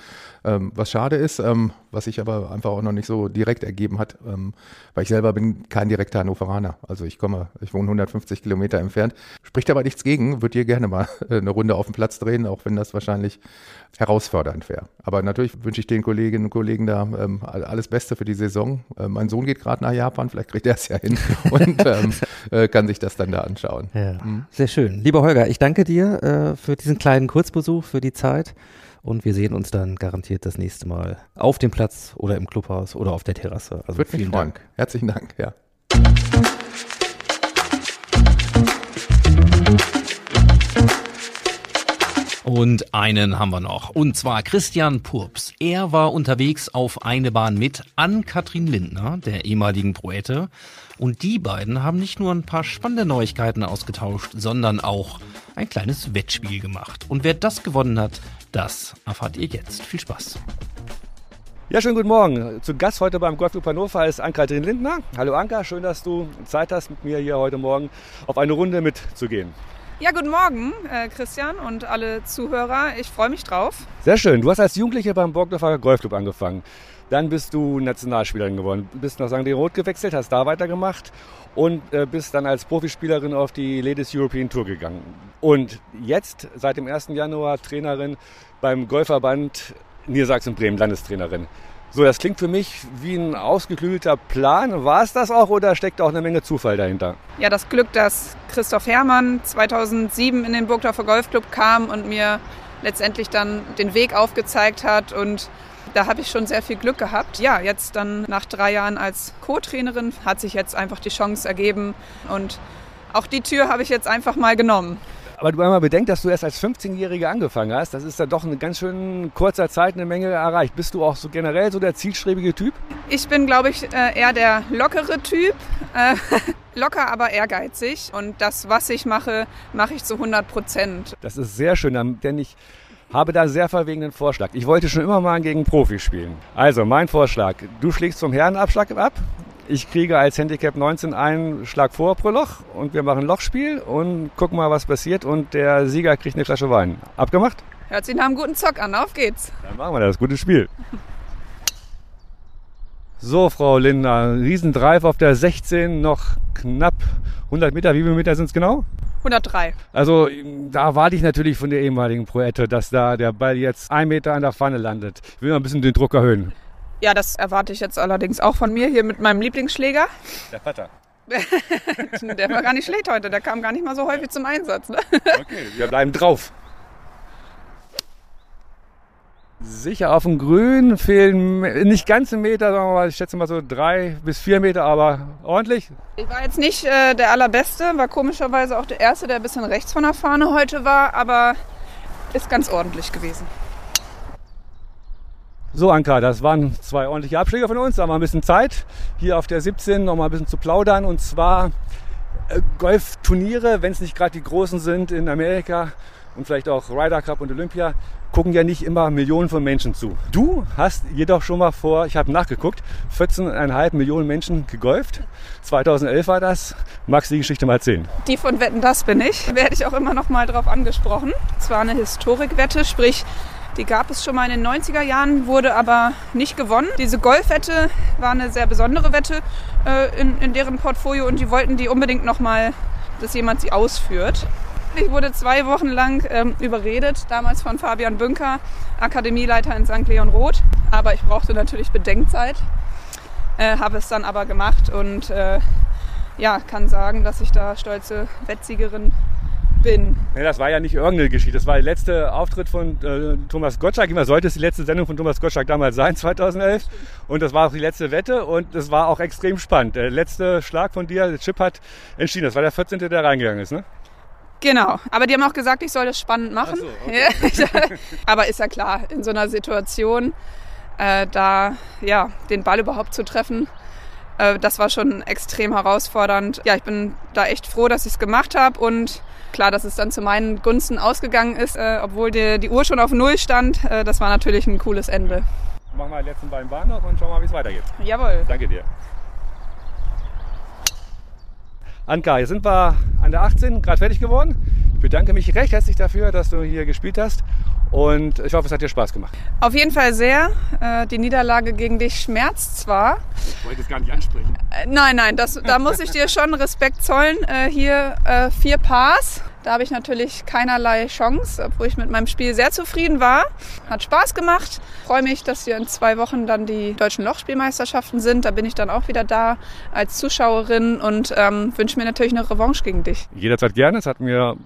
ähm, was schade ist, ähm, was sich aber einfach auch noch nicht so direkt ergeben hat, ähm, weil ich selber bin kein direkter Hannoveraner. Also ich komme, ich wohne 150 Kilometer entfernt. Spricht aber nichts gegen, würde hier gerne mal eine Runde auf dem Platz drehen, auch wenn das wahrscheinlich herausfordernd wäre. Aber natürlich wünsche ich den Kolleginnen und Kollegen da ähm, alles Beste für die Saison. Äh, mein Sohn geht gerade nach Japan, vielleicht kriegt er es ja hin und ähm, äh, kann sich das dann da anschauen. Ja, mhm. Sehr schön. Lieber Holger, ich danke dir äh, für diesen kleinen Kurzbesuch, für die Zeit. Und wir sehen uns dann garantiert das nächste Mal auf dem Platz oder im Clubhaus oder auf der Terrasse. Also Würde vielen Dank. Herzlichen Dank, ja. Und einen haben wir noch. Und zwar Christian Purps. Er war unterwegs auf eine Bahn mit Ann-Kathrin Lindner, der ehemaligen Poete. Und die beiden haben nicht nur ein paar spannende Neuigkeiten ausgetauscht, sondern auch ein kleines Wettspiel gemacht. Und wer das gewonnen hat, das erfahrt ihr jetzt. Viel Spaß. Ja, schönen guten Morgen. Zu Gast heute beim Golfclub Hannover ist Ann-Kathrin Lindner. Hallo Anka, schön, dass du Zeit hast, mit mir hier heute Morgen auf eine Runde mitzugehen. Ja, guten Morgen, äh, Christian und alle Zuhörer. Ich freue mich drauf. Sehr schön. Du hast als Jugendliche beim Borgdorfer Golfclub angefangen. Dann bist du Nationalspielerin geworden. Bist nach St. Roth gewechselt, hast da weitergemacht und äh, bist dann als Profispielerin auf die Ladies European Tour gegangen. Und jetzt, seit dem 1. Januar, Trainerin beim Golfverband Niedersachsen-Bremen, Landestrainerin. So, das klingt für mich wie ein ausgeklügelter Plan. War es das auch oder steckt auch eine Menge Zufall dahinter? Ja, das Glück, dass Christoph Herrmann 2007 in den Burgdorfer Golfclub kam und mir letztendlich dann den Weg aufgezeigt hat und Da habe ich schon sehr viel Glück gehabt. Ja, jetzt dann nach drei Jahren als Co-Trainerin hat sich jetzt einfach die Chance ergeben und auch die Tür habe ich jetzt einfach mal genommen. Aber du einmal bedenkt, dass du erst als 15-Jährige angefangen hast. Das ist dann doch in ganz schön kurzer Zeit eine Menge erreicht. Bist du auch so generell so der zielstrebige Typ? Ich bin, glaube ich, äh, eher der lockere Typ. Äh, locker, aber ehrgeizig. Und das, was ich mache, mache ich zu 100 Prozent. Das ist sehr schön, denn ich habe da sehr verwegenen Vorschlag. Ich wollte schon immer mal gegen Profi spielen. Also mein Vorschlag, du schlägst zum Herrenabschlag ab, ich kriege als Handicap 19 einen Schlag vor pro Loch und wir machen ein Lochspiel und gucken mal, was passiert und der Sieger kriegt eine Flasche Wein. Abgemacht? Hört sich nach einem guten Zock an. Auf geht's. Dann machen wir das. Gutes Spiel. So, Frau Linda, Riesendrive auf der 16, noch knapp 100 Meter. Wie viele Meter sind es genau? 103. Also da warte ich natürlich von der ehemaligen Proette, dass da der Ball jetzt ein Meter an der Pfanne landet. Ich will mal ein bisschen den Druck erhöhen. Ja, das erwarte ich jetzt allerdings auch von mir hier mit meinem Lieblingsschläger. Der Vater. der war gar nicht schlecht heute, der kam gar nicht mal so häufig zum Einsatz. Ne? Okay, wir bleiben drauf. Sicher auf dem Grün fehlen nicht ganz einen Meter, sagen wir mal, ich schätze mal so drei bis vier Meter, aber ordentlich. Ich war jetzt nicht äh, der Allerbeste, war komischerweise auch der Erste, der ein bisschen rechts von der Fahne heute war, aber ist ganz ordentlich gewesen. So, Anka, das waren zwei ordentliche Abschläge von uns. Da haben wir ein bisschen Zeit, hier auf der 17 noch mal ein bisschen zu plaudern. Und zwar äh, Golfturniere, wenn es nicht gerade die großen sind in Amerika und vielleicht auch Ryder Cup und Olympia, gucken ja nicht immer Millionen von Menschen zu. Du hast jedoch schon mal vor, ich habe nachgeguckt, 14,5 Millionen Menschen gegolft. 2011 war das. Magst du die Geschichte mal erzählen? Die von Wetten, das bin ich. Werde ich auch immer noch mal drauf angesprochen. Es war eine Historikwette, sprich die gab es schon mal in den 90er Jahren, wurde aber nicht gewonnen. Diese Golfwette war eine sehr besondere Wette äh, in, in deren Portfolio und die wollten die unbedingt nochmal, dass jemand sie ausführt. Ich wurde zwei Wochen lang ähm, überredet, damals von Fabian Bünker, Akademieleiter in St. Leon Roth. Aber ich brauchte natürlich Bedenkzeit, äh, habe es dann aber gemacht und äh, ja, kann sagen, dass ich da stolze Wettsiegerin bin. Nee, das war ja nicht irgendeine Geschichte. Das war der letzte Auftritt von äh, Thomas Gottschalk. Immer sollte es die letzte Sendung von Thomas Gottschalk damals sein, 2011. Und das war auch die letzte Wette und es war auch extrem spannend. Der letzte Schlag von dir, der Chip hat entschieden. Das war der 14., der reingegangen ist, ne? Genau, aber die haben auch gesagt, ich soll das spannend machen. So, okay. aber ist ja klar, in so einer Situation, äh, da ja, den Ball überhaupt zu treffen, äh, das war schon extrem herausfordernd. Ja, ich bin da echt froh, dass ich es gemacht habe und klar, dass es dann zu meinen Gunsten ausgegangen ist, äh, obwohl die, die, Uhr schon auf Null stand. Äh, das war natürlich ein cooles Ende. Machen wir den letzten beiden Bahn noch und schauen mal, wie es weitergeht. Jawohl. Danke dir. Anka, jetzt sind wir an der 18 gerade fertig geworden. Ich bedanke mich recht herzlich dafür, dass du hier gespielt hast. Und ich hoffe, es hat dir Spaß gemacht. Auf jeden Fall sehr. Äh, die Niederlage gegen dich schmerzt zwar. Ich wollte es gar nicht ansprechen. Äh, nein, nein, das, da muss ich dir schon Respekt zollen. Äh, hier vier Pars. Da habe ich natürlich keinerlei Chance, obwohl ich mit meinem Spiel sehr zufrieden war. Hat Spaß gemacht. Freue mich, dass hier in zwei Wochen dann die deutschen Lochspielmeisterschaften sind. Da bin ich dann auch wieder da als Zuschauerin und ähm, wünsche mir natürlich eine Revanche gegen dich. Jederzeit gerne. Es hat mir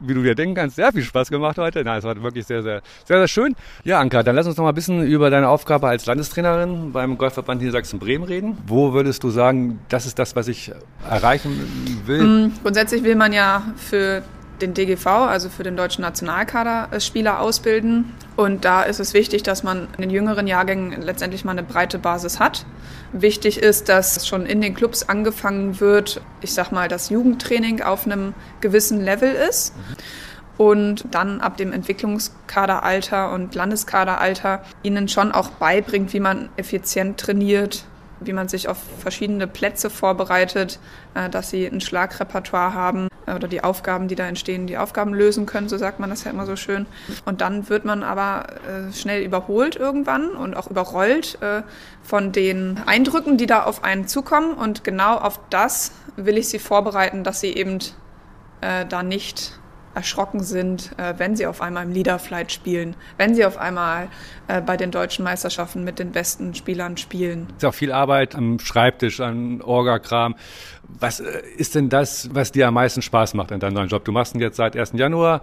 wie du dir denken kannst, sehr viel Spaß gemacht heute. Nein, es war wirklich sehr, sehr, sehr, sehr schön. Ja, Anka, dann lass uns noch mal ein bisschen über deine Aufgabe als Landestrainerin beim Golfverband Niedersachsen-Bremen reden. Wo würdest du sagen, das ist das, was ich erreichen will? Mhm. Grundsätzlich will man ja für den DGV, also für den deutschen Nationalkader, äh, Spieler ausbilden. Und da ist es wichtig, dass man in den jüngeren Jahrgängen letztendlich mal eine breite Basis hat. Wichtig ist, dass schon in den Clubs angefangen wird, ich sag mal, das Jugendtraining auf einem gewissen Level ist. Und dann ab dem Entwicklungskaderalter und Landeskaderalter ihnen schon auch beibringt, wie man effizient trainiert, wie man sich auf verschiedene Plätze vorbereitet, äh, dass sie ein Schlagrepertoire haben äh, oder die Aufgaben, die da entstehen, die Aufgaben lösen können, so sagt man das ja immer so schön. Und dann wird man aber äh, schnell überholt irgendwann und auch überrollt von den Eindrücken, die da auf einen zukommen. Und genau auf das will ich sie vorbereiten, dass sie eben da nicht erschrocken sind, äh, wenn sie auf einmal im Leaderflight spielen, wenn sie auf einmal äh, bei den deutschen Meisterschaften mit den besten Spielern spielen. Es ist auch viel Arbeit am Schreibtisch, an Orga-Kram. Was äh, ist denn das, was dir am meisten Spaß macht in deinem neuen Job? Du machst ihn jetzt seit 1. Januar.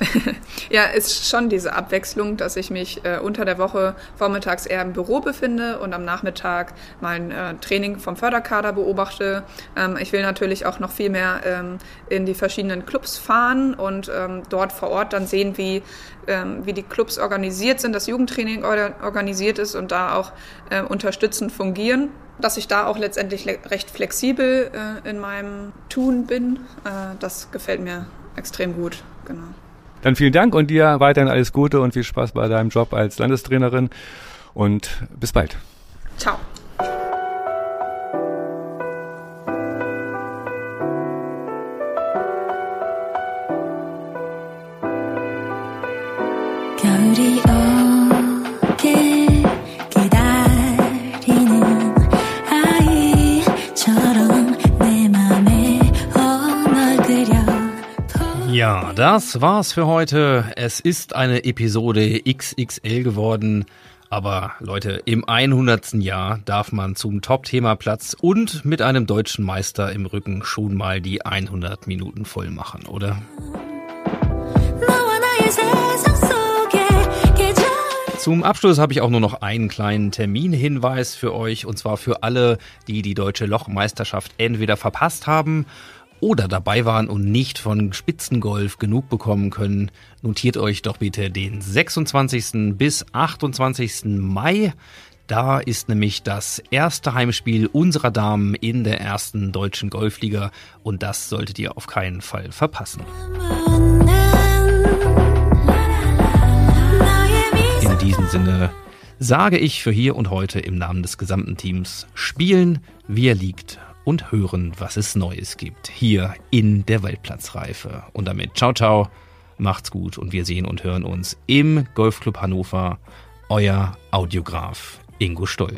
ja, ist schon diese Abwechslung, dass ich mich äh, unter der Woche vormittags eher im Büro befinde und am Nachmittag mein äh, Training vom Förderkader beobachte. Ähm, ich will natürlich auch noch viel mehr ähm, in die verschiedenen Clubs fahren und ähm, dort vor Ort dann sehen, wie, ähm, wie die Clubs organisiert sind, das Jugendtraining organisiert ist und da auch äh, unterstützend fungieren dass ich da auch letztendlich recht flexibel äh, in meinem Tun bin. Äh, das gefällt mir extrem gut. Genau. Dann vielen Dank und dir weiterhin alles Gute und viel Spaß bei deinem Job als Landestrainerin und bis bald. Ciao. Ja, das war's für heute. Es ist eine Episode XXL geworden. Aber Leute, im 100. Jahr darf man zum Top-Thema Platz und mit einem deutschen Meister im Rücken schon mal die 100 Minuten voll machen, oder? Zum Abschluss habe ich auch nur noch einen kleinen Terminhinweis für euch und zwar für alle, die die deutsche Lochmeisterschaft entweder verpasst haben oder dabei waren und nicht von Spitzengolf genug bekommen können, notiert euch doch bitte den 26. bis 28. Mai. Da ist nämlich das erste Heimspiel unserer Damen in der ersten deutschen Golfliga und das solltet ihr auf keinen Fall verpassen. Diesem Sinne sage ich für hier und heute im Namen des gesamten Teams, spielen, wie er liegt und hören, was es Neues gibt, hier in der Weltplatzreife. Und damit ciao, ciao, macht's gut und wir sehen und hören uns im Golfclub Hannover. Euer Audiograf Ingo Stoll.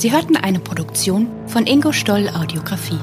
Sie hörten eine Produktion von Ingo Stoll Audiografie.